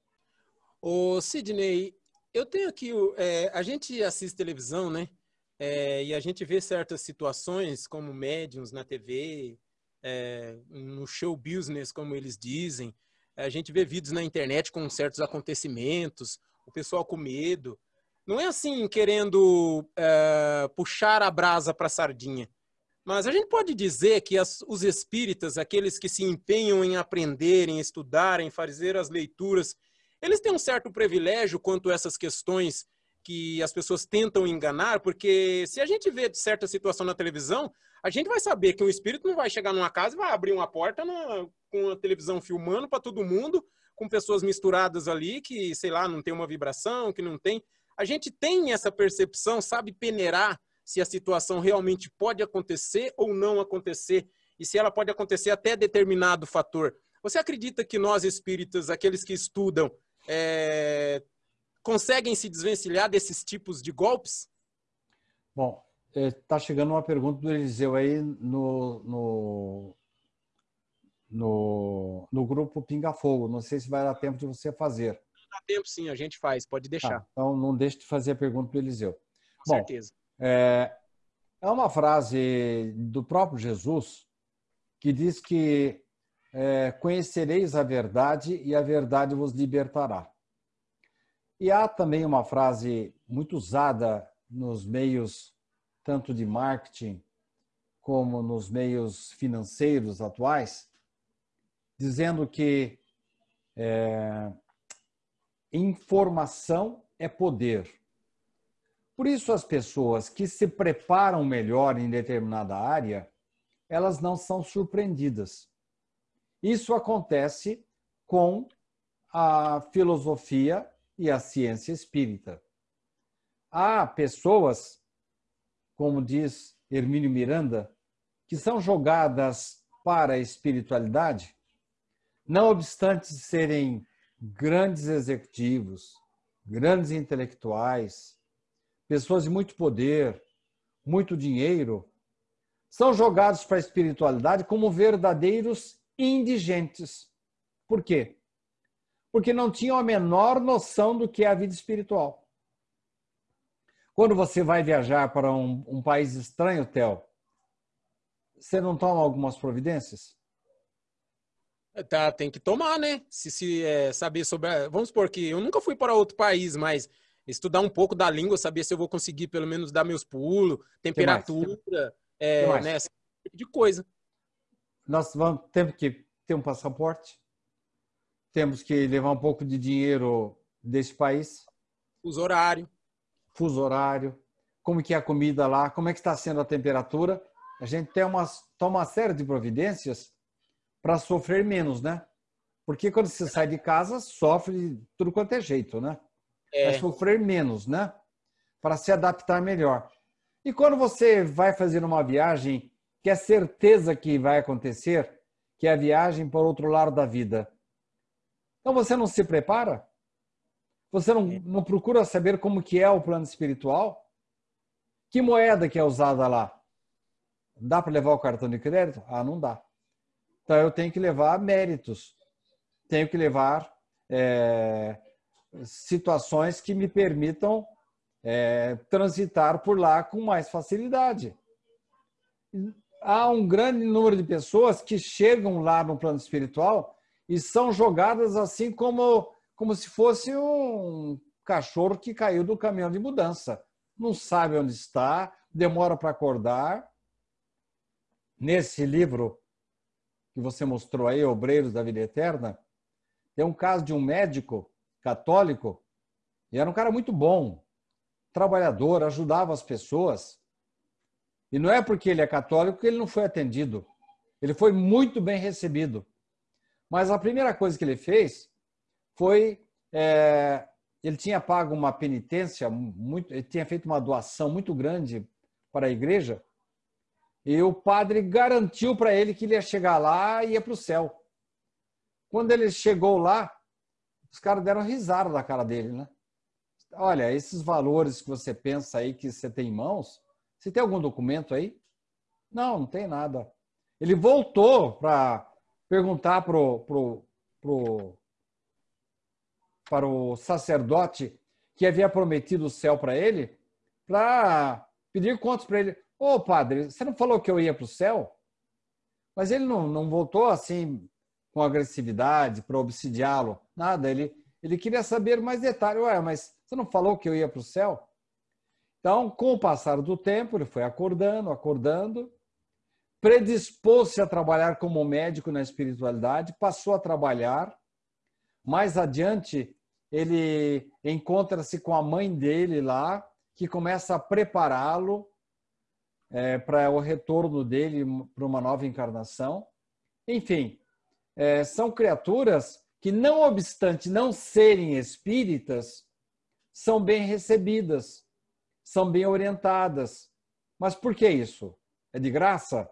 O Sidney, eu tenho aqui, é, a gente assiste televisão, né? É, e a gente vê certas situações como médiums na TV, é, no show business, como eles dizem. A gente vê vídeos na internet com certos acontecimentos, o pessoal com medo. Não é assim querendo é, puxar a brasa para a sardinha. Mas a gente pode dizer que as, os espíritas, aqueles que se empenham em aprender, em estudar, em fazer as leituras, eles têm um certo privilégio quanto a essas questões que as pessoas tentam enganar, porque se a gente vê certa situação na televisão, a gente vai saber que um espírito não vai chegar numa casa e vai abrir uma porta na, com a televisão filmando para todo mundo, com pessoas misturadas ali que, sei lá, não tem uma vibração, que não tem. A gente tem essa percepção, sabe peneirar se a situação realmente pode acontecer ou não acontecer, e se ela pode acontecer até determinado fator. Você acredita que nós espíritas, aqueles que estudam, é, conseguem se desvencilhar desses tipos de golpes? Bom, está é, chegando uma pergunta do Eliseu aí no, no, no, no grupo Pinga Fogo. Não sei se vai dar tempo de você fazer. Dá tempo sim, a gente faz, pode deixar. Tá, então não deixe de fazer a pergunta do Eliseu. Com Bom, certeza. É, é uma frase do próprio Jesus que diz que é, conhecereis a verdade e a verdade vos libertará. E há também uma frase muito usada nos meios, tanto de marketing como nos meios financeiros atuais, dizendo que é, informação é poder. Por isso, as pessoas que se preparam melhor em determinada área, elas não são surpreendidas. Isso acontece com a filosofia e a ciência espírita. Há pessoas, como diz Hermínio Miranda, que são jogadas para a espiritualidade, não obstante serem grandes executivos, grandes intelectuais, pessoas de muito poder, muito dinheiro, são jogados para a espiritualidade como verdadeiros indigentes. Por quê? Porque não tinham a menor noção do que é a vida espiritual. Quando você vai viajar para um, um país estranho, Theo, você não toma algumas providências? Tá, tem que tomar, né? Se, se é, saber sobre. A... Vamos supor que eu nunca fui para outro país, mas estudar um pouco da língua, saber se eu vou conseguir pelo menos dar meus pulos, temperatura, é, né? Esse tipo de coisa. Nós vamos, temos que ter um passaporte, temos que levar um pouco de dinheiro desse país. Fuso horário. Fuso horário. Como que é a comida lá, como é que está sendo a temperatura. A gente tem uma, toma uma série de providências para sofrer menos, né? Porque quando você sai de casa, sofre tudo quanto é jeito, né? É. Vai sofrer menos, né? Para se adaptar melhor. E quando você vai fazer uma viagem que é certeza que vai acontecer, que é a viagem para o outro lado da vida, então você não se prepara? Você não, não procura saber como que é o plano espiritual? Que moeda que é usada lá? Dá para levar o cartão de crédito? Ah, não dá. Então eu tenho que levar méritos, tenho que levar é, situações que me permitam é, transitar por lá com mais facilidade. Há um grande número de pessoas que chegam lá no plano espiritual e são jogadas assim como, como se fosse um cachorro que caiu do caminhão de mudança. Não sabe onde está, demora para acordar. Nesse livro, que você mostrou aí, Obreiros da Vida Eterna, tem um caso de um médico católico, e era um cara muito bom, trabalhador, ajudava as pessoas. E não é porque ele é católico que ele não foi atendido. Ele foi muito bem recebido. Mas a primeira coisa que ele fez foi. É, ele tinha pago uma penitência, muito, ele tinha feito uma doação muito grande para a igreja, e o padre garantiu para ele que ele ia chegar lá e ia para o céu. Quando ele chegou lá, os caras deram risada da cara dele, né? Olha, esses valores que você pensa aí que você tem em mãos, você tem algum documento aí? Não, não tem nada. Ele voltou para perguntar pro, pro, pro, para o sacerdote que havia prometido o céu para ele, para pedir contas para ele. Ô, padre, você não falou que eu ia para o céu? Mas ele não, não voltou assim com agressividade para obsidiá-lo, nada. Ele, ele queria saber mais detalhes. Ué, mas você não falou que eu ia para o céu? Então, com o passar do tempo, ele foi acordando, acordando, predispôs-se a trabalhar como médico na espiritualidade, passou a trabalhar. Mais adiante, ele encontra-se com a mãe dele lá, que começa a prepará-lo é, para o retorno dele para uma nova encarnação. Enfim, é, são criaturas que, não obstante não serem espíritas, são bem recebidas, são bem orientadas. Mas por que isso? É de graça?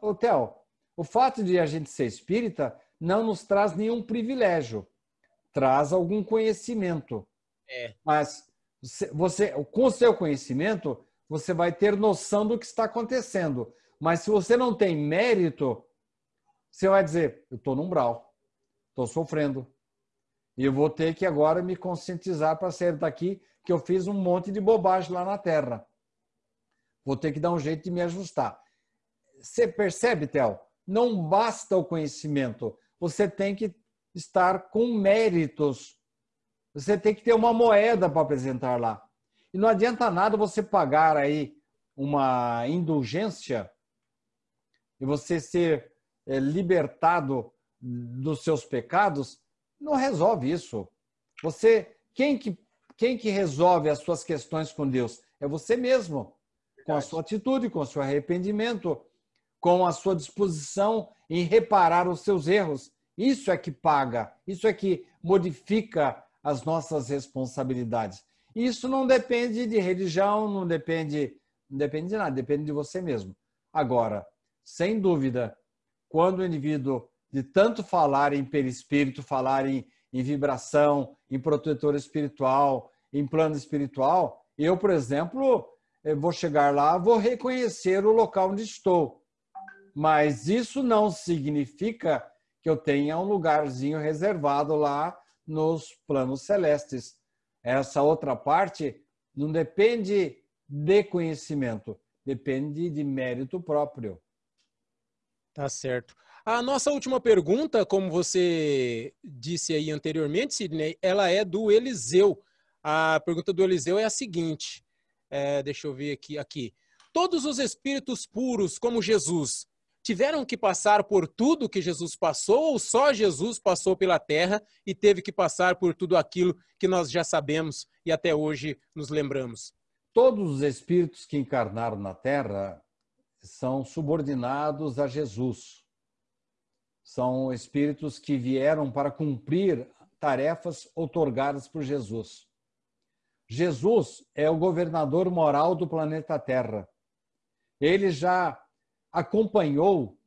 O Theo, o fato de a gente ser espírita não nos traz nenhum privilégio, traz algum conhecimento. É. Mas você, com o seu conhecimento, você vai ter noção do que está acontecendo. Mas se você não tem mérito, você vai dizer: eu estou no umbral, estou sofrendo. E eu vou ter que agora me conscientizar para sair daqui que eu fiz um monte de bobagem lá na Terra. Vou ter que dar um jeito de me ajustar. Você percebe, Theo? Não basta o conhecimento. Você tem que estar com méritos. Você tem que ter uma moeda para apresentar lá. E não adianta nada você pagar aí uma indulgência e você ser é, libertado dos seus pecados, não resolve isso. Você, quem que, quem que resolve as suas questões com Deus? É você mesmo, com a sua atitude, com o seu arrependimento, com a sua disposição em reparar os seus erros. Isso é que paga, isso é que modifica as nossas responsabilidades. Isso não depende de religião, não depende, não depende de nada, depende de você mesmo. Agora, sem dúvida, quando o indivíduo de tanto falar em perispírito, falar em, em vibração, em protetor espiritual, em plano espiritual, eu, por exemplo, eu vou chegar lá, vou reconhecer o local onde estou. Mas isso não significa que eu tenha um lugarzinho reservado lá nos planos celestes essa outra parte Não depende de conhecimento, depende de mérito próprio. Tá certo. A nossa última pergunta, como você disse aí anteriormente, Sidney, ela é do Eliseu. A pergunta do Eliseu é a seguinte: é, deixa eu ver aqui, aqui. Todos os espíritos puros, como Jesus, tiveram que passar por tudo que Jesus passou ou só Jesus passou pela terra e teve que passar por tudo aquilo que nós já sabemos e até hoje nos lembramos? Todos os espíritos que encarnaram na terra são subordinados a Jesus. São espíritos que vieram para cumprir tarefas otorgadas por Jesus. Jesus é o governador moral do planeta Terra. Ele já acompanhou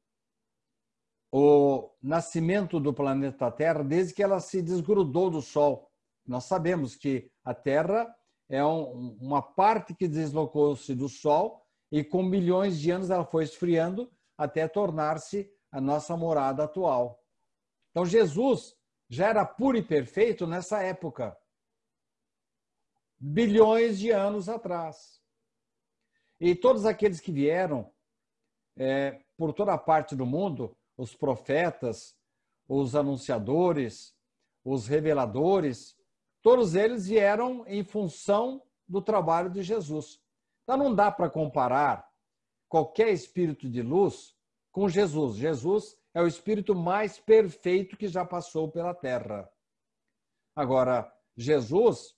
o nascimento do planeta Terra desde que ela se desgrudou do Sol. Nós sabemos que a Terra é um, uma parte que deslocou-se do Sol e com milhões de anos ela foi esfriando até tornar-se a nossa morada atual. Então Jesus já era puro e perfeito nessa época, bilhões de anos atrás. E todos aqueles que vieram é, por toda parte do mundo, os profetas, os anunciadores, os reveladores, todos eles vieram em função do trabalho de Jesus. Então não dá para comparar qualquer espírito de luz com Jesus. Jesus é o espírito mais perfeito que já passou pela terra. Agora, Jesus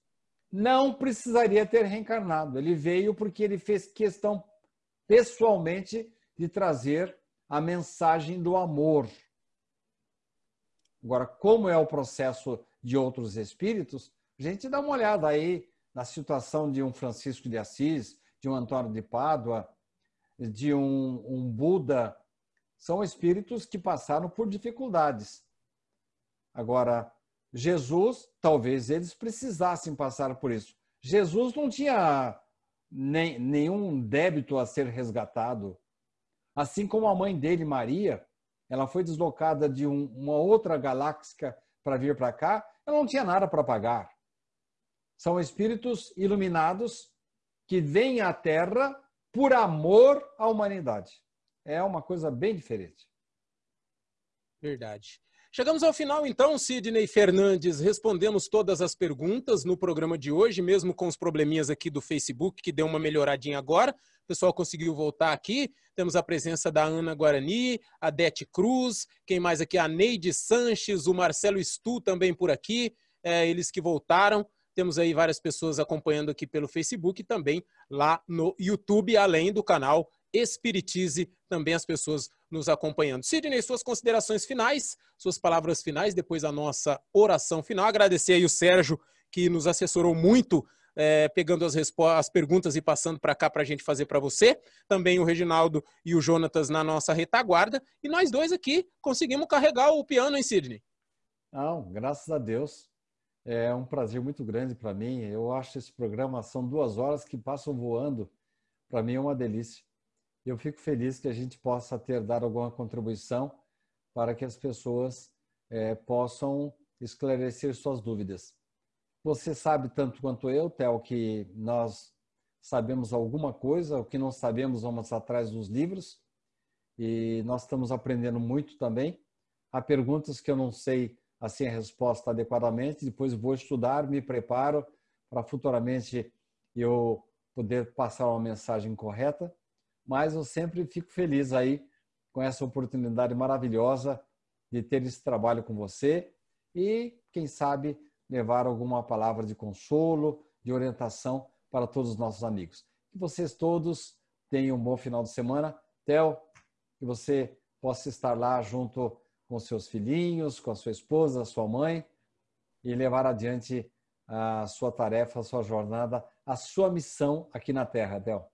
não precisaria ter reencarnado. Ele veio porque ele fez questão pessoalmente de trazer a mensagem do amor. Agora, como é o processo de outros espíritos, a gente dá uma olhada aí na situação de um Francisco de Assis, de um Antônio de Pádua, de um, um Buda. São espíritos que passaram por dificuldades. Agora, Jesus, talvez eles precisassem passar por isso. Jesus não tinha nem, nenhum débito a ser resgatado. Assim como a mãe dele, Maria, ela foi deslocada de um, uma outra galáxia para vir para cá, ela não tinha nada para pagar. São espíritos iluminados que vêm à Terra por amor à humanidade. É uma coisa bem diferente. Verdade. Chegamos ao final, então, Sidney Fernandes. Respondemos todas as perguntas no programa de hoje, mesmo com os probleminhas aqui do Facebook, que deu uma melhoradinha agora. O pessoal conseguiu voltar aqui. Temos a presença da Ana Guarani, a Dete Cruz, quem mais aqui? A Neide Sanches, o Marcelo Stu também por aqui, é, eles que voltaram. Temos aí várias pessoas acompanhando aqui pelo Facebook e também lá no YouTube, além do canal Espiritize, também as pessoas nos acompanhando. Sidney, suas considerações finais, suas palavras finais, depois a nossa oração final. Agradecer aí o Sérgio, que nos assessorou muito é, pegando as, as perguntas e passando para cá para a gente fazer para você. Também o Reginaldo e o Jonatas na nossa retaguarda. E nós dois aqui conseguimos carregar o piano em Sydney. Não, graças a Deus. É um prazer muito grande para mim. Eu acho esse programa são duas horas que passam voando. Para mim é uma delícia. Eu fico feliz que a gente possa ter dado alguma contribuição para que as pessoas é, possam esclarecer suas dúvidas. Você sabe tanto quanto eu, Theo, que nós sabemos alguma coisa, o que não sabemos vamos atrás dos livros e nós estamos aprendendo muito também. Há perguntas que eu não sei assim a resposta adequadamente, depois vou estudar, me preparo para futuramente eu poder passar uma mensagem correta, mas eu sempre fico feliz aí com essa oportunidade maravilhosa de ter esse trabalho com você e, quem sabe, levar alguma palavra de consolo, de orientação para todos os nossos amigos. Que vocês todos tenham um bom final de semana. Theo, que você possa estar lá junto com seus filhinhos, com a sua esposa, a sua mãe e levar adiante a sua tarefa, a sua jornada, a sua missão aqui na Terra, Theo.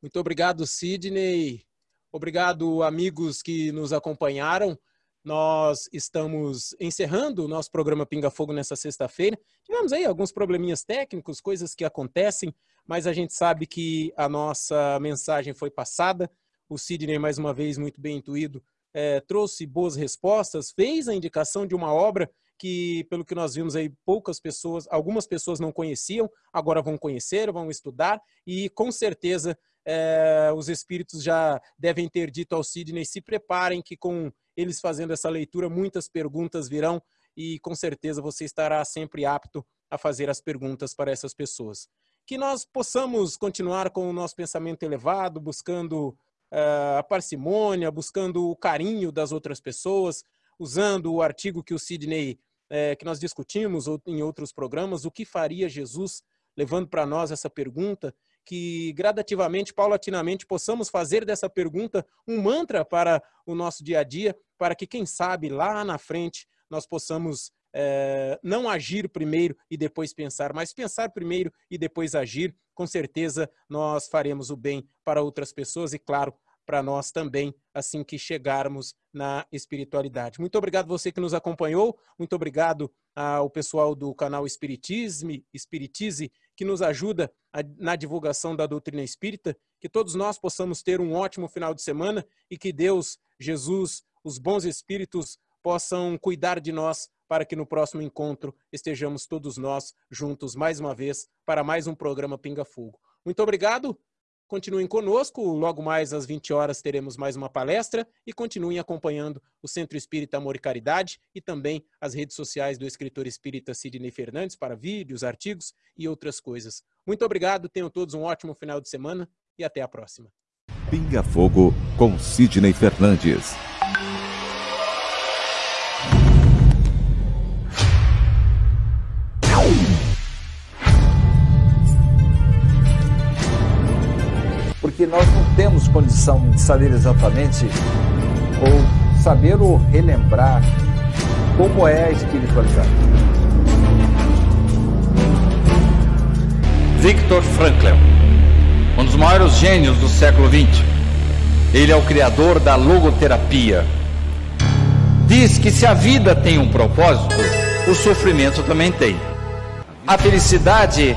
Muito obrigado, Sidney. Obrigado, amigos que nos acompanharam. Nós estamos encerrando o nosso programa Pinga Fogo nessa sexta-feira. Tivemos aí alguns probleminhas técnicos, coisas que acontecem, mas a gente sabe que a nossa mensagem foi passada. O Sidney, mais uma vez, muito bem intuído, é, trouxe boas respostas, fez a indicação de uma obra que, pelo que nós vimos aí, poucas pessoas, algumas pessoas não conheciam, agora vão conhecer, vão estudar e com certeza é, os espíritos já devem ter dito ao Sidney, se preparem que com eles fazendo essa leitura, muitas perguntas virão e com certeza você estará sempre apto a fazer as perguntas para essas pessoas. Que nós possamos continuar com o nosso pensamento elevado, buscando uh, a parcimônia, buscando o carinho das outras pessoas, usando o artigo que o Sidney, uh, que nós discutimos em outros programas, o que faria Jesus, levando para nós essa pergunta, que gradativamente, paulatinamente, possamos fazer dessa pergunta um mantra para o nosso dia a dia, para que, quem sabe, lá na frente, nós possamos é, não agir primeiro e depois pensar, mas pensar primeiro e depois agir. Com certeza nós faremos o bem para outras pessoas e, claro, para nós também, assim que chegarmos na espiritualidade. Muito obrigado você que nos acompanhou, muito obrigado ao pessoal do canal Espiritisme, Espiritize, que nos ajuda a, na divulgação da doutrina espírita, que todos nós possamos ter um ótimo final de semana e que Deus, Jesus, os bons espíritos possam cuidar de nós para que no próximo encontro estejamos todos nós juntos mais uma vez para mais um programa Pinga Fogo. Muito obrigado, continuem conosco, logo mais às 20 horas teremos mais uma palestra e continuem acompanhando o Centro Espírita Amor e Caridade e também as redes sociais do escritor espírita Sidney Fernandes para vídeos, artigos e outras coisas. Muito obrigado, tenham todos um ótimo final de semana e até a próxima. Pinga Fogo com Sidney Fernandes. Porque nós não temos condição de saber exatamente ou saber ou relembrar como é a espiritualidade. Viktor Frankl, um dos maiores gênios do século XX. Ele é o criador da logoterapia. Diz que se a vida tem um propósito, o sofrimento também tem. A felicidade